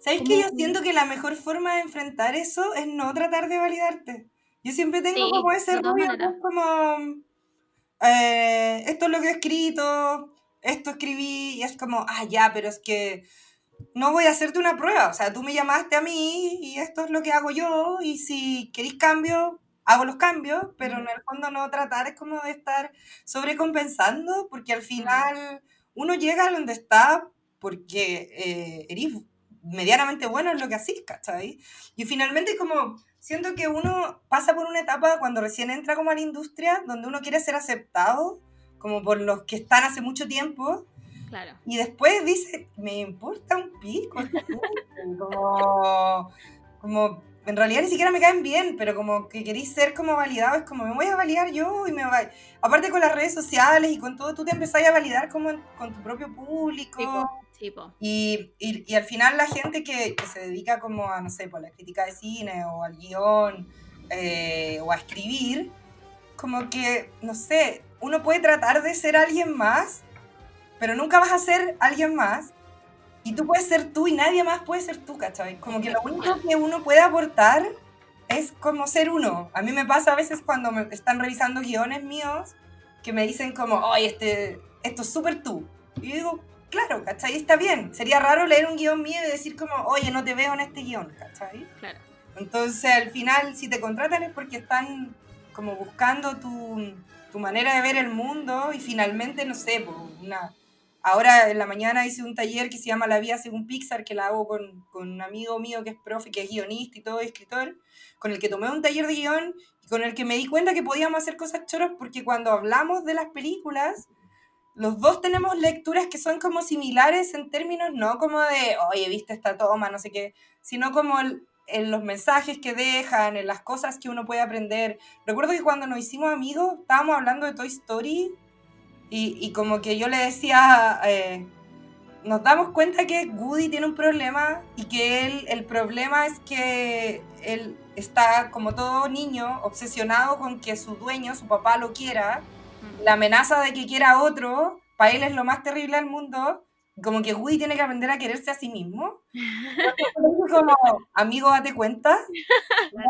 ¿Sabes qué? Yo siento que la mejor forma de enfrentar eso es no tratar de validarte. Yo siempre tengo Sí, como ese rollo, pues, como, eh, esto es lo que he escrito, esto escribí, y es como, ah, ya, pero es que no voy a hacerte una prueba. O sea, tú me llamaste a mí y esto es lo que hago yo, y si queréis cambio, hago los cambios, pero en el fondo no tratar es como de estar sobrecompensando, porque al final uno llega a donde está porque eh, eres medianamente bueno en lo que hacís, ¿cachai? Y finalmente como siento que uno pasa por una etapa cuando recién entra como a la industria, donde uno quiere ser aceptado, como por los que están hace mucho tiempo, Claro. y después dice, me importa un pico. *laughs* gente", como, como, en realidad ni siquiera me caen bien, pero como que queréis ser como validado, es como, me voy a validar yo y me va... Aparte con las redes sociales y con todo, tú te empezás a validar como en- con tu propio público. Sí, Y, y, y al final la gente que, que se dedica como a, no sé, por la crítica de cine o al guion eh, o a escribir, como que, no sé, uno puede tratar de ser alguien más, pero nunca vas a ser alguien más. Y tú puedes ser tú y nadie más puede ser tú, ¿cachai? Como que lo único que uno puede aportar es como ser uno. A mí me pasa a veces cuando me están revisando guiones míos que me dicen como, oye, este, esto es súper tú. Y yo digo, claro, ¿cachai? Está bien. Sería raro leer un guion mío y decir como, oye, no te veo en este guion, ¿cachai? claro. Entonces, al final, si te contratan es porque están como buscando tu, tu manera de ver el mundo y finalmente, no sé, pues, una... Ahora en la mañana hice un taller que se llama La vida según Pixar, que la hago con, con un amigo mío que es profe, que es guionista y todo, escritor, con el que tomé un taller de guion y con el que me di cuenta que podíamos hacer cosas choras porque cuando hablamos de las películas, los dos tenemos lecturas que son como similares en términos, no como de, oye, viste esta toma, no sé qué, sino como en los mensajes que dejan, en las cosas que uno puede aprender. Recuerdo que cuando nos hicimos amigos, estábamos hablando de Toy Story y, y como que yo le decía, eh, nos damos cuenta que Woody tiene un problema y que él, el problema es que él está, como todo niño, obsesionado con que su dueño, su papá, lo quiera. La amenaza de que quiera otro, para él es lo más terrible del mundo. Como que Woody tiene que aprender a quererse a sí mismo. *laughs* como, amigo, date cuenta.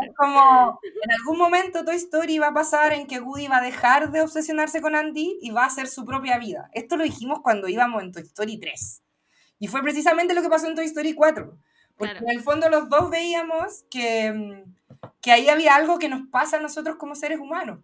Es como, en algún momento Toy Story va a pasar en que Woody va a dejar de obsesionarse con Andy y va a hacer su propia vida. Esto lo dijimos cuando íbamos en Toy Story 3. Y fue precisamente lo que pasó en Toy Story 4. Porque Claro. en el fondo los dos veíamos que, mm, que ahí había algo que nos pasa a nosotros como seres humanos.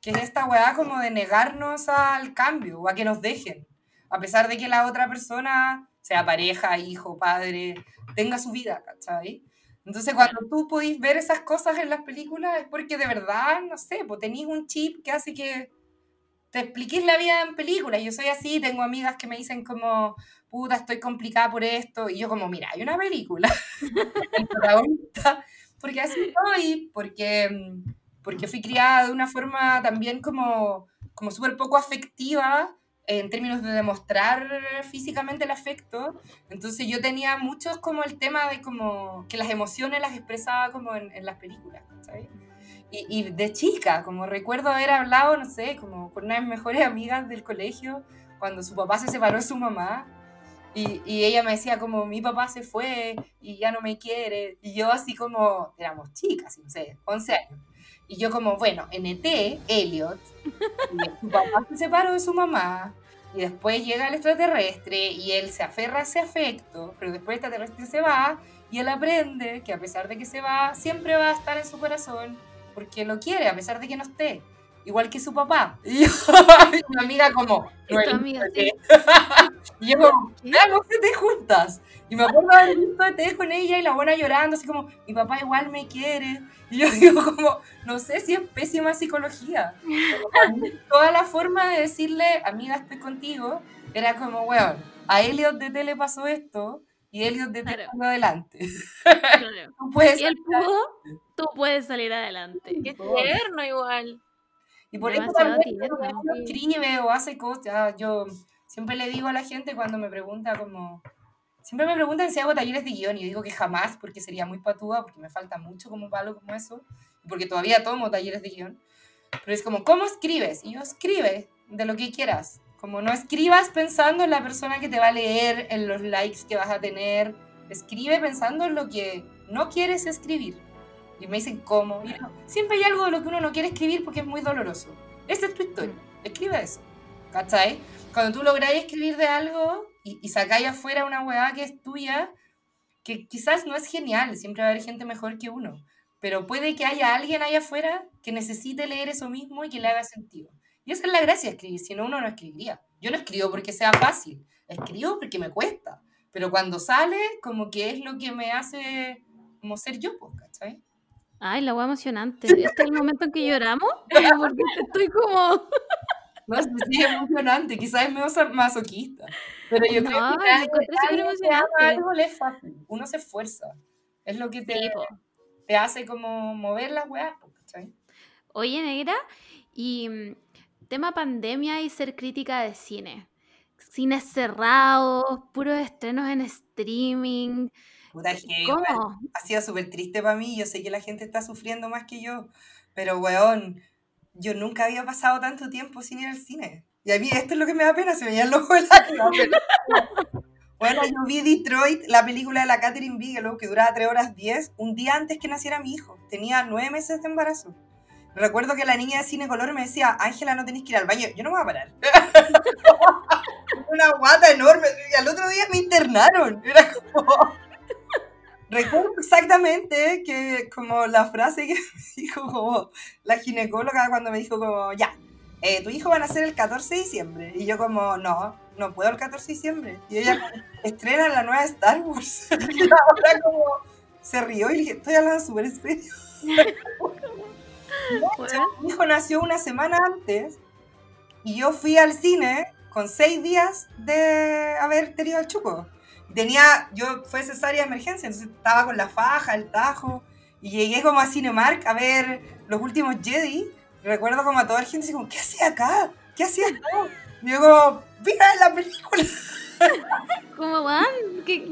Que es esta weá como de negarnos al cambio o a que nos dejen. A pesar de que la otra persona, sea pareja, hijo, padre, tenga su vida, ¿cachai? Entonces, cuando tú podís ver esas cosas en las películas, es porque de verdad, no sé, pues tenéis un chip que hace que te expliquéis la vida en películas. Yo soy así, tengo amigas que me dicen como, puta, estoy complicada por esto. Y yo como, mira, hay una película. *laughs* porque así soy, porque, mm, porque fui criada de una forma también como, como súper poco afectiva en términos de demostrar físicamente el afecto. Entonces yo tenía muchos como el tema de como que las emociones las expresaba como en, en las películas, ¿sabes? Y, y de chica, como recuerdo haber hablado, no sé, como con una de mis mejores amigas del colegio, cuando su papá se separó de su mamá, y, y ella me decía como, mi papá se fue y ya no me quiere, y yo así como, éramos chicas, no sé, 11 años. Y yo como, bueno, en ET, Elliot, su *laughs* papá se separó de su mamá, y después llega el extraterrestre, y él se aferra a ese afecto, pero después el extraterrestre se va, y él aprende que a pesar de que se va, siempre va a estar en su corazón, porque lo quiere, a pesar de que no esté. Igual que su papá. *laughs* Y yo, y mi amiga como, Y "No, amiga, ET". sí. *laughs* Y yo como, ¿Qué? veamos ET juntas. Y me acuerdo haber visto ET con ella y la buena llorando, así como, mi papá igual me quiere. Y yo *laughs* digo como, no sé si es pésima psicología. Toda la forma de decirle, amiga, estoy contigo, era como, weón, a Elliot de T le pasó esto y Elliot de Claro. adelante. Claro. Tú puedes Si él pudo, tú puedes salir adelante. Qué tierno igual. Y por eso también cuando tierno. uno escribe o hace cosas, yo siempre le digo a la gente cuando me pregunta como... Siempre me preguntan si hago talleres de guion y yo digo que jamás porque sería muy patúa, porque me falta mucho como palo como eso, porque todavía tomo talleres de guion. Pero es como, ¿cómo escribes? Y yo escribe de lo que quieras. Como no escribas pensando en la persona que te va a leer, en los likes que vas a tener. Escribe pensando en lo que no quieres escribir. Y me dicen, ¿cómo? Siempre hay algo de lo que uno no quiere escribir porque es muy doloroso. Esa es tu historia. Escribe eso. ¿Cachai? Cuando tú lográis escribir de algo y, y sacáis afuera una weá que es tuya, que quizás no es genial, siempre va a haber gente mejor que uno, pero puede que haya alguien allá afuera que necesite leer eso mismo y que le haga sentido. Y esa es la gracia de escribir, si no uno no escribiría. Yo no escribo porque sea fácil, escribo porque me cuesta, pero cuando sale, como que es lo que me hace como ser yo, pues, ¿cachai? Ay, la wea emocionante. Este es el momento en que lloramos. Porque *laughs* estoy como. No es emocionante, quizás es medio masoquista, pero yo creo No, nadie que algo es fácil, uno se esfuerza, es lo que te, Sí, hace como mover las weas, ¿cachai? Oye, negra, y mm, tema pandemia y ser crítica de cine. Cines cerrados, puros estrenos en streaming. Puta, es que igual ha sido súper triste para mí, yo sé que la gente está sufriendo más que yo, pero weón, yo nunca había pasado tanto tiempo sin ir al cine. Y a mí esto es lo que me da pena, se me llenan los ojos Bueno, *laughs* yo vi Detroit, la película de la Catherine Bigelow, que duraba 3 horas 10, un día antes que naciera mi hijo. Tenía 9 meses de embarazo. Recuerdo que la niña de cine color me decía, Ángela, no tenés que ir al baño. Yo no me voy a parar. *laughs* Una guata enorme. Y al otro día me internaron. Era como... Recuerdo exactamente que como la frase que *laughs* me dijo como la ginecóloga cuando me dijo como, ya, eh, tu hijo va a nacer el 14 de diciembre. Y yo como, no, no puedo el 14 de diciembre. Y ella estrena la nueva Star Wars. *laughs* y ahora como se rió y dije, estoy hablando súper en serio. *laughs* Mi hijo nació una semana antes y yo fui al cine con seis días de haber tenido el chuco. Tenía, yo fue cesárea de emergencia, entonces estaba con la faja, el tajo, y llegué como a Cinemark a ver los últimos Jedi. Recuerdo como a toda la gente así como, ¿qué hacía acá? ¿Qué hacía acá? Y yo como, ¡Mira la película! *laughs* ¿Cómo van? ¿Qué,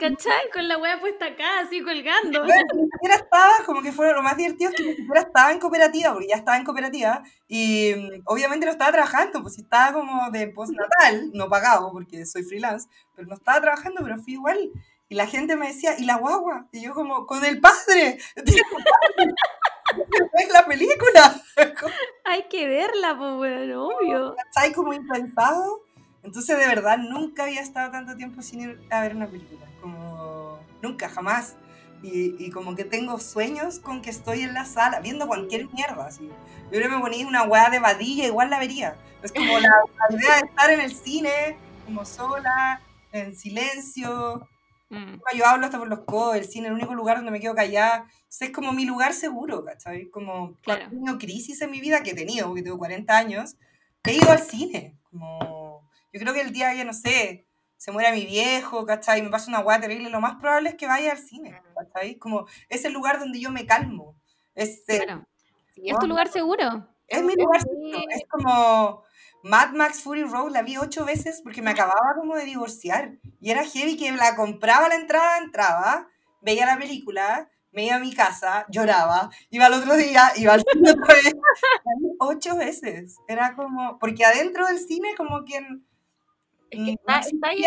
¿Cachai? Con la wea puesta acá, así colgando. Bueno, ni siquiera estaba, como que fue lo más divertido, es que ni siquiera estaba en cooperativa, porque ya estaba en cooperativa, y mm, obviamente no estaba trabajando, pues estaba como de postnatal, no pagado, porque soy freelance, pero no estaba trabajando, pero fui igual. Y la gente me decía, ¿y la guagua? Y yo como, con el padre. *laughs* *laughs* ¿Es la película? *laughs* Hay que verla, pues, weón, obvio. ¿Cachai? Como impensado. Entonces, de verdad, nunca había estado tanto tiempo sin ir a ver una película. Nunca, jamás. Y, y como que tengo sueños con que estoy en la sala viendo cualquier mierda. Así. Yo creo que me ponía una weá de vadilla, igual la vería. Es como la, la idea de estar en el cine, como sola, en silencio. *laughs* Mm. Yo hablo hasta por los codos, el cine es el único lugar donde me quedo callada. Entonces, es como mi lugar seguro, ¿cachai? Como cuando Claro. he tenido crisis en mi vida, que he tenido, porque tengo 40 años, he ido al cine. Como, yo creo que el día que, no sé, se muera mi viejo, ¿cachai? Me pasa una hueá terrible, lo más probable es que vaya al cine, ¿cachai? Como, es el lugar donde yo me calmo. Este, Claro. Es tu lugar seguro. es mi lugar seguro. Es como Mad Max Fury Road, la vi ocho veces porque me acababa como de divorciar. Y era heavy que la compraba la entrada, entraba, veía la película, me iba a mi casa, lloraba, iba al otro día, iba al cine otra vez. *laughs* La vi ocho veces. Era como, porque adentro del cine como que... Es que mm, está, ahí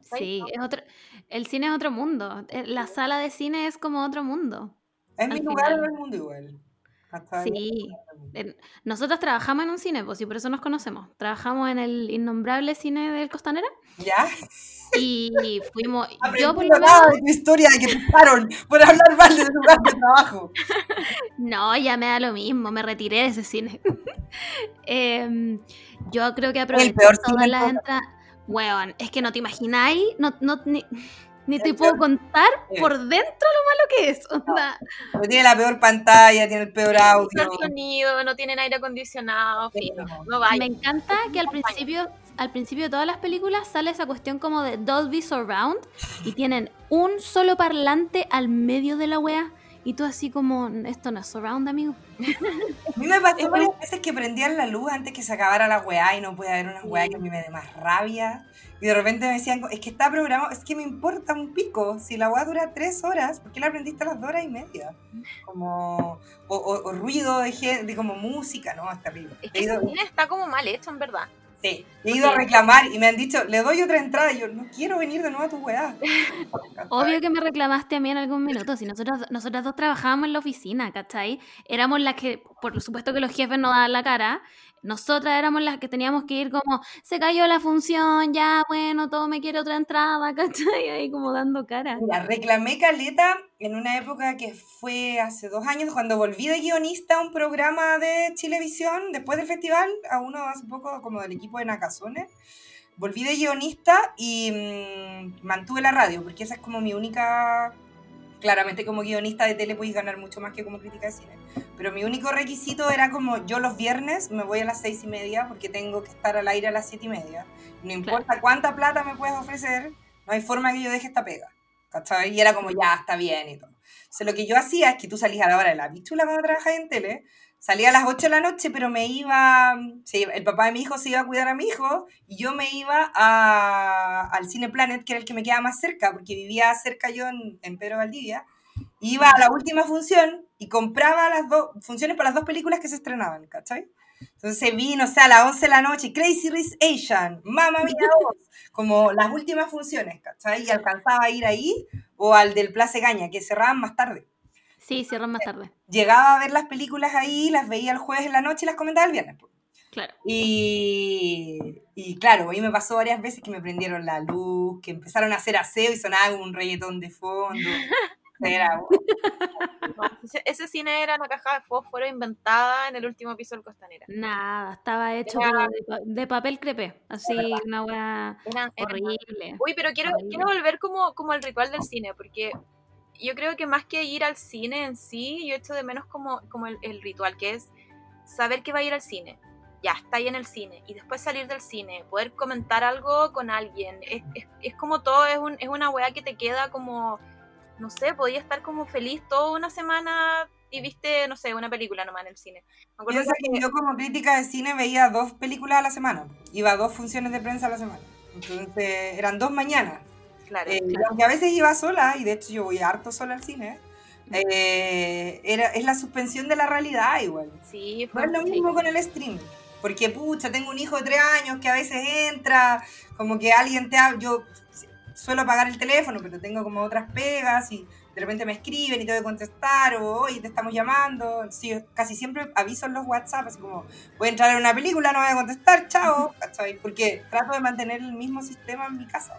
Sí, es otro, el cine es otro mundo. Eh, La sala de cine es como otro mundo. Es mi lugar final. en el mundo igual. Sí. En- Nosotros trabajamos en un cine, pues, y por eso nos conocemos. Trabajamos en el innombrable cine del Costanera ¿Ya? y fuimos. *laughs* yo, por lo menos, de tu historia de que echaron por hablar mal del lugar de trabajo. *laughs* no, ya me da lo mismo, me retiré de ese cine. *laughs* Em, yo creo que aproveché todas las entradas. Weón, es que no te imagináis, no, no, ni, ni te puedo contar por dentro lo malo que es. onda. Pero tiene la peor pantalla, tiene el peor audio. No tienen sonido, no tienen aire acondicionado. No. No vaya. Me encanta que al principio, al principio de todas las películas sale esa cuestión como de Dolby Surround y tienen un solo parlante al medio de la wea y tú así como, esto no es surround, amigo. A mí me pasó varias veces que prendían la luz antes que se acabara la weá y no puede haber una weá que a mí me dé más rabia. Y de repente me decían, es que está programado, es que me importa un pico. Si la weá dura tres horas, ¿por qué la prendiste a las dos horas y media? Como, o, o- o ruido de, gen- de como música, no, es terrible. Es que ido, cine está como mal hecho, en verdad. sí, he ido a reclamar y me han dicho, le doy otra entrada. Y yo, no quiero venir de nuevo a tu weá. *laughs* Obvio que me reclamaste a mí en algún minuto, si nosotros, nosotras dos trabajábamos en la oficina, ¿cachai? Éramos las que, por supuesto que los jefes no daban la cara, nosotras éramos las que teníamos que ir como, se cayó la función, ya, bueno, todo me quiere otra entrada, *laughs* ¿cachai? Ahí como dando cara. Mira, reclamé caleta en una época que fue hace dos años, cuando volví de guionista a un programa de Chilevisión, después del festival, a uno hace poco como del equipo de Nacazones. Volví de guionista y mm, mantuve la radio, porque esa es como mi única... Claramente como guionista de tele podéis ganar mucho más que como crítica de cine. Pero mi único requisito era como yo los viernes me voy a las seis y media porque tengo que estar al aire a las siete y media. No importa cuánta plata me puedes ofrecer, no hay forma que yo deje esta pega. ¿cachai? Y era como, ya, está bien y todo. Entonces, lo que yo hacía es que tú salías a la hora de la pichula cuando trabajabas en tele, salía a las 8 de la noche, pero me iba, iba- el papá de mi hijo se iba a cuidar a mi hijo, y yo me iba a- al Cine Planet, que era el que me quedaba más cerca, porque vivía cerca yo en, en Pedro Valdivia, iba a la última función y compraba las dos funciones para las dos películas que se estrenaban, ¿cachai? Entonces vi, no sé, a las 11 de la noche, Crazy Rich Asian, Mamma Mia 2, como las últimas funciones, ¿cachai? Y alcanzaba a ir ahí o al del Place Gaña, que cerraban más tarde. Sí, cierran más tarde. Llegaba a ver las películas ahí, las veía el jueves en la noche y las comentaba el viernes. Claro. Y, y claro, ahí me pasó varias veces que me prendieron la luz, que empezaron a hacer aseo y sonaba un reggaetón de fondo. *laughs* Era, ese, ese cine era una caja de fósforo inventada en el último piso del Costanera. Nada, estaba hecho Era- de, pa- de papel crepé. Así, una eran- horrible. Uy, pero quiero, Horrible. quiero volver como, como al ritual del cine, porque yo creo que más que ir al cine en sí, yo echo de menos como, como el, el ritual, que es saber que va a ir al cine. Ya, está ahí en el cine. Y después salir del cine, poder comentar algo con alguien. Es, es, es como todo, es, un, es una weá que te queda como, no sé, podía estar como feliz toda una semana y viste, no sé, una película nomás en el cine. Me acuerdo Piensa que- que yo como crítica de cine veía dos películas a la semana. Iba a dos funciones de prensa a la semana. Entonces eran dos mañanas. Claro, Eh, y aunque a veces iba sola, y de hecho yo voy harto sola al cine, eh, era, es la suspensión de la realidad igual. sí, No es lo mismo con el streaming. Porque, pucha, tengo un hijo de tres años que a veces entra, como que alguien te habla. Yo suelo apagar el teléfono, pero tengo como otras pegas y de repente me escriben y tengo que contestar, o hoy te estamos llamando. Sí, casi siempre aviso en los WhatsApp, así como, voy a entrar en una película, no voy a contestar, chao, ¿cachai? Porque trato de mantener el mismo sistema en mi casa.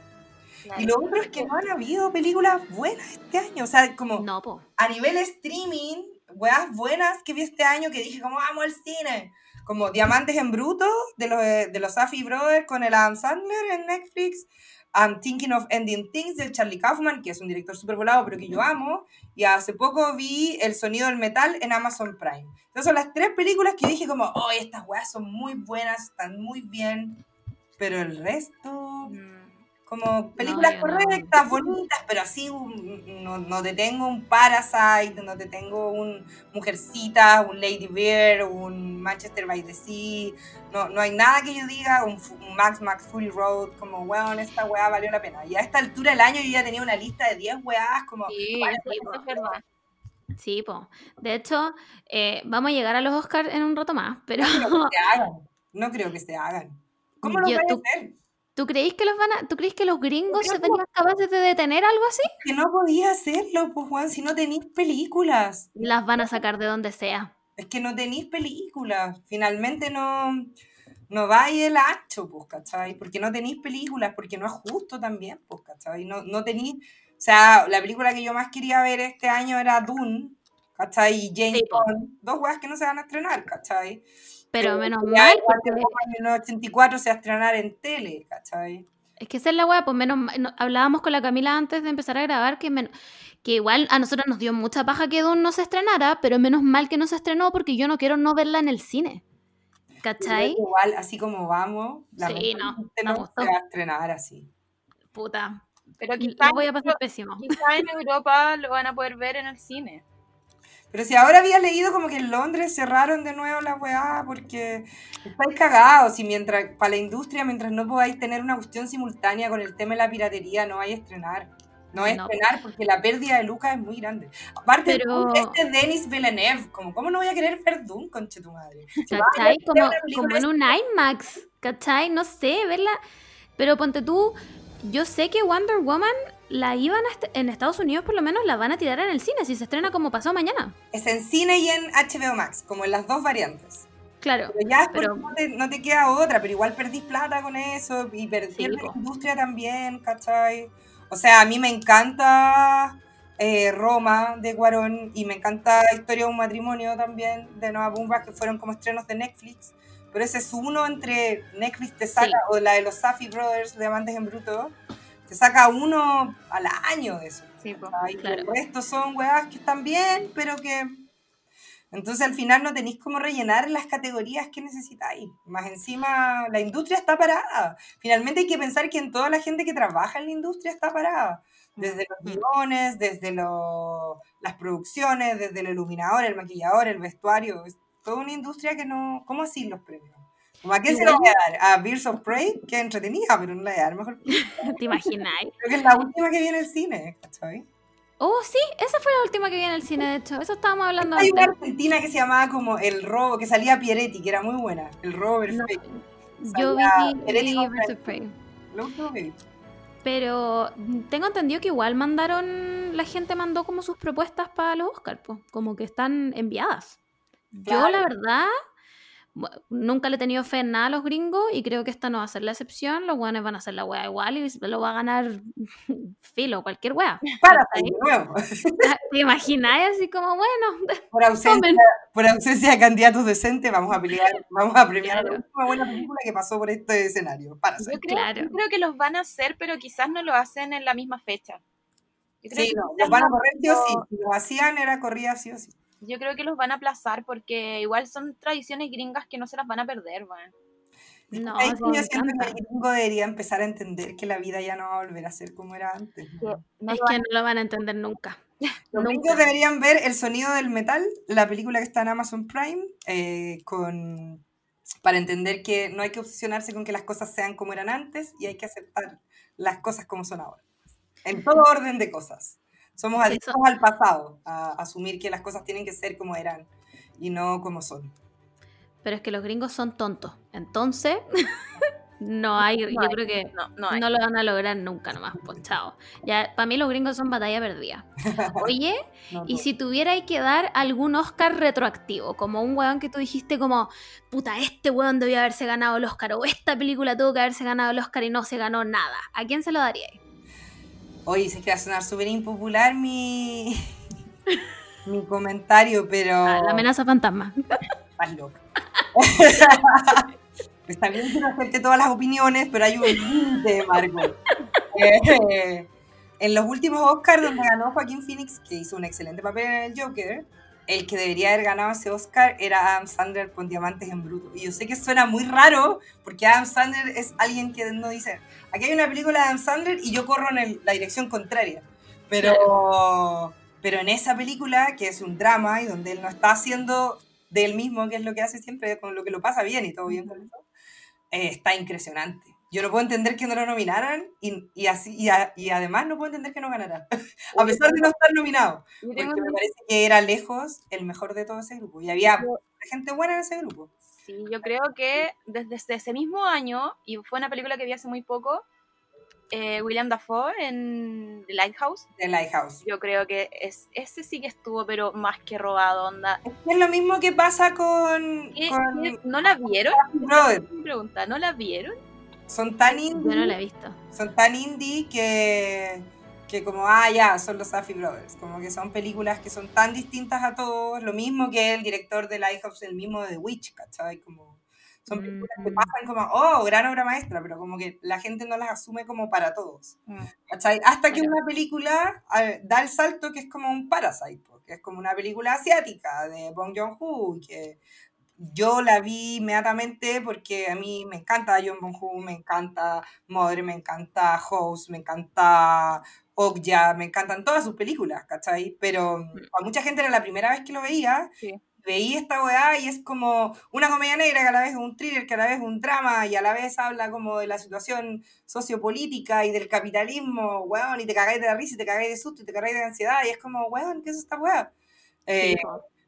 Claro. Y lo otro es que no han habido películas buenas este año, o sea, como No, a nivel streaming, weas buenas que vi este año que dije como vamos al cine. Como Diamantes en Bruto de los, eh, de los Safdie Brothers con el Adam Sandler en Netflix. I'm Thinking of Ending Things del Charlie Kaufman, que es un director súper volado, pero que yo amo. Y hace poco vi El Sonido del Metal en Amazon Prime. Entonces son las tres películas que dije como, oh, estas weas son muy buenas, están muy bien. Pero el resto, Mm. Como películas no. correctas, bonitas, pero así un- no, no te tengo un Parasite, no te tengo un Mujercita, un Lady Bear, un Manchester by the Sea, no, no hay nada que yo diga, un, un Max Max Fury Road, como, weón, esta weá valió la pena. Y a esta altura del año yo ya tenía una lista de 10 weás, como, Sí, ¿cuál eso, es verdad. Sí, po. De hecho, eh, vamos a llegar a los Oscars en un rato más, pero No creo que se hagan. *laughs* No creo que se hagan. ¿Cómo lo Yo- a tú- hacer? ¿Tú creéis que los van a, tú creéis que los gringos se verían capaces de detener algo así? Que no podía hacerlo, pues, Juan, si no tenéis películas. Las van a sacar de donde sea. Es que no tenéis películas. Finalmente no, no vais el ancho, pues, ¿cachai? Porque no tenéis películas, porque no es justo también, pues, ¿cachai? No, no tenéis... O sea, la película que yo más quería ver este año era Dune, ¿cachai? Y James Sí. Bond. Dos weas que no se van a estrenar, ¿cachai? Pero menos ya mal, Woman 1984 se va a estrenar en tele, ¿cachai? es que esa es la weá, pues menos mal- no- hablábamos con la Camila antes de empezar a grabar que, men- que igual a nosotros nos dio mucha paja que Dune no se estrenara, pero menos mal que no se estrenó porque yo no quiero no verla en el cine. ¿Cachai? Igual, así como vamos, la Sí, no, no se va a estrenar así. Puta. Pero quizás voy a pasar pésimo. quizá en Europa lo van a poder ver en el cine. Pero si ahora había leído como que en Londres cerraron de nuevo la weá porque estáis cagados y mientras, para la industria, mientras no podáis tener una cuestión simultánea con el tema de la piratería, no vais a estrenar. No vais a No. estrenar porque la pérdida de Lucas es muy grande. Aparte, Pero- este es Denis Villeneuve, como, ¿cómo no voy a querer ver Doom, conche tu madre? Si a ¿Cachai? Como, como en un IMAX, ¿cachai? No sé, verla. Pero ponte tú, yo sé que Wonder Woman la iban a en Estados Unidos por lo menos la van a tirar en el cine si se estrena como pasado mañana. Es en cine y en HBO Max, como en las dos variantes. Claro. Pero ya Pero- no, te, no te queda otra, pero igual perdís plata con eso y perdís Sí, la po. industria también, ¿cachai? O sea, a mí me encanta eh, Roma de Cuarón y me encanta Historia de un matrimonio también de Noah Baumbach, que fueron como estrenos de Netflix. Pero ese es uno entre Netflix te saca, Sí. o la de los Safdie Brothers de Amantes en Bruto, te saca uno al año de eso. Sí. ¿cachai? claro. Y el resto son weas que están bien, pero que entonces al final no tenéis cómo rellenar las categorías que necesitáis. Más encima, la industria está parada. Finalmente hay que pensar que en toda la gente que trabaja en la industria está parada. Desde los guiones, desde lo- las producciones, desde el iluminador, el maquillador, el vestuario. Es toda una industria que no... ¿Cómo así los premios? ¿Cómo ¿A quién se lo voy a dar? ¿A Birds of Prey? Que entretenida, pero no la voy a dar mejor. Creo *laughs* ¿Te imagináis? que es la última que viene al cine, ¿cachai? Oh, sí, esa fue la última que vi en el cine, de hecho. Eso estábamos hablando Hay una antes. argentina que se llamaba como El Robo, que salía Pieretti, que era muy buena. El Robo perfecto. Yo vi, Birds of Prey. Lo último que vi. Pero tengo entendido que igual mandaron, la gente mandó como sus propuestas para los Oscar, po, como que están enviadas. Yo la verdad, nunca le he tenido fe en nada a los gringos y creo que esta no va a ser la excepción. Los weones van a hacer la wea igual y lo va a ganar *laughs* filo, cualquier wea. *laughs* Para de nuevo. *laughs* ¿Te imagináis así como, bueno, Por ausencia, Tomen. por ausencia de candidatos decentes, vamos a pelear, vamos a premiar Claro. la última buena película que pasó por este escenario. Para Yo creo, Claro. yo creo que los van a hacer, pero quizás no lo hacen en la misma fecha. Yo creo, Sí, que no, quizás los van a correr sí o sí. Si lo hacían, era corrida sí o sí. Yo creo que los van a aplazar porque igual son tradiciones gringas que no se las van a perder, weón. no, Ahí sí sí me yo siento que el gringo debería empezar a entender que la vida ya no va a volver a ser como era antes. No Es que no lo van a entender nunca. *laughs* Los Nunca. gringos deberían ver El sonido del metal, la película que está en Amazon Prime, eh, con, para entender que no hay que obsesionarse con que las cosas sean como eran antes y hay que aceptar las cosas como son ahora. En todo orden de cosas. Somos adictos eso- al pasado, a asumir que las cosas tienen que ser como eran y no como son. Pero es que los gringos son tontos. Entonces, *laughs* no hay, yo hay. creo que No, no hay. no lo van a lograr nunca nomás. Pues chao. Ya, para mí los gringos son batalla perdida. *laughs* Oye, y si tuvierais que dar algún Oscar retroactivo, como un weón que tú dijiste como, puta, este weón debió haberse ganado el Oscar, o esta película tuvo que haberse ganado el Oscar y no se ganó nada, ¿a quién se lo daríais? Oye, sé que va a sonar súper impopular mi, mi comentario, pero... A la amenaza fantasma. Estás loca. *laughs* Está bien que no acepte todas las opiniones, pero hay un límite, Margot. Eh, en los últimos Oscars donde ganó Joaquín Phoenix, que hizo un excelente papel en el Joker, el que debería haber ganado ese Oscar era Adam Sandler con Diamantes en Bruto. Y yo sé que suena muy raro, porque Adam Sandler es alguien que no dice, aquí hay una película de Adam Sandler y yo corro en la dirección contraria. Pero, pero en esa película, que es un drama y donde él no está haciendo de él mismo, que es lo que hace siempre, con lo que lo pasa bien y todo bien eh, está impresionante. Yo no puedo entender que no lo nominaran y, y así, y, a- y además no puedo entender que no ganara, *laughs* a pesar de no estar nominado. Porque me parece que era lejos el mejor de todo ese grupo. Y había gente buena en ese grupo. Sí, yo creo que desde ese mismo año, y fue una película que vi hace muy poco, eh, William Dafoe en The Lighthouse, De Lighthouse. yo creo que es, ese sí que estuvo, pero más que robado, onda. Es lo mismo que pasa con, ¿Qué- con qué- ¿No la vieron? Mi pregunta, ¿no la vieron? Son tan Yo indie, no la he visto. son tan indie que, que como, ah, ya, son los Safdie Brothers. Como que son películas que son tan distintas a todos. Lo mismo que el director de Lighthouse, el mismo de The Witch, ¿cachai? Como, son películas que Mm. pasan como, oh, gran obra maestra, pero como que la gente no las asume como para todos. Mm. ¿cachai? Hasta que una película da el salto que es como un Parasite, porque es como una película asiática de Bong Joon-ho, que yo la vi inmediatamente porque a mí me encanta John Bong-ho, me encanta Mother, me encanta House, me encanta Okja, me encantan todas sus películas, ¿cachai? Pero para mucha gente era la primera vez que lo veía, Sí. veía esta weá y es como una comedia negra que a la vez es un thriller, que a la vez es un drama y a la vez habla como de la situación sociopolítica y del capitalismo, weón, y te cagáis de la risa y te cagáis de susto y te cagáis de ansiedad y es como, weón, ¿qué es esta weá? Eh,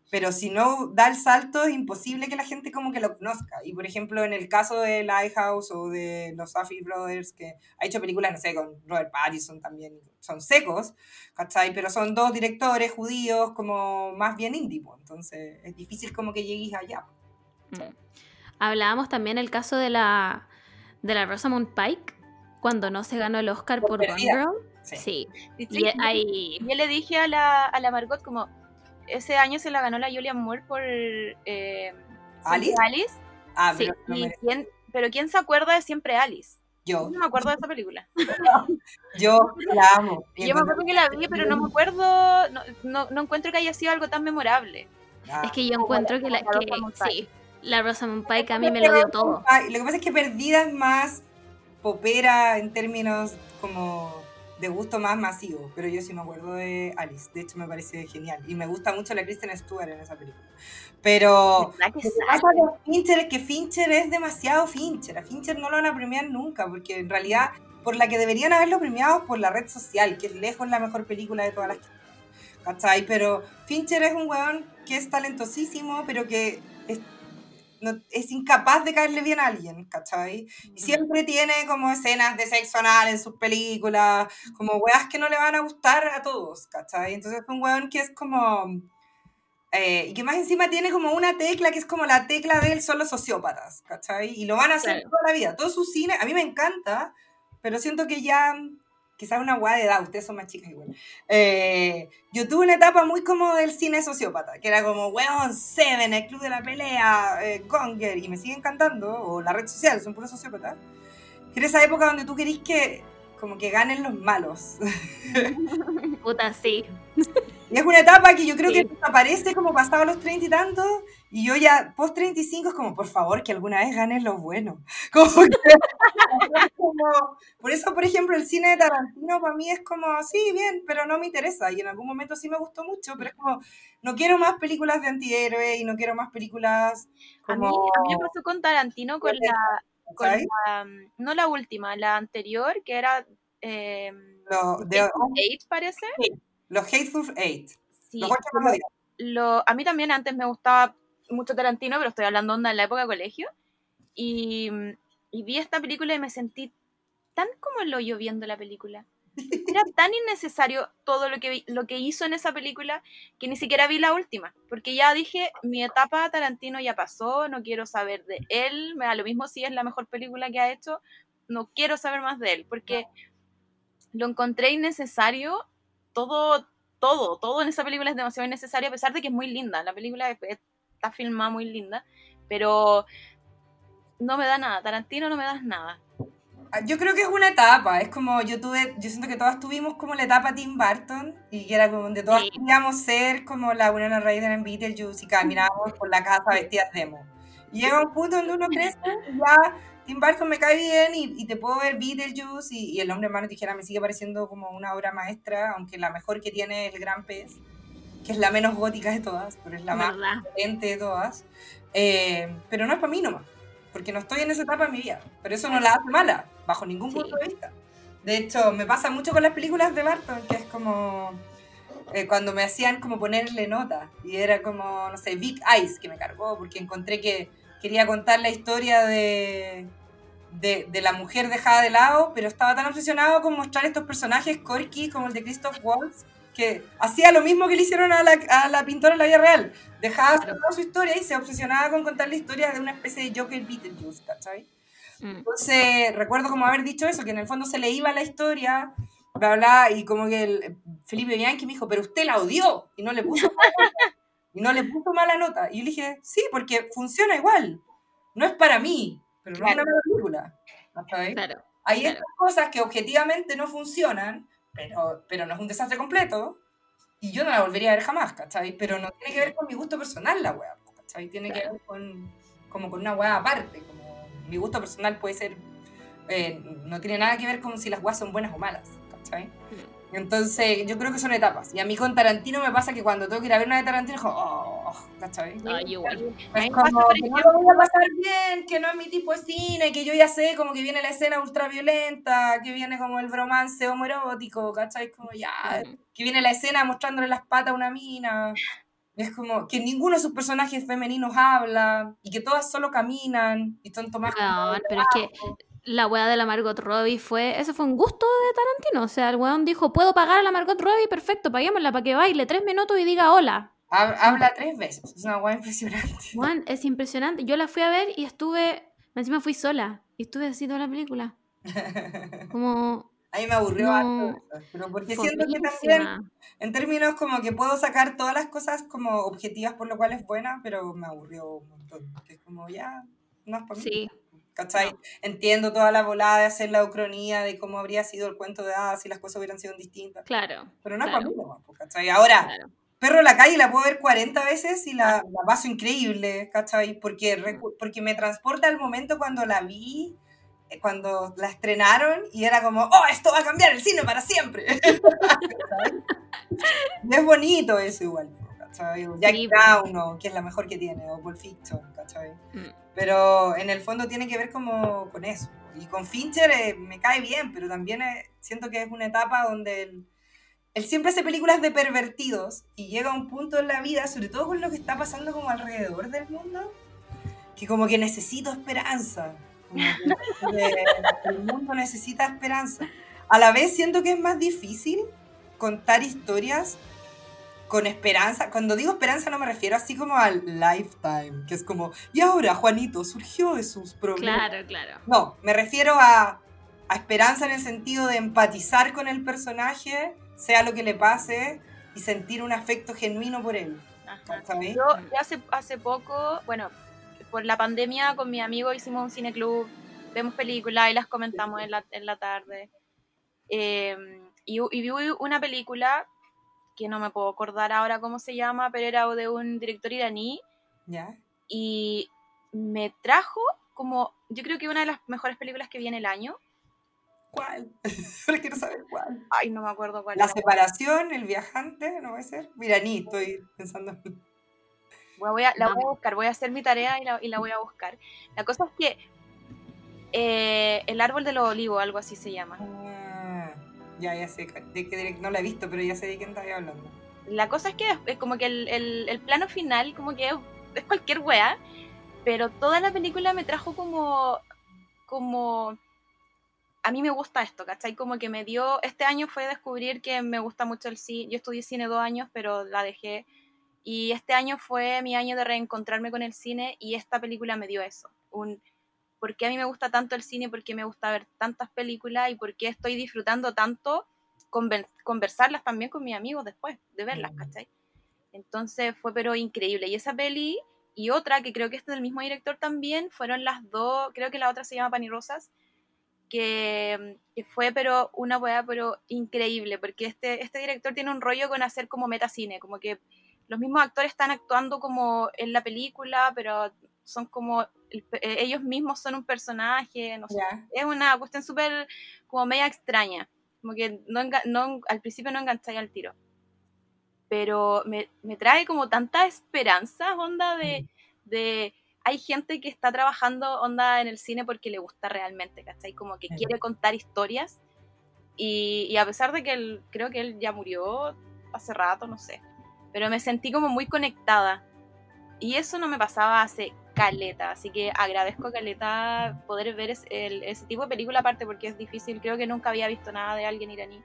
pero si no da el salto es imposible que la gente como que lo conozca. Y por ejemplo, en el caso de Lighthouse o de los Safdie Brothers, que ha hecho películas, no sé, con Robert Pattinson también, son secos, ¿cachai? Pero son dos directores judíos como más bien indie, entonces es difícil como que llegues allá. Mm. Hablábamos también el caso de la de la Rosamund Pike cuando no se ganó el Oscar Por por Gone. Girl. Sí. Sí. Y Y hay Yo le dije a la, a la Margot como, ese año se la ganó la Julian Moore por eh, ¿Alice? Alice. Ah, Sí, pero, no merece- quién- pero ¿quién se acuerda de Siempre Alice? yo, No me acuerdo de esa película. *laughs* yo la amo. Yo me acuerdo que la vi, pero no me acuerdo, no, no, no encuentro que haya sido algo tan memorable. Ah. es que yo encuentro la- que la que Rosamund Pike. sí, la Rosamund Pike a mí me lo dio todo. Lo que pasa es que Perdida es más popera en términos como de gusto más masivo, pero yo sí me acuerdo de Alice, de hecho me parece genial y me gusta mucho la Kristen Stewart en esa película. Pero pasa con Fincher es que Fincher es demasiado Fincher, a Fincher no lo van a premiar nunca, porque en realidad por la que deberían haberlo premiado es por la red social, que es lejos la mejor película de todas las que ¿cachai? Pero Fincher es un weón que es talentosísimo, pero que no- es incapaz de caerle bien a alguien, ¿cachai? Y siempre tiene como escenas de sexo anal en sus películas, como weas que no le van a gustar a todos, ¿cachai? Entonces es un weón que es como... eh, y que más encima tiene como una tecla que es como la tecla de él son los sociópatas, ¿cachai? Y lo van a hacer Claro. toda la vida. Todo su cine, a mí me encanta, pero siento que ya, quizás una guada de edad, ustedes son más chicas igual. Eh, yo tuve una etapa muy como del cine sociópata, que era como, weón, Seven, el club de la pelea, eh, Gonger, y me sigue encantando, o la red social, son puros sociópatas. Que era esa época donde tú querís que, como que ganen los malos. *laughs* Puta, sí. Y es una etapa que yo creo Sí. que desaparece como pasado los 30 y tantos, y yo ya post 35 es como, por favor, que alguna vez ganen lo bueno. *laughs* Como que- como- por eso, por ejemplo, el cine de Tarantino para mí es como, sí, bien, pero no me interesa, y en algún momento sí me gustó mucho, pero es como, no quiero más películas de antihéroe y no quiero más películas A mí, como... a mí me pasó con Tarantino, con la, con la, no la última, la anterior, que era eh, Los, de- Eight, parece. Los Hateful Eight. Sí, Los lo, a mí también antes me gustaba mucho Tarantino, pero estoy hablando onda en la época de colegio. Y, y vi esta película y me sentí tan como el hoyo viendo la película. *laughs* Era tan innecesario todo lo que, vi- lo que hizo en esa película que ni siquiera vi la última. Porque ya dije, mi etapa Tarantino ya pasó, no quiero saber de él, me da lo mismo si es la mejor película que ha hecho, no quiero saber más de él. Porque lo encontré innecesario, todo, todo, todo en esa película es demasiado innecesario, a pesar de que es muy linda. La película es- está filmada muy linda, pero no me da nada. Tarantino no me das nada. Ah, Yo creo que es una etapa, es como yo tuve, yo siento que todas tuvimos como la etapa Tim Burton y que era como donde todas Sí. queríamos ser como la Winona Ryder en Beetlejuice y caminábamos por la casa vestidas de emo. Y llega un punto donde uno crece y *laughs* ya Tim Burton me cae bien y, y te puedo ver Beetlejuice y, y El Hombre en Mano Tijera me sigue pareciendo como una obra maestra, aunque la mejor que tiene es El Gran Pez, que es la menos gótica de todas, pero es la más potente de todas. Eh, pero no es para mí nomás, porque no estoy en esa etapa de mi vida. Pero eso no la hace mala, bajo ningún Sí. punto de vista. De hecho, me pasa mucho con las películas de Barton, que es como eh, cuando me hacían como ponerle nota. Y era como, no sé, Big Eyes, que me cargó, porque encontré que quería contar la historia de, de, de la mujer dejada de lado, pero estaba tan obsesionado con mostrar estos personajes corky como el de Christoph Waltz, que hacía lo mismo que le hicieron a la, a la pintora en la vida real. Dejaba Claro. toda su historia y se obsesionaba con contar la historia de una especie de Joker Beetlejuice, ¿cachai? Mm. Entonces, recuerdo como haber dicho eso, que en el fondo se le iba la historia, bla, bla, y como que el Felipe Bianchi me dijo, pero usted la odió, y no le puso *laughs* y no le puso mala nota. Y yo le dije, sí, porque funciona igual. No es para mí, pero no es una película. ¿cachai? Claro. Hay claro. estas cosas que objetivamente no funcionan, pero, pero no es un desastre completo, y yo no la volvería a ver jamás, ¿cachai? Pero no tiene que ver con mi gusto personal la weá, ¿cachai? Tiene que Claro. ver con, como con una weá aparte, como mi gusto personal puede ser, eh, no tiene nada que ver con si las weas son buenas o malas, ¿cachai? Entonces, yo creo que son etapas. Y a mí con Tarantino me pasa que cuando tengo que ir a ver una de Tarantino, es como, oh, ¿cachai? Ay, igual. Es como que no lo voy a pasar bien, que no es mi tipo de cine, que yo ya sé como que viene la escena ultraviolenta, que viene como el bromance homoerótico, ¿cachai? Como ya, que viene la escena mostrándole las patas a una mina. Es como que ninguno de sus personajes femeninos habla y que todas solo caminan y son tomadas de pero es que la weá de la Margot Robbie fue. Eso fue un gusto de Tarantino. O sea, el weón dijo: Puedo pagar a la Margot Robbie, perfecto, paguémosla para que baile tres minutos y diga hola. Hab- Habla tres veces, es una hueá impresionante. *laughs* Juan, es impresionante. Yo la fui a ver y estuve. Encima fui sola. Y estuve así toda la película. *laughs* Como. A mí me aburrió No, harto pero porque siento que también. En términos como que puedo sacar todas las cosas como objetivas por lo cual es buena, pero me aburrió un montón. Es como ya, no es para mí. Sí, ¿Cachai? Entiendo toda la volada de hacer la ucronía de cómo habría sido el cuento de hadas si las cosas hubieran sido distintas. claro. Pero no es claro. para mí ¿cachai? Ahora, claro. Perro en la calle la puedo ver 40 veces y la, la paso increíble, ¿cachai? Porque, recu- porque me transporta al momento cuando la vi, eh, cuando la estrenaron y era como, oh, esto va a cambiar el cine para siempre. *laughs* Es bonito eso igual, ¿cachai? O Jackie Sí, Brown, o, que es la mejor que tiene, o Pulp Fiction, ¿cachai? Mm. Pero en el fondo tiene que ver como con eso. Y con Fincher eh, me cae bien, pero también eh, siento que es una etapa donde él, él siempre hace películas de pervertidos y llega a un punto en la vida, sobre todo con lo que está pasando como alrededor del mundo, que como que necesito esperanza. Como que, *laughs* que el mundo necesita esperanza. A la vez siento que es más difícil contar historias con esperanza. Cuando digo esperanza no me refiero así como al lifetime, que es como, y ahora Juanito surgió de sus problemas. Claro, claro. No, me refiero a, a esperanza en el sentido de empatizar con el personaje, sea lo que le pase, y sentir un afecto genuino por él. Ajá. Yo, yo hace, hace poco, bueno, por la pandemia con mi amigo hicimos un cineclub, vemos películas y las comentamos en la, en la tarde. Eh, y, y vi una película que no me puedo acordar ahora cómo se llama, pero era de un director iraní ¿Ya? y me trajo como, yo creo que una de las mejores películas que vi en el año. ¿Cuál? *laughs* Pero quiero saber cuál. Ay, no me acuerdo cuál. La era. separación, el viajante, ¿no va a ser? Miraní, estoy pensando. Voy a- voy a- la voy a buscar, voy a hacer mi tarea y la, y la voy a buscar. La cosa es que eh, El árbol de los olivos, algo así se llama. Ya, ya sé. De qué no la he visto, pero ya sé de quién estás hablando. La cosa es que es como que el, el- el plano final, como que es, es cualquier wea, pero toda la película me trajo como, como, a mí me gusta esto, ¿cachai? Como que me dio, este año fue descubrir que me gusta mucho el cine, yo estudié cine dos años, pero la dejé, y este año fue mi año de reencontrarme con el cine, y esta película me dio eso, un, ¿por qué a mí me gusta tanto el cine? ¿Por qué me gusta ver tantas películas? ¿Y por qué estoy disfrutando tanto conversarlas también con mis amigos después de verlas, Mm. ¿cachai? Entonces fue pero increíble. Y esa peli y otra, que creo que es del mismo director también, fueron las dos, creo que la otra se llama Pan y Rosas, que, que fue pero una weá pero increíble, porque este, este director tiene un rollo con hacer como metacine, como que los mismos actores están actuando como en la película, pero son como, el- eh, ellos mismos son un personaje, no sé, Ya. es una cuestión súper como media extraña. Como que no, no- al principio no engancháis al tiro. Pero me, me trae como tanta esperanza, onda, de, de... Hay gente que está trabajando, onda, en el cine porque le gusta realmente, ¿cachai? Como que quiere contar historias. Y, y a pesar de que él, creo que él ya murió hace rato, no sé. Pero me sentí como muy conectada. Y eso no me pasaba hace caleta, así que agradezco caleta poder ver ese tipo de película aparte porque es difícil, creo que nunca había visto nada de alguien iraní.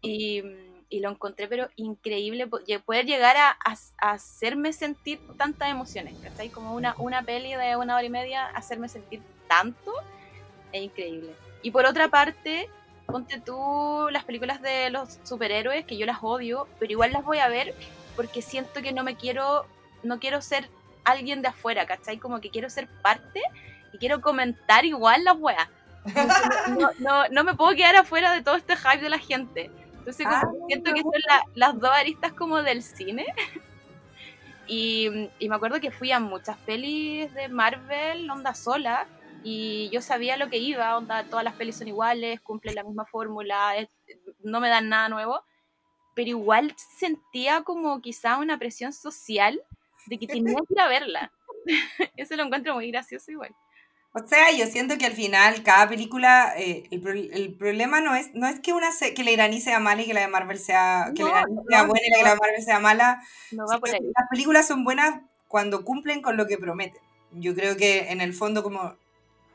Y, y lo encontré pero increíble, poder llegar a, a- a hacerme sentir tantas emociones, ¿cachai? Como una, una peli de una hora y media, hacerme sentir tanto, es increíble. Y por otra parte, ponte tú las películas de los superhéroes, que yo las odio, pero igual las voy a ver porque siento que no me quiero, no quiero ser alguien de afuera, ¿cachai? Como que quiero ser parte y quiero comentar igual las weas. *laughs* No, no, no me puedo quedar afuera de todo este hype de la gente. Entonces como Ah, siento que son la- las dos aristas como del cine. *laughs* Y, y me acuerdo que fui a muchas pelis de Marvel, onda sola, y yo sabía lo que iba, onda, todas las pelis son iguales, cumplen la misma fórmula, es- no me dan nada nuevo, pero igual sentía como quizá una presión social de que tenía que ir a verla. *laughs* Eso lo encuentro muy gracioso igual. O sea, yo siento que al final cada película, eh, el, el problema no es, no es que una se- que la iraní sea mala y que la de Marvel sea, que la No, sea no, buena y la de Marvel sea mala. No va por ahí. que Las películas son buenas cuando cumplen con lo que prometen. Yo creo que en el fondo como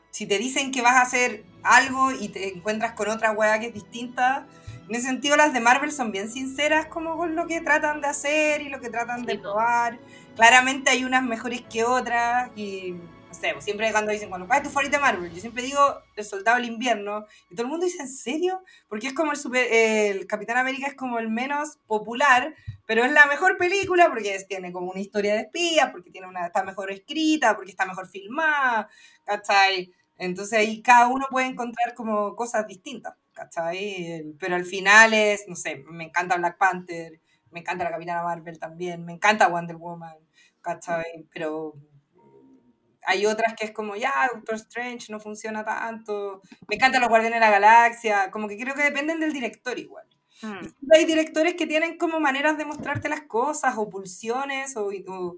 si te dicen que vas a hacer algo y te encuentras con otra weá que es distinta, en ese sentido las de Marvel son bien sinceras como con lo que tratan de hacer y lo que tratan de Sí, po. probar. Claramente hay unas mejores que otras y no sé, pues siempre cuando dicen, cuando, ¿cuál es tu favorita de Marvel? Yo siempre digo El Soldado del Invierno y todo el mundo dice, ¿en serio? Porque es como el, super, el Capitán América es como el menos popular, pero es la mejor película porque es- tiene como una historia de espías, porque tiene una, está mejor escrita, porque está mejor filmada, ¿cachai? Entonces ahí cada uno puede encontrar como cosas distintas, ¿cachai? Pero al final es, no sé, me encanta Black Panther, me encanta la Capitana Marvel también, me encanta Wonder Woman, ¿cachai? Pero mm, hay otras que es como, ya, Doctor Strange no funciona tanto, me encantan los Guardianes de la Galaxia, como que creo que dependen del director igual. Mm. Hay directores que tienen como maneras de mostrarte las cosas o pulsiones o, o-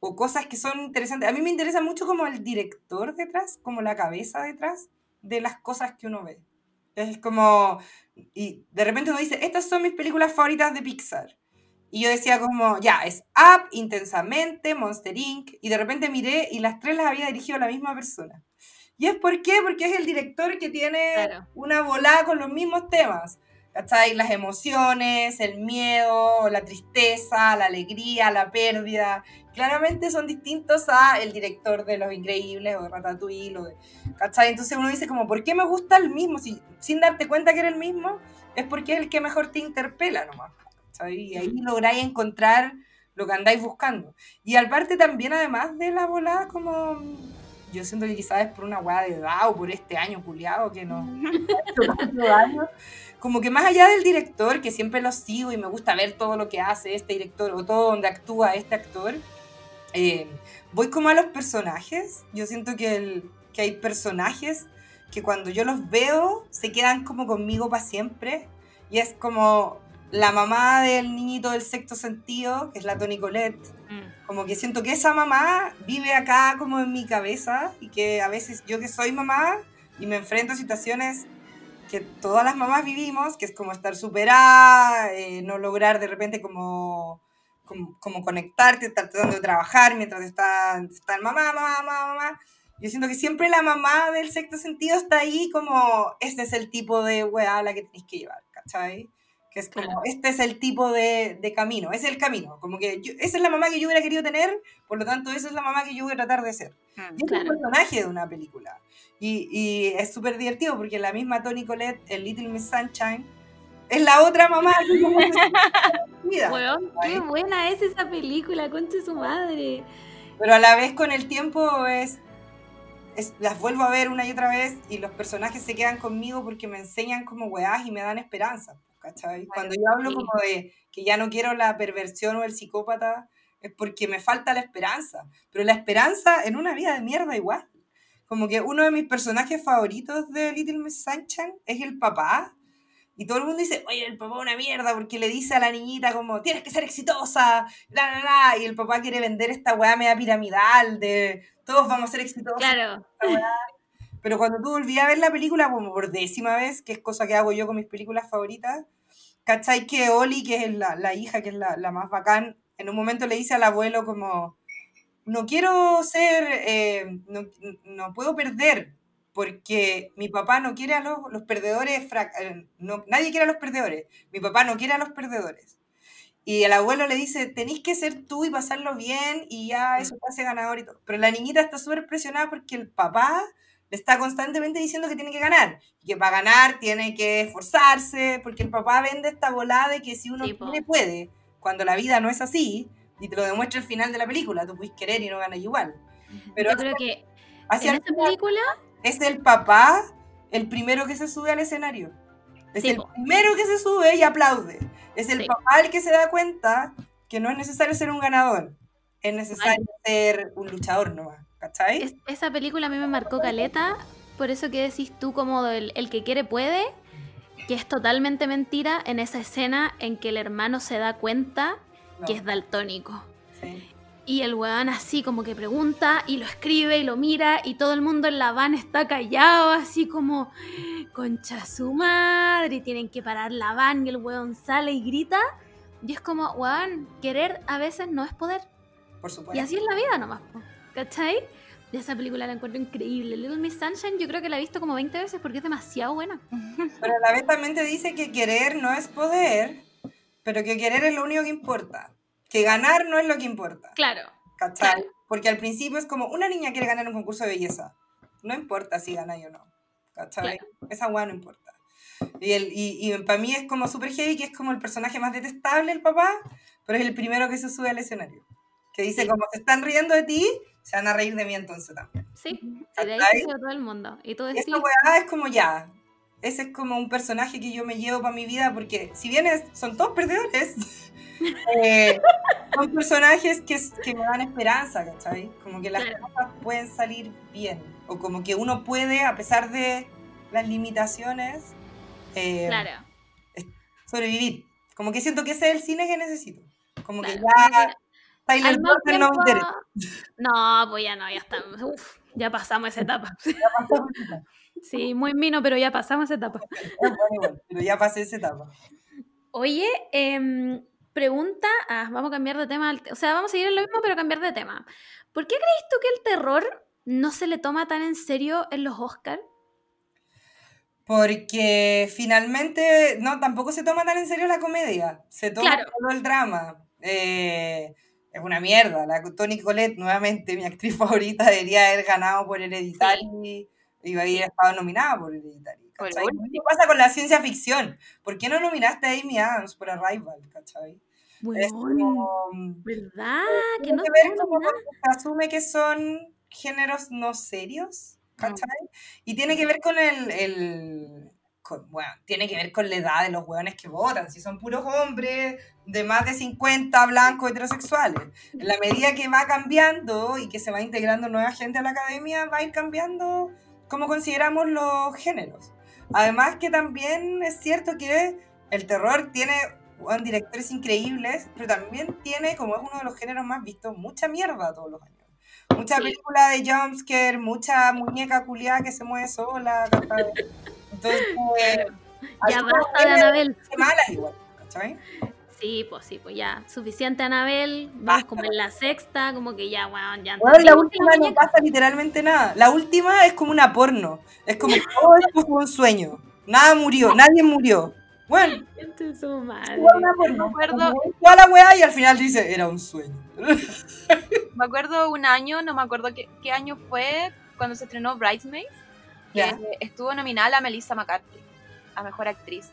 o cosas que son interesantes. A mí me interesa mucho como el director detrás, como la cabeza detrás de las cosas que uno ve. Es como, y de repente uno dice, estas son mis películas favoritas de Pixar. Y yo decía como, ya, es Up, Intensamente, Monster Inc. Y de repente miré y las tres las había dirigido la misma persona. ¿Y es por qué? Porque es el director que tiene Claro. una volada con los mismos temas. ¿Cachai? Las emociones, el miedo, la tristeza, la alegría, la pérdida, claramente son distintos a el director de Los Increíbles o de Ratatouille, o de, ¿cachai? Entonces uno dice como, ¿por qué me gusta el mismo? Si, sin darte cuenta que era el mismo, es porque es el que mejor te interpela nomás, ¿cachai? Y ahí lográis encontrar lo que andáis buscando. Y al parte también, además de la volada, como yo siento que quizás es por una weá de edad o por este año culiado que nos *laughs* Como que más allá del director, que siempre lo sigo y me gusta ver todo lo que hace este director o todo donde actúa este actor, eh, voy como a los personajes. Yo siento que, el- que hay personajes que cuando yo los veo se quedan como conmigo para siempre. Y es como la mamá del niñito del sexto sentido, que es la Toni Colette. Mm. Como que siento que esa mamá vive acá como en mi cabeza y que a veces yo que soy mamá y me enfrento a situaciones que todas las mamás vivimos, que es como estar superada, eh, no lograr de repente como, como, como conectarte, estar tratando de trabajar mientras está, está el mamá, mamá, mamá, mamá. Yo siento que siempre la mamá del sexto sentido está ahí como, este es el tipo de weá a la que tenéis que llevar, ¿cachai? Que es como, Claro. este es el tipo de, de camino, es el camino. Como que yo- esa es la mamá que yo hubiera querido tener, por lo tanto, esa es la mamá que yo voy a tratar de ser. Mm. Y es Claro. un personaje de una película. Y, y es súper divertido porque la misma Toni Collette, en Little Miss Sunshine, es la otra mamá vida. *laughs* Weón, qué buena es esa película, conche su madre. Pero a la vez con el tiempo es, es- las vuelvo a ver una y otra vez y los personajes se quedan conmigo porque me enseñan como weás y me dan esperanza. ¿Cachai? Cuando yo hablo como de que ya no quiero la perversión o el psicópata, es porque me falta la esperanza. Pero la esperanza en una vida de mierda igual. Como que uno de mis personajes favoritos de Little Miss Sunshine es el papá. Y todo el mundo dice, oye, el papá es una mierda, porque le dice a la niñita como, tienes que ser exitosa, la, la, la. Y el papá quiere vender esta weá media piramidal de, todos vamos a ser exitosos. Claro. Pero cuando tú volví a ver la película, como por décima vez, que es cosa que hago yo con mis películas favoritas, ¿cachai? Que Oli, que es la, la hija, que es la, la más bacán, en un momento le dice al abuelo como, no quiero ser, eh, no, no puedo perder, porque mi papá no quiere a los, los perdedores, eh, no, nadie quiere a los perdedores, mi papá no quiere a los perdedores. Y el abuelo le dice, tenéis que ser tú y pasarlo bien y ya eso te hace ganador y todo. Pero la niñita está súper presionada porque el papá le está constantemente diciendo que tiene que ganar. Que para ganar tiene que esforzarse, porque el papá vende esta volada de que si uno Sí, quiere, puede. Cuando la vida no es así, y te lo demuestra el final de la película, tú puedes querer y no ganas igual. Pero Yo creo que hacia en esta película, es el papá el primero que se sube al escenario. Es Sí, el po. primero que se sube y aplaude. Es el Sí. papá el que se da cuenta que no es necesario ser un ganador. Es necesario ser un luchador nomás. ¿Cachai? es- esa película a mí me marcó caleta, por eso que decís tú como el, el que quiere puede, que es totalmente mentira en esa escena en que el hermano se da cuenta No, que es daltónico. sí. Y el weón así como que pregunta y lo escribe y lo mira y todo el mundo en la van está callado así como concha su madre y tienen que parar la van y el weón sale y grita y es como weón, querer a veces no es poder Por y supuesto. así es la vida nomás, ¿cachai? Esa película la encuentro increíble. Little Miss Sunshine yo creo que la he visto como 20 veces porque es demasiado buena. Pero a la vez también te dice que querer no es poder, pero que querer es lo único que importa. Que ganar no es lo que importa. Claro. ¿Cachai? Claro. Porque al principio es como una niña quiere ganar un concurso de belleza. No importa si gana o no. ¿Cachai? Esa weá no importa. Y, el, y, y para mí es como super heavy, que es como el personaje más detestable, el papá, pero es el primero que se sube al escenario. Que dice, Sí. como se están riendo de ti, se van a reír de mí entonces también. Sí, se va todo el mundo. Y tú Y decís, esta weá es como ya. Ese es como un personaje que yo me llevo para mi vida porque si bien es- son todos perdedores, *laughs* eh, son personajes que, que me dan esperanza, ¿cachai? Como que las Claro. cosas pueden salir bien. O como que uno puede, a pesar de las limitaciones, eh, claro. sobrevivir. Como que siento que ese es el cine que necesito. Como que claro. ya Tyler Durden no me interesa. *laughs* No, pues ya no, ya estamos. Uf, ya pasamos esa etapa. *laughs* Ya pasó esa etapa. Sí, muy mino, pero ya pasamos esa etapa. *laughs* Bueno pero ya pasé esa etapa. Oye, em, pregunta, ah, vamos a cambiar de tema, o sea, vamos a seguir en lo mismo, pero cambiar de tema. ¿Por qué crees tú que el terror no se le toma tan en serio en los Oscars? Porque finalmente, no, tampoco se toma tan en serio la comedia. Se toma Claro. todo el drama. Eh, es una mierda. La Toni Collette, nuevamente, mi actriz *laughs* favorita, debería haber ganado por Hereditary y había estado nominada por Hereditary. ¿cachai? Mismo pasa con la ciencia ficción. ¿Por qué no nominaste a Amy Adams por Arrival? ¿cachai? Es Weón, como, ¿Verdad? Que tiene no que ver porque se asume que son géneros no serios, ¿cachai? Y tiene que ver con el, el- con- bueno, tiene que ver con la edad de los hueones que votan, si son puros hombres de más de 50 blancos heterosexuales. En la medida que va cambiando y que se va integrando nueva gente a la academia, va a ir cambiando cómo consideramos los géneros. Además que también es cierto que el terror tiene weón, directores increíbles, pero también tiene, como es uno de los géneros más vistos, mucha mierda todos los años. Mucha película de jumpscare, mucha muñeca culiada que se mueve sola, Entonces, Ya así como basta de Anabel. malas igual, ¿cachai? Sí, pues sí, pues ya. Suficiente Anabel. Vamos como en la sexta, como que ya, weón, ya. Bueno, la última no pasa literalmente nada. La última es como una porno. Es como *laughs* todo esto fue un sueño. Nada murió, nadie murió. Bueno, es su madre. Me acuerdo- la weá y al final dice, era un sueño. *laughs* Me acuerdo un año, no me acuerdo qué, qué año fue, cuando se estrenó Bridesmaids, que Ya. estuvo nominada la Melissa McCarthy a Mejor Actriz.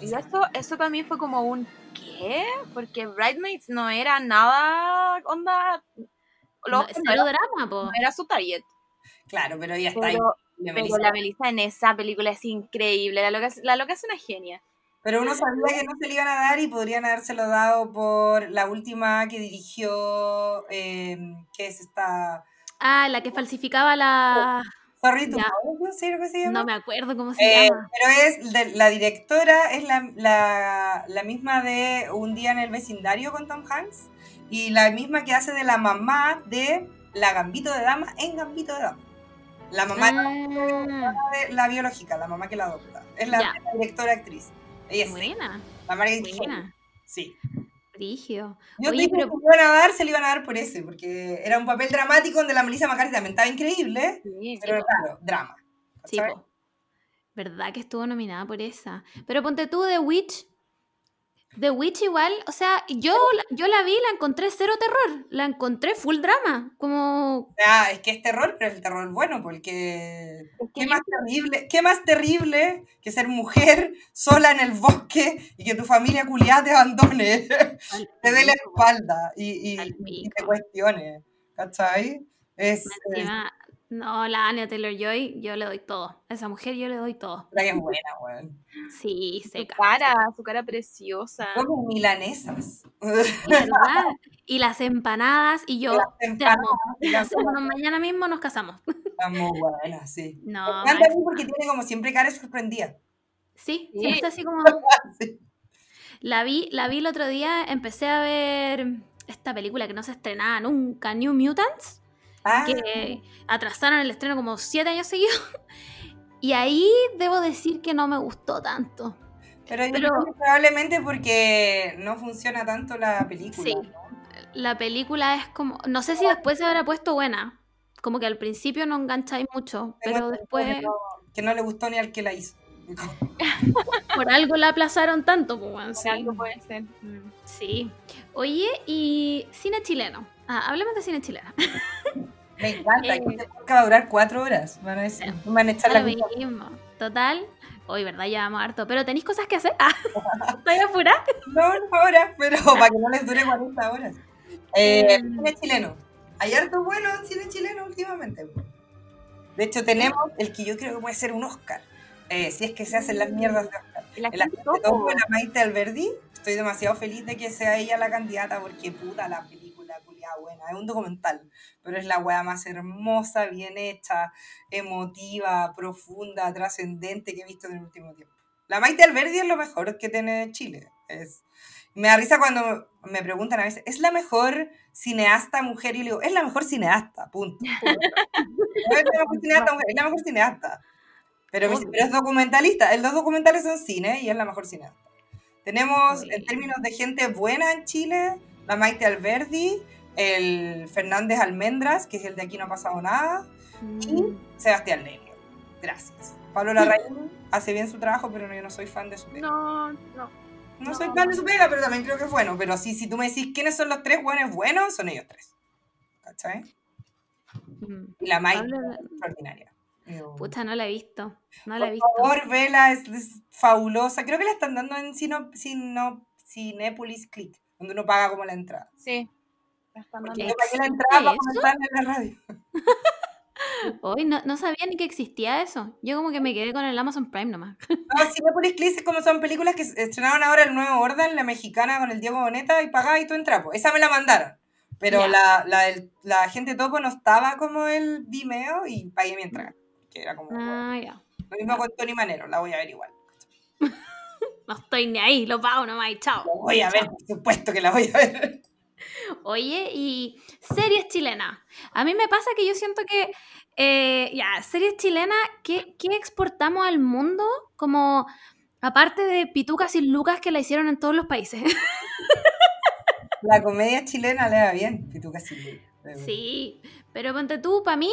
Y eso, eso para mí fue como un ¿qué? Porque Bridesmaids no era nada onda... Lo, no, cero era, drama, po. no era su target. Claro, pero ya está ahí. Pero, la pero Melissa. la Melissa en esa película es increíble. La loca, es- la loca es una genia. Pero uno sabía que no se le iban a dar y podrían habérselo dado por la última que dirigió, eh, que es esta... Ah, la que falsificaba la. Sorry. Know, no cómo se llama. No me acuerdo cómo se Eh, llama. pero es de- la directora es la, la, la misma de Un día en el vecindario con Tom Hanks y la misma que hace de la mamá de la Gambito de Dama en Gambito de Dama. La mamá Ah, de la biológica, la mamá que la adopta. Es la, directora actriz. Ella es buena, la Margaret buena. Sí. Brigio. Yo Oye, pero- que se lo iban a dar, se lo iban a dar por ese, porque era un papel dramático donde la Melissa McCarthy también estaba increíble, Sí. pero claro, drama. Sí. ¿Verdad que estuvo nominada por esa? Pero ponte tú The Witch. The Witch igual, o sea, yo, yo la vi, la encontré cero terror. La encontré full drama. Como. Sea, es que es terror, pero es el terror bueno, porque Es que ¿qué más terrible, qué más terrible que ser mujer *laughs* sola en el bosque y que tu familia culiada te abandone, al *laughs* te dé la espalda y, y- y te cuestione, ¿cachai? Es, Más es encima, no, la Anya Taylor Joy, yo le doy todo. A esa mujer yo le doy todo. la que es buena, weón. Sí, Su cara, su cara preciosa. Como milanesas. ¿Verdad? Y las empanadas, y yo Las te empanadas, amo. las mañana mismo nos casamos. Están muy buenas, sí. No, Me encanta porque tiene como siempre cara sorprendida. sí, Sí. está así como. *laughs* Sí. La vi, la vi el otro día, empecé a ver esta película que no se estrenaba nunca, New Mutants, Ah, que atrasaron el estreno como siete años seguidos. *laughs* Y ahí debo decir que no me gustó tanto. pero, yo pero- creo que probablemente porque no funciona tanto la película. Sí. ¿no? La película es como, no sé si después se habrá puesto buena, como que al principio no engancháis mucho, pero después que no, que no le gustó ni al que la hizo. *laughs* por algo la aplazaron tanto. Pues, bueno, sí. Algo puede ser. Mm. sí. Oye, y cine chileno. Ah, hablemos de cine chileno. *laughs* Me encanta, Eh. que este podcast va a durar cuatro horas. Van a, decir, me *laughs* van a echar la mismo. Total. Hoy, ¿verdad? Ya vamos harto. Pero tenéis cosas que hacer. *laughs* Ah, ¿Estoy apurada? No, no ahora, pero *laughs* para que no les dure 40 horas. Eh, Mm. cine chileno. Hay harto bueno en cine chileno últimamente. De hecho, tenemos el que yo creo que puede ser un Oscar. eh, si es que se hacen las mierdas de Oscar. La El topo de la Maite Alberdi. Estoy demasiado feliz de que sea ella la candidata porque puta la película, culiada buena. Es un documental, pero es la weá más hermosa, bien hecha, emotiva, profunda, trascendente que he visto en el último tiempo. La Maite Alberdi es lo mejor que tiene Chile. Es, me da risa cuando me preguntan a veces, ¿es la mejor cineasta mujer? Y yo le digo, es la mejor cineasta, punto. *laughs* No es la mejor cineasta mujer, es la mejor cineasta. Pero, me dice, pero es documentalista. Los documentales son cine y es la mejor cineasta. Tenemos, en términos de gente buena en Chile, la Maite Alberdi, el Fernández Almendras, que es el de Aquí no ha pasado nada, y Mm. Sebastián Lelio. Gracias. Pablo Larraín *laughs* hace bien su trabajo, pero yo no soy fan de su pega. No, no. No, no. soy fan de su pega, pero también creo que es bueno. Pero sí, si tú me decís quiénes son los tres buenos buenos, son ellos tres. ¿Cachai? Mm. Y la Mai Pablo- extraordinaria. Digo, Pucha, no la he visto. No la he Por visto. favor, vela, es, es fabulosa. Creo que la están dando en Sino, Sino, Cinépolis Click, donde uno paga como la entrada. Sí. Porque yo pagué la entrada para en la radio. *laughs* Hoy no, no sabía ni que existía eso. Yo como que me quedé con el Amazon Prime nomás. *laughs* No, Cinépolis Click es como son películas que estrenaron ahora el nuevo Orden, la mexicana con el Diego Boneta, y pagaba y tú entras. po. Esa me la mandaron. Pero Ya. la, la, gente topo no estaba como el Vimeo y pagué mi entrada. Que era como. Ah, ya. Lo mismo con Tony Manero, la voy a ver igual. *laughs* No estoy ni ahí, lo pago nomás y chao. Voy a ver, por supuesto que la voy a ver. *laughs* Oye, y series chilenas. A mí me pasa que yo siento que, eh, ya, series chilenas, ¿qué, qué exportamos al mundo? Como, aparte de Pitucas y Lucas que la hicieron en todos los países. La comedia chilena le va bien, Pituca Silva. Sí, pero ponte tú, para mí,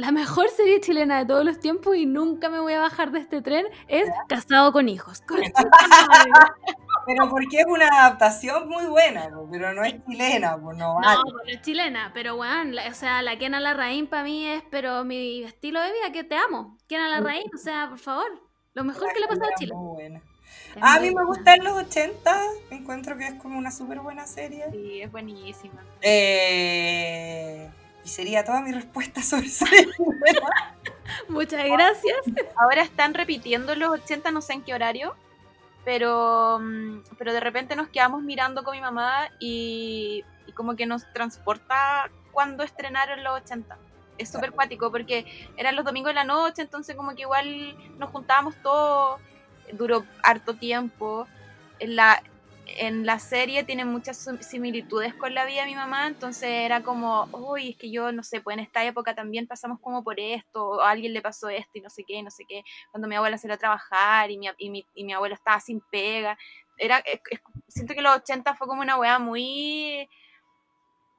la mejor serie chilena de todos los tiempos y nunca me voy a bajar de este tren es Casado con Hijos. *laughs* Pero porque es una adaptación muy buena, pero no es chilena, pues no No, vale. porque es chilena, pero weón, la- o sea, la Kena Larraín para mí es, pero mi estilo de vida, que te amo. Kena Larraín, o sea, por favor, lo mejor que le ha pasado a Chile. muy buena. A mí me gustan los 80, encuentro que es como una súper buena serie. Sí, es buenísima. Eh, sería toda mi respuesta sobre chilenas. *laughs* Muchas gracias. Ahora están repitiendo los 80, no sé en qué horario, pero, mm, pero de repente nos quedamos mirando con mi mamá y, y como que nos transporta cuando estrenaron los 80. Es súper Claro. cuático porque eran los domingos de la noche, entonces como que igual nos juntábamos todos, duró harto tiempo. En la, en la serie tiene muchas sim- similitudes con la vida de mi mamá, entonces era como, uy, es que yo no sé, pues en esta época también pasamos como por esto, o a alguien le pasó esto y no sé qué, no sé qué, cuando mi abuela salió a trabajar y mi, y mi, y mi abuelo estaba sin pega. Era, siento que los 80 fue como una weá muy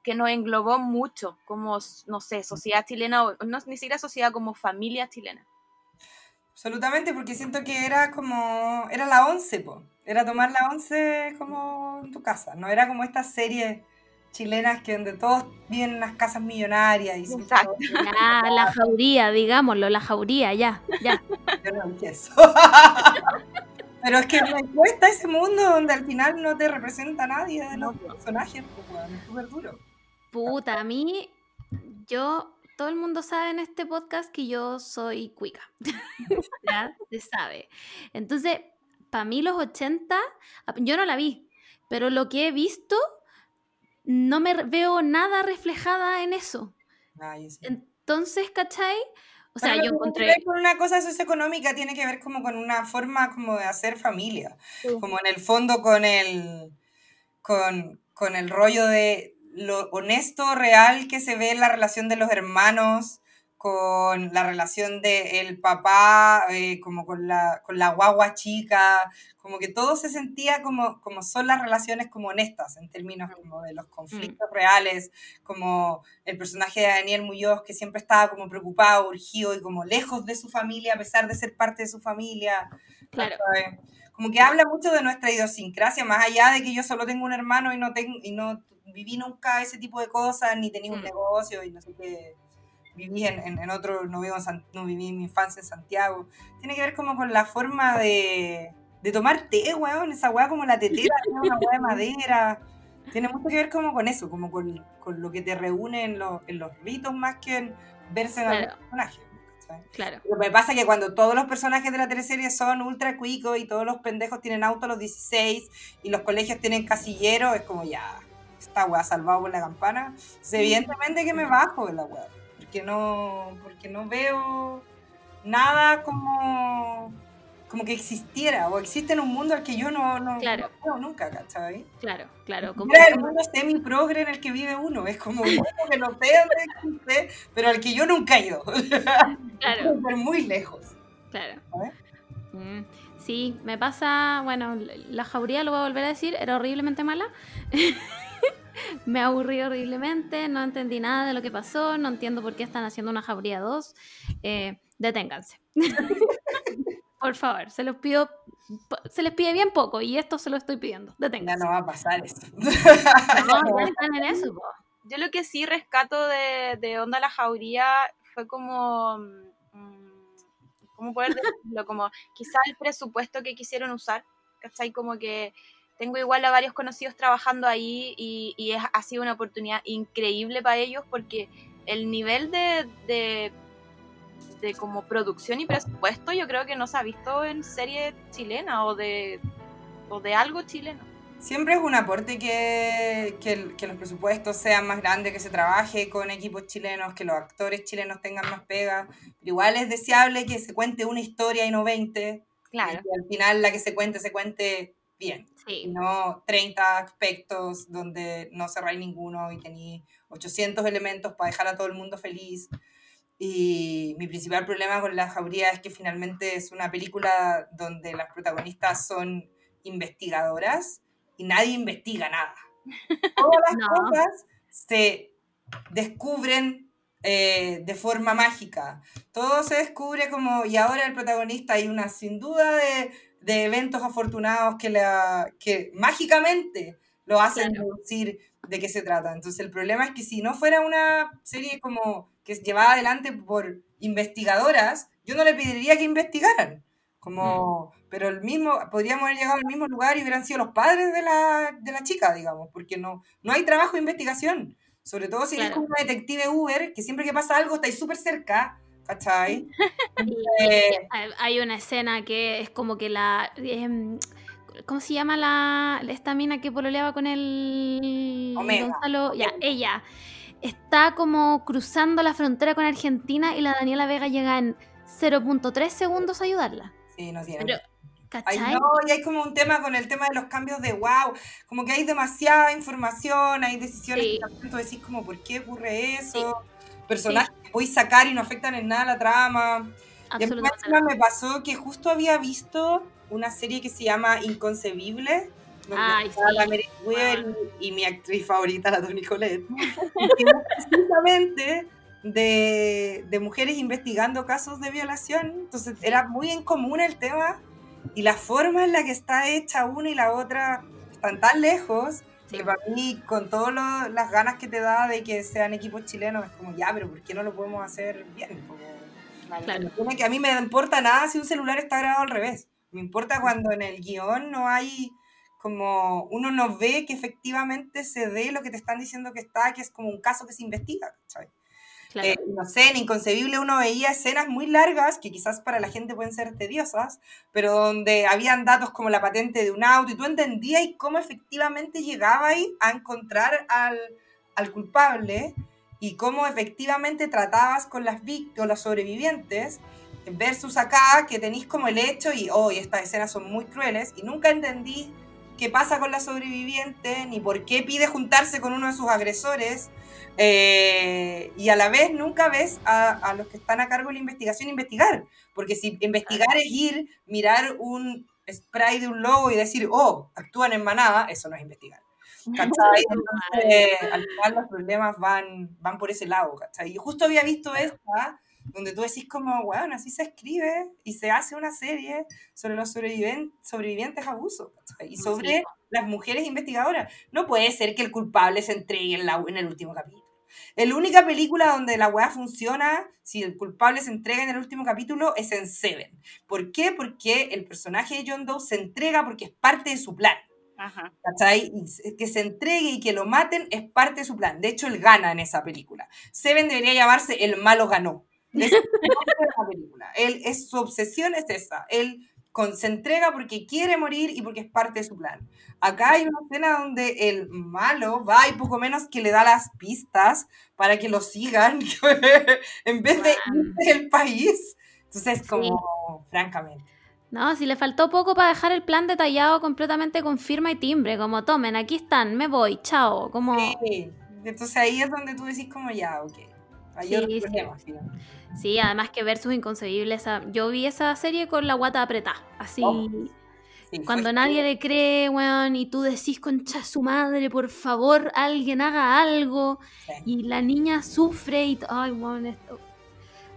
que nos englobó mucho, como, no sé, sociedad chilena, o no, ni siquiera sociedad, como familia chilena. Absolutamente, porque siento que era como. Era la 11, po. Era tomar la 11 como en tu casa. No era como estas series chilenas que donde todos viven en unas casas millonarias y Exacto. todos- Ya, *laughs* la jauría, digámoslo, la jauría, ya, ya. *laughs* Yo no eso. Pero es que me cuesta ese mundo donde al final no te representa a nadie de los personajes, pues, es súper duro. Puta, a mí, yo, todo el mundo sabe en este podcast que yo soy cuica. *laughs* ya se sabe. Entonces, para mí los 80, a- yo no la vi, pero lo que he visto, no me veo nada reflejada en eso. Ay, sí. Entonces, ¿cachai? O sea, yo no tiene que encontré... ver con una cosa socioeconómica, tiene que ver como con una forma como de hacer familia. Sí. Como en el fondo con el, con, con el rollo de lo honesto, real que se ve en la relación de los hermanos, con la relación del papá, eh, como con la, con la guagua chica, como que todo se sentía como, como son las relaciones como honestas en términos como de los conflictos reales, como el personaje de Daniel Muñoz que siempre estaba como preocupado, urgido y como lejos de su familia a pesar de ser parte de su familia. Claro. Como que habla mucho de nuestra idiosincrasia, más allá de que yo solo tengo un hermano y no, tengo, y no viví nunca ese tipo de cosas, ni tenía un Mm. negocio y no sé qué. Viví en, en, en otro, no, vivo en San- no viví mi infancia en Santiago. Tiene que ver como con la forma de, de tomar té, weón. Esa weá como la tetera, *laughs* una weá de madera. Tiene mucho que ver como con eso, como con, con lo que te reúne en, los- en los ritos más que en verse en algún Claro. personaje. ¿cachai? Claro. Lo que pasa es que cuando todos los personajes de la teleserie son ultra cuicos y todos los pendejos tienen auto a los 16 y los colegios tienen casillero, es como ya, esta weá salvado por la campana. Evidentemente que me bajo de la weá, porque no, porque no veo nada como, como que existiera o existe en un mundo al que yo no, no, Claro. no veo nunca, ¿cachai? Claro, claro. Como, el mundo semi-progre en el que vive uno, es como un mundo que no sé dónde existe, pero al que yo nunca he ido. *laughs* claro. *laughs* Muy lejos. Claro. Mm, Sí, me pasa, bueno, la jauría, lo voy a volver a decir, era horriblemente mala. *laughs* *laughs* me aburrí horriblemente, no entendí nada de lo que pasó, no entiendo por qué están haciendo una jauría 2. Eh, deténganse. *laughs* por favor, se los pido, se les pide bien poco y esto se lo estoy pidiendo. Ya Deténganse. no va a pasar eso. No, ya *laughs* están en eso, po. Yo lo que sí rescato de, de Onda la Jauría fue como. mm, ¿Cómo poder decirlo? Como quizá el presupuesto que quisieron usar. ¿Cachai? Como que tengo igual a varios conocidos trabajando ahí y, y es- ha sido una oportunidad increíble para ellos porque el nivel de, de, de como producción y presupuesto yo creo que no se ha visto en serie chilena o de, o de algo chileno. Siempre es un aporte que, que, que los presupuestos sean más grandes, que se trabaje con equipos chilenos, que los actores chilenos tengan más pega. Pero igual es deseable que se cuente una historia y no 20. Claro. Y que al final la que se cuente, se cuente bien. Sí. no 30 aspectos donde no cerráis ninguno y tenéis 800 elementos para dejar a todo el mundo feliz. Y mi principal problema con La Jauría es que finalmente es una película donde las protagonistas son investigadoras y nadie investiga nada. *laughs* Todas las No. cosas se descubren eh, de forma mágica. Todo se descubre como, y ahora el protagonista hay una sin duda de, de eventos afortunados que, la, que mágicamente lo hacen Claro. deducir de qué se trata. Entonces el problema es que si no fuera una serie como que es llevada adelante por investigadoras, yo no le pediría que investigaran. Como, pero el mismo, podríamos haber llegado al mismo lugar y hubieran sido los padres de la, de la chica, digamos, porque no, no hay trabajo de investigación. Sobre todo si eres Claro. como una detective Uber, que siempre que pasa algo estáis súper cerca, ¿cachai? *laughs* Eh, Hay- una escena que es como que la. em, ¿Cómo se llama la esta mina que pololeaba con el Omega. Gonzalo? Ya, ella está como cruzando la frontera con Argentina y la Daniela Vega llega en 0.3 segundos a ayudarla. sí, no tiene. Pero, Ay, ¿cachai? no, y hay como un tema con el tema de los cambios de wow, como que hay demasiada información, hay decisiones Sí. que decís como, ¿por qué ocurre eso? Personajes que podéis sacar y no afectan en nada la trama. Y a mí me pasó que justo había visto una serie que se llama Inconcebible, donde Ay, está la sí. Meredith Weir y, y mi actriz favorita, la Toni Collette. *laughs* Y que es precisamente de, de mujeres investigando casos de violación. Entonces era muy en común el tema y la forma en la que está hecha una y la otra están tan lejos Sí. que para mí, con todas las ganas que te da de que sean equipos chilenos, es como, ya, pero ¿por qué no lo podemos hacer bien? Como, Claro. que a mí me importa nada si un celular está grabado al revés. Me importa cuando en el guion no hay como uno no ve que efectivamente se dé lo que te están diciendo que está, que es como un caso que se investiga. ¿cachai? Claro. Eh, no sé, en Inconcebible uno veía escenas muy largas que quizás para la gente pueden ser tediosas, pero donde habían datos como la patente de un auto y tú entendías y cómo efectivamente llegabas a encontrar al, al culpable y cómo efectivamente tratabas con las víctimas, los sobrevivientes, versus acá que tenéis como el hecho y hoy estas escenas son muy crueles y nunca entendí qué pasa con la sobreviviente ni por qué pide juntarse con uno de sus agresores eh, y a la vez nunca ves a, a los que están a cargo de la investigación investigar, porque si investigar es ir, mirar un spray de un lobo y decir, oh, actúan en manada, eso no es investigar. ¿Cachai? *laughs* Entonces, al final los problemas van, van por ese lado, ¿cachai? Y justo había visto esta, donde tú decís como, bueno, así se escribe y se hace una serie sobre los sobreviven- sobrevivientes a abuso. Y sobre Sí. las mujeres investigadoras. No puede ser que el culpable se entregue en, la, en el último capítulo. La única película donde la weá funciona, si el culpable se entrega en el último capítulo, es en Seven. ¿Por qué? Porque el personaje de John Doe se entrega porque es parte de su plan. Ajá. Que se entregue y que lo maten es parte de su plan. De hecho, él gana en esa película. Seven debería llamarse El malo ganó. Es la película. Él, es, su obsesión es esa. Él con- se entrega porque quiere morir y porque es parte de su plan. Acá hay una escena donde el malo va y poco menos que le da las pistas para que lo sigan *laughs* en vez de irse del país. Entonces, como, francamente. No, si le faltó poco para dejar el plan detallado completamente con firma y timbre, como tomen, aquí están, me voy, chao, como Sí. Entonces ahí es donde tú decís como ya, ok. Hay Sí, sí. además que versus inconcebible esa, yo vi esa serie con la guata apretada, así Oh, Sí, fue- cuando nadie le cree, weón, y tú decís concha su madre, por favor, alguien haga algo sí. y la niña sufre y ay, weón, esto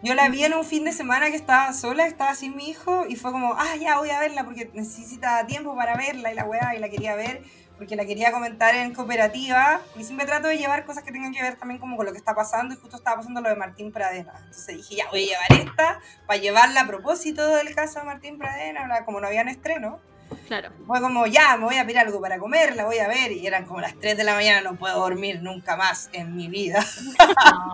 yo la vi en un fin de semana que estaba sola, estaba sin mi hijo, y fue como, ah, ya voy a verla porque necesita tiempo para verla y la weá, y la quería ver porque la quería comentar en cooperativa. Y siempre trato de llevar cosas que tengan que ver también como con lo que está pasando, y justo estaba pasando lo de Martín Pradena. Entonces dije, ya voy a llevar esta para llevarla a propósito del caso de Martín Pradena, como no habían estreno. Claro. Fue como, ya, me voy a pedir algo para comer, la voy a ver. Y eran como las 3 de la mañana, no puedo dormir nunca más en mi vida. *laughs*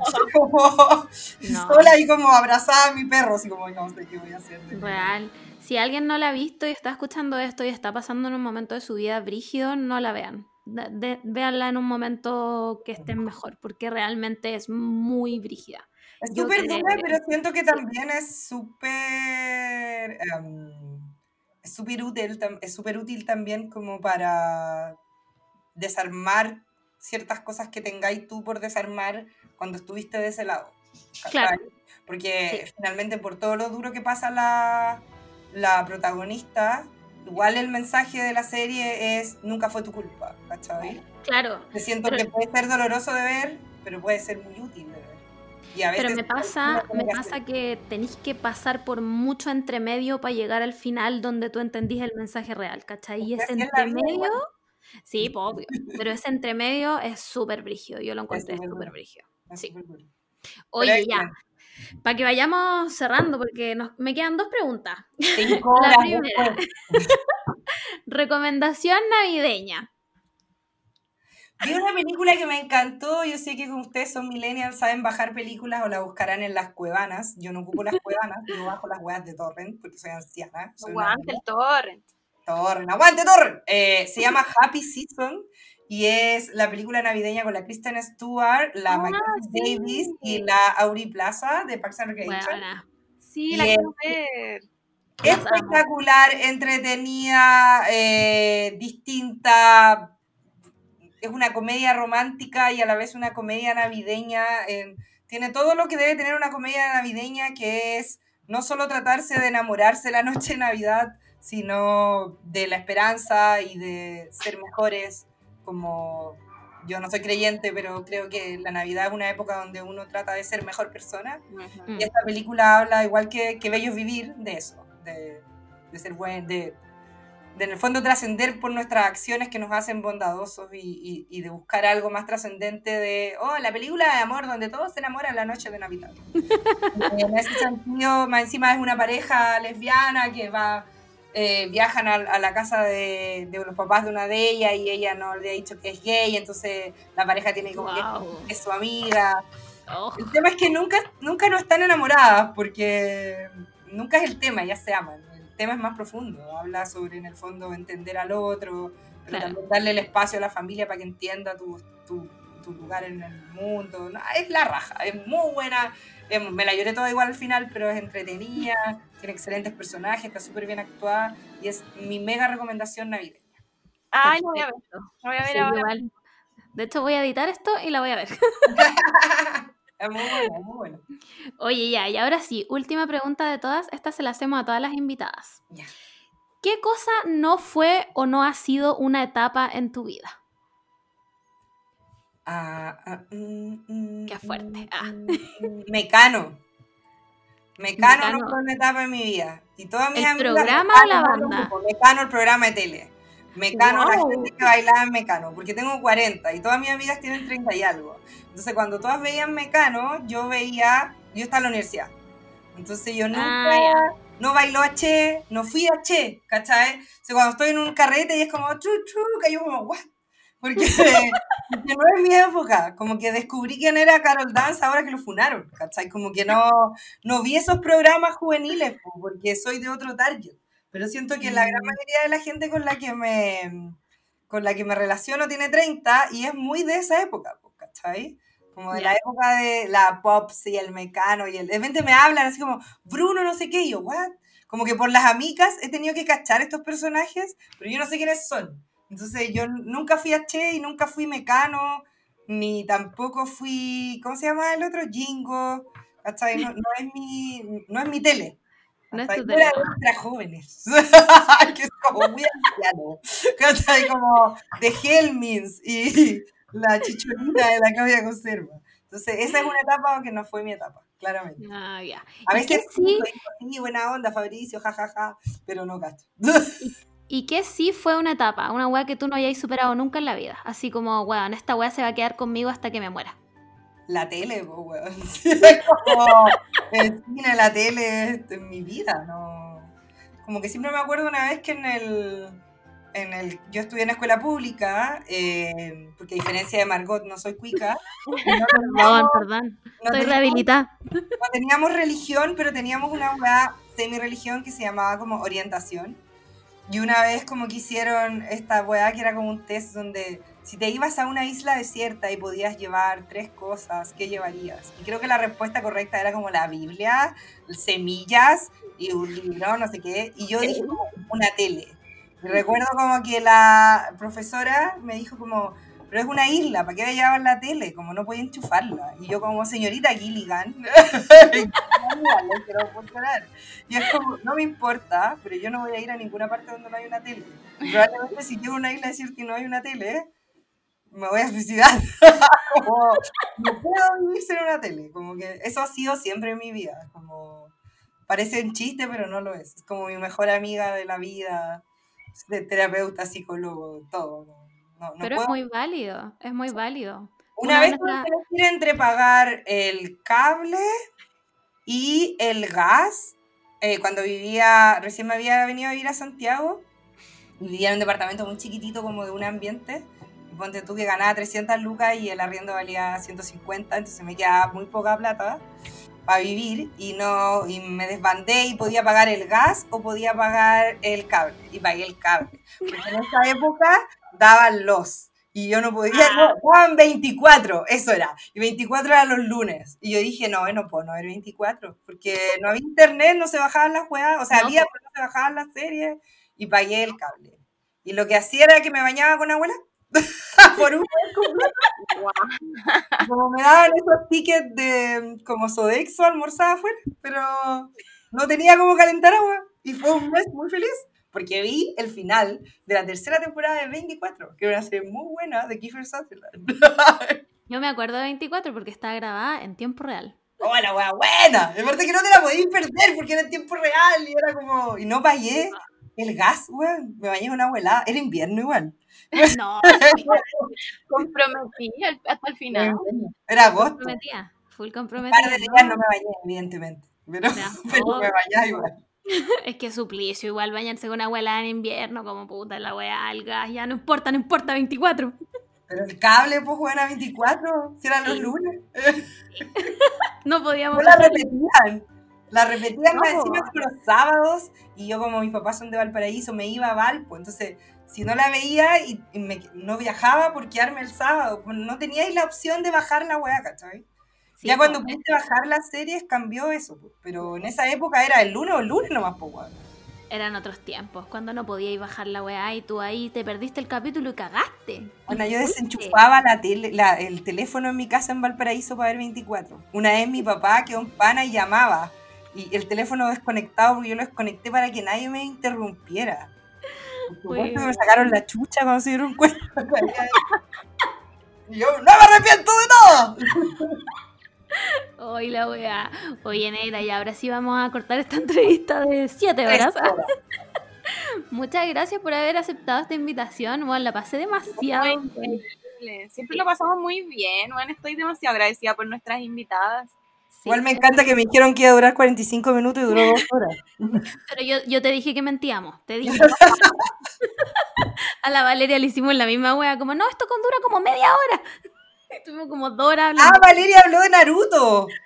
*laughs* como No. sola y como abrazada a mi perro, así como, no sé qué voy a hacer. de mi vida". Real. Si alguien no la ha visto y está escuchando esto y está pasando en un momento de su vida brígido, no la vean. De- de- véanla en un momento que estén mejor, porque realmente es muy brígida. Es súper dura, pero siento que sí. también es súper. em, es súper útil, es súper útil también como para desarmar ciertas cosas que tengáis tú por desarmar cuando estuviste de ese lado. Claro. Porque finalmente por todo lo duro que pasa la, la protagonista, igual el mensaje de la serie es nunca fue tu culpa, ¿cachai? Claro, Yo siento Pero- que puede ser doloroso de ver, pero puede ser muy útil de ver. Y a pero veces me uno pasa, me pasa que tenéis que pasar por mucho entremedio para llegar al final donde tú entendís el mensaje real, ¿cachai? Y Es ese entremedio, sí, pues, obvio, pero ese entremedio es súper brígido, yo lo encontré súper brígido. Sí. Oye, Pero ya, para que vayamos cerrando, porque nos, me quedan dos preguntas. cinco *laughs* La primera. *laughs* Recomendación navideña. Vi una película que me encantó. Yo sé que como ustedes son millennials, saben bajar películas o la buscarán en las cuevanas. Yo no ocupo las cuevanas, yo bajo las weas de Torrent porque soy anciana. Soy Aguante el torrent. Torrent, aguante Torrent. Eh, se llama Happy Season y es la película navideña con la Kristen Stewart, la Ah, Mackenzie sí. Davis y la Aubrey Plaza de Parks and Recreation. Buena. Sí, Y la es- quiero ver. Espectacular, entretenida, eh, distinta. Es una comedia romántica y a la vez una comedia navideña. eh, tiene todo lo que debe tener una comedia navideña, que es no solo tratarse de enamorarse la noche de Navidad, sino de la esperanza y de ser mejores. Como yo no soy creyente, pero creo que la Navidad es una época donde uno trata de ser mejor persona. Ujú. Mm. Y esta película habla, igual que, que Bellos Vivir, de eso, de, de ser buen, de, de en el fondo trascender por nuestras acciones que nos hacen bondadosos y, y- y de buscar algo más trascendente de, oh, la película de amor donde todos se enamoran la noche de Navidad. *laughs* En ese sentido, más encima es una pareja lesbiana que va, eh, viajan a, a la casa de, de los papás de una de ellas y ella no le ha dicho que es gay, entonces la pareja tiene como que es su amiga. Oh, El tema es que nunca, nunca no están enamoradas porque nunca es el tema, ya se aman. El tema es más profundo, habla sobre en el fondo entender al otro, pero Claro. también darle el espacio a la familia para que entienda tu, tu- tu lugar en el mundo. No, es la raja, es muy buena. Me la lloré toda igual al final, pero es entretenida, tiene excelentes personajes, está súper bien actuada y es mi mega recomendación navideña. Ay, la voy a ver. la voy a ver Sí, ahora. igual. De hecho, voy a editar esto y la voy a ver. *laughs* Es muy buena, es muy buena. Oye, ya, y ahora sí, última pregunta de todas. Esta se la hacemos a todas las invitadas. Ya. ¿Qué cosa no fue o no ha sido una etapa en tu vida? Ah, ah, mm, mm, Qué fuerte. Ah. mm, Mecano. Mecano Mecano. no fue una etapa en mi vida. Y todas mis ¿El amigas. programa Mecano o la banda? Mecano, el programa de tele. Mecano, la gente que bailaba en Mecano. Porque tengo 40 y todas mis amigas tienen 30 y algo. Entonces, cuando todas veían Mecano, yo veía. Yo estaba en la universidad. Entonces, yo nunca. Ah, no bailó a Che, no fui a Che, ¿cachai? Cuando estoy en un carrete y es como, tru, tru, que yo como, what? Porque, porque no es mi época, como que descubrí quién era Carol Dance ahora que lo funaron, ¿cachai? Como que no, no vi esos programas juveniles, po, porque soy de otro target. Pero siento que la gran Mm. mayoría de la gente con la que me, con la que me relaciono tiene 30 y es muy de esa época, po, ¿cachai? Como de la Ya. época de la Pops y el Mecano y el... De repente me hablan así como, Bruno no sé qué, y yo, ¿what? Como que por las amigas he tenido que cachar estos personajes, pero yo no sé quiénes son. Entonces yo nunca fui a Che y nunca fui Mecano, ni tampoco fui, ¿cómo se llama el otro? Jingo. No, no es mi, no es mi tele. No es tu era tele. ultra jóvenes, *laughs* que es como muy anciano. Como de Helmins y la chicholina de la Claudia Conserva. Entonces esa es una etapa que no fue mi etapa. claramente. Ah, ya. A ¿Y veces sí, sí, buena onda, Fabricio, jajaja, pero no gasto. Y qué sí fue una etapa, una weá que tú no hayáis superado nunca en la vida. Así como, weón, esta weá se va a quedar conmigo hasta que me muera. La tele, po, weón. *laughs* Como el cine, la tele, esto en mi vida, ¿no? Como que siempre me acuerdo una vez que en el. En el yo estudié en escuela pública, eh, porque a diferencia de Margot no soy cuica. *laughs* no Perdón, teníamos- perdón. no Estoy rehabilitada. no teníamos religión, pero teníamos una weá semi-religión que se llamaba como orientación. Y una vez como que hicieron esta weá que era como un test donde si te ibas a una isla desierta y podías llevar tres cosas, ¿qué llevarías? Y creo que la respuesta correcta era como la Biblia, semillas y un libro, no sé qué. Y yo dije una tele. Y recuerdo como que la profesora me dijo como, pero es una isla, ¿para qué a llevar la tele? Como no podía enchufarla. Y yo como señorita Gilligan, puedo llorar. Y es como, no me importa, pero yo no voy a ir a ninguna parte donde no hay una tele. Y probablemente si llego a una isla a decir que no hay una tele, me voy a suicidar. *laughs* como, no puedo vivir sin una tele. Como que eso ha sido siempre en mi vida. Como, parece un chiste, pero no lo es. Es como mi mejor amiga de la vida, de terapeuta, psicólogo, todo. No, no, no Pero puedo es muy válido, es muy válido. una Una vez la- que entre pagar el cable y el gas. eh, cuando vivía, recién me había venido a vivir a Santiago, vivía en un departamento muy chiquitito como de un ambiente. Ponte tú que ganaba 300 lucas y el arriendo valía 150, entonces me quedaba muy poca plata para vivir y no y me desbandé y podía pagar el gas o podía pagar el cable y pagué el cable porque en esa época daban los. Y yo no podía no, daban 24 eso era. Y 24 eran los lunes. Y yo dije no eh, no puedo no ver 24 porque no había internet no se bajaban las juegas o sea No, había pero no se bajaban las series y pagué el cable. Y lo que hacía era que me bañaba con abuela *laughs* por un *laughs* como me daban esos tickets de como Sodexo almorzaba afuera, pero no tenía como calentar agua. Y fue un mes muy feliz, porque vi el final de la tercera temporada de 24, que era una serie muy buena de Kiefer Sutherland. *laughs* Yo me acuerdo de 24 porque está grabada en tiempo real. ¡Oh, la wea buena! Aparte que no te la podías perder porque era en tiempo real y era como... Y no pagué el gas, weón. Me bañé con agua helada. Era invierno igual. *laughs* No, *laughs* Comprometí al- hasta el final. Era agosto. comprometía. Full Un par comprometida. de días no me bañé, evidentemente. Pero, pero Oh. me bañaba igual. *laughs* Es que suplicio, igual bañarse con agua helada en invierno, como puta la wea al gas, ya no importa, no importa, 24. Pero el cable, pues, juegan a 24, si eran los lunes. *laughs* No podíamos. No la repetían. La repetían No. encima como los sábados. Y yo, como mis papás son de Valparaíso, me iba a Valpo. Entonces, si no la veía y, y me- no viajaba por quedarme el sábado, pues no teníais la opción de bajar la weá, ¿cachai? Sí, ya cuando pudiste bajar las series cambió eso. Pero en esa época era el lunes o el lunes nomás, pues, weón. Eran otros tiempos, cuando no podíais bajar la weá y tú ahí te perdiste el capítulo y cagaste. Bueno, yo desenchufaba la tele, la- el teléfono en mi casa en Valparaíso para ver 24. Una vez mi papá quedó en pana y llamaba. Y el teléfono desconectado porque yo lo desconecté para que nadie me interrumpiera. Por supuesto que me sacaron la chucha cuando se dieron cuenta. *laughs* y yo, ¡no me arrepiento de nada! *laughs* Hoy la weá. Oye, negra, y ahora sí vamos a cortar esta *laughs* entrevista de 7 horas. *laughs* Muchas gracias por haber aceptado esta invitación. Bueno, la pasé demasiado. Increíble. Siempre lo pasamos muy bien. Bueno, estoy demasiado agradecida por nuestras invitadas. Sí, Igual me encanta que me dijeron que iba a durar 45 minutos y duró dos horas. *laughs* Pero yo, yo te dije que mentíamos. Te dije. a la Valeria le hicimos la misma wea, como, no, esto con dura como media hora. Estuvimos como dos horas ¡Ah, hablando. Valeria habló de Naruto! *laughs*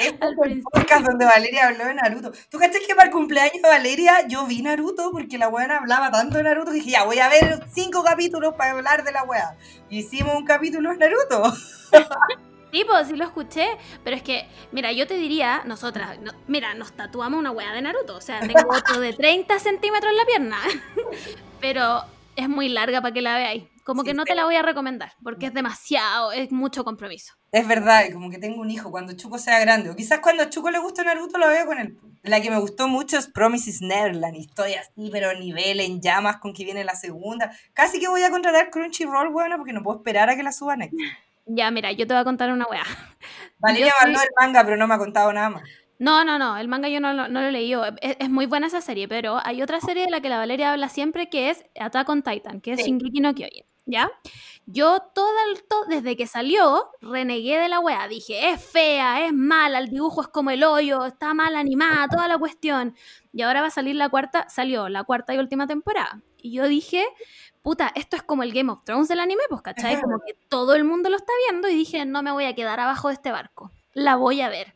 Este es el podcast donde Valeria habló de Naruto. ¿Tú cachas que para el cumpleaños de Valeria yo vi Naruto porque la buena hablaba tanto de Naruto que dije, ya, voy a ver cinco capítulos para hablar de la wea. Hicimos un capítulo de Naruto. *laughs* Sí, pues sí lo escuché, pero es que, mira, yo te diría, nosotras, no- mira, nos tatuamos una wea de Naruto, o sea, tengo otro de 30 centímetros en la pierna, *laughs* pero es muy larga para que la veáis. Como Sí, que no te la voy a recomendar, porque es demasiado, es mucho compromiso. Es verdad, como que tengo un hijo cuando Chuco sea grande. O quizás cuando a Chuco le gusta Naruto lo veo con él. La que me gustó mucho es Promises Neverland. Historia así, pero nivel en llamas con que viene la segunda. Casi que voy a contratar Crunchyroll, bueno, porque no puedo esperar a que la suban aquí. *laughs* Ya, mira, yo te voy a contar una weá. *laughs* Valeria Yo soy- mandó el manga, pero no me ha contado nada más. No, no, no, el manga yo no, lo- no lo he leído. Es, es muy buena esa serie, pero hay otra serie de la que la Valeria habla siempre que es Attack on Titan, que es Sí. Shingeki no Kyojin, ¿ya? Yo todo el, to- desde que salió renegué de la wea, dije, es fea, es mala, el dibujo es como el hoyo, está mal animada, toda la cuestión. Y ahora va a salir la cuarta, salió la cuarta y última temporada. Y yo dije, puta, esto es como el Game of Thrones del anime, pues, ¿cachai? Como que todo el mundo lo está viendo y dije, no me voy a quedar abajo de este barco, la voy a ver.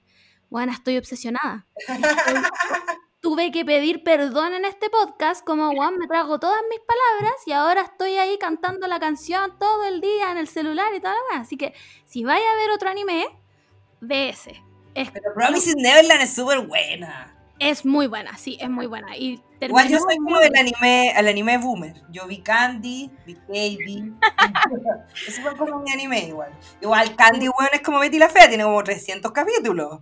Bueno, estoy obsesionada. *laughs* Tuve que pedir perdón en este podcast, como Juan me trago todas mis palabras y ahora estoy ahí cantando la canción todo el día en el celular y toda la weá. Así que si vaya a ver otro anime, ve ese. Es, Pero Promises Neverland es súper buena. es muy buena, sí, es muy buena. Y Igual yo soy como del anime, al anime boomer. Yo vi Candy, vi Katie. *laughs* Eso fue como mi anime igual. Igual Candy, weón, es como Betty la Fea, tiene como 300 capítulos.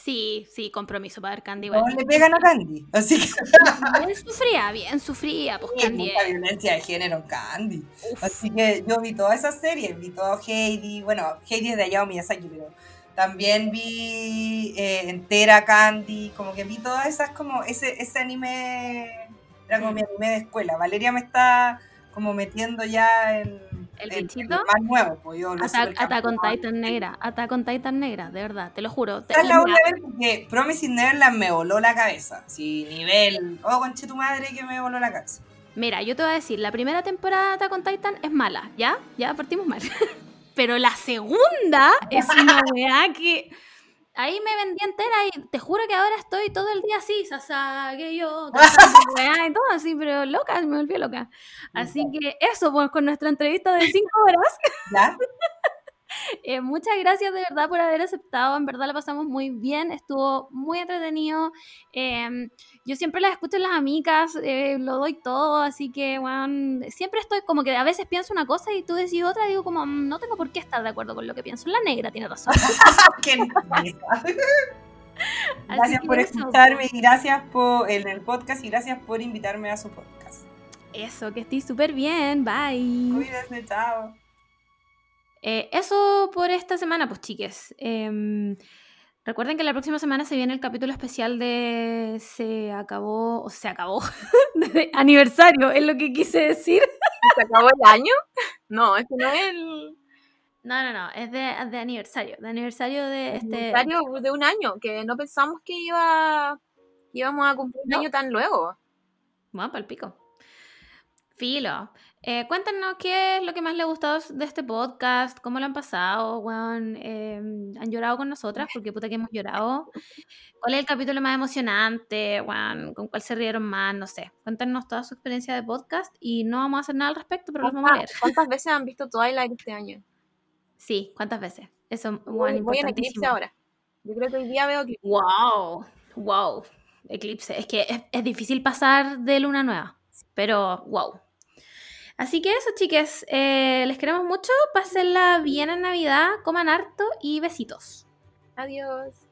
Sí, sí, compromiso para ver Candy. Todos Bueno. le pegan a Candy. Así que *laughs* Bien sufría, bien sufría, pues Candy. mucha violencia de género Candy. Así que yo vi todas esas series, vi todo Heidi, bueno, Heidi es de Hayao Miyazaki, pero también vi eh, entera Candy, como que vi todas esas, como ese, ese anime, era como mi anime de escuela. Valeria me está como metiendo ya en ¿El bichito? lo más nuevo, pues yo lo Attack, supercampeón. Attack on Titan negra, Attack on Titan negra, de verdad, te lo juro. Te- la voy mira, a ver porque Promising Neverland me voló la cabeza. Sí, nivel. Oh, conche tu madre que me voló la cabeza. Mira, yo te voy a decir, la primera temporada de Attack on Titan es mala, ¿ya? Ya partimos mal. *laughs* Pero la segunda es una weá que... Ahí me vendí entera y te juro que ahora estoy todo el día así, que yo, *laughs* y todo así, pero loca, me volvió loca. Así que eso, pues con nuestra entrevista de 5 *laughs* horas. ¿Ya? *laughs* Eh, muchas gracias de verdad por haber aceptado. En verdad la pasamos muy bien. Estuvo muy entretenido. Eh, yo siempre las escucho en las amigas, eh, lo doy todo. Así que, bueno, siempre estoy como que a veces pienso una cosa y tú decís otra. Digo, como, "Mm, no tengo por qué estar de acuerdo con lo que pienso. La negra tiene razón. *laughs* Gracias por eso, escucharme y gracias por en el podcast y gracias por invitarme a su podcast. Eso, que estés súper bien. Bye. Cuídense, chao. Eh, eso por esta semana, pues chiques. Em, recuerden que la próxima semana se viene el capítulo especial de Se acabó, o se acabó, *laughs* de aniversario, es lo que quise decir. ¿Se acabó el año? No, es que no es el No, no, no, es de, de aniversario, de aniversario de este... aniversario de un año, que no pensamos que iba íbamos a cumplir un No. año tan luego. Bueno, pico. Filo. Eh, cuéntanos qué es lo que más les ha gustado de este podcast, cómo lo han pasado, weón. eh, han llorado con nosotras, *laughs* porque puta que hemos llorado. ¿Cuál es el capítulo más emocionante, weón? ¿Con cuál se rieron más? No sé. Cuéntanos toda su experiencia de podcast y no vamos a hacer nada al respecto, pero los vamos a leer. ¿Cuántas, veces han visto Twilight este año? Sí, ¿cuántas veces? Eso, weón, voy en eclipse ahora. Yo creo que hoy día veo que Wow, wow. Eclipse. Es que es, es difícil pasar de luna nueva, pero wow. Así que eso, chiques. eh, les queremos mucho. Pásenla bien en Navidad, coman harto y besitos. Adiós.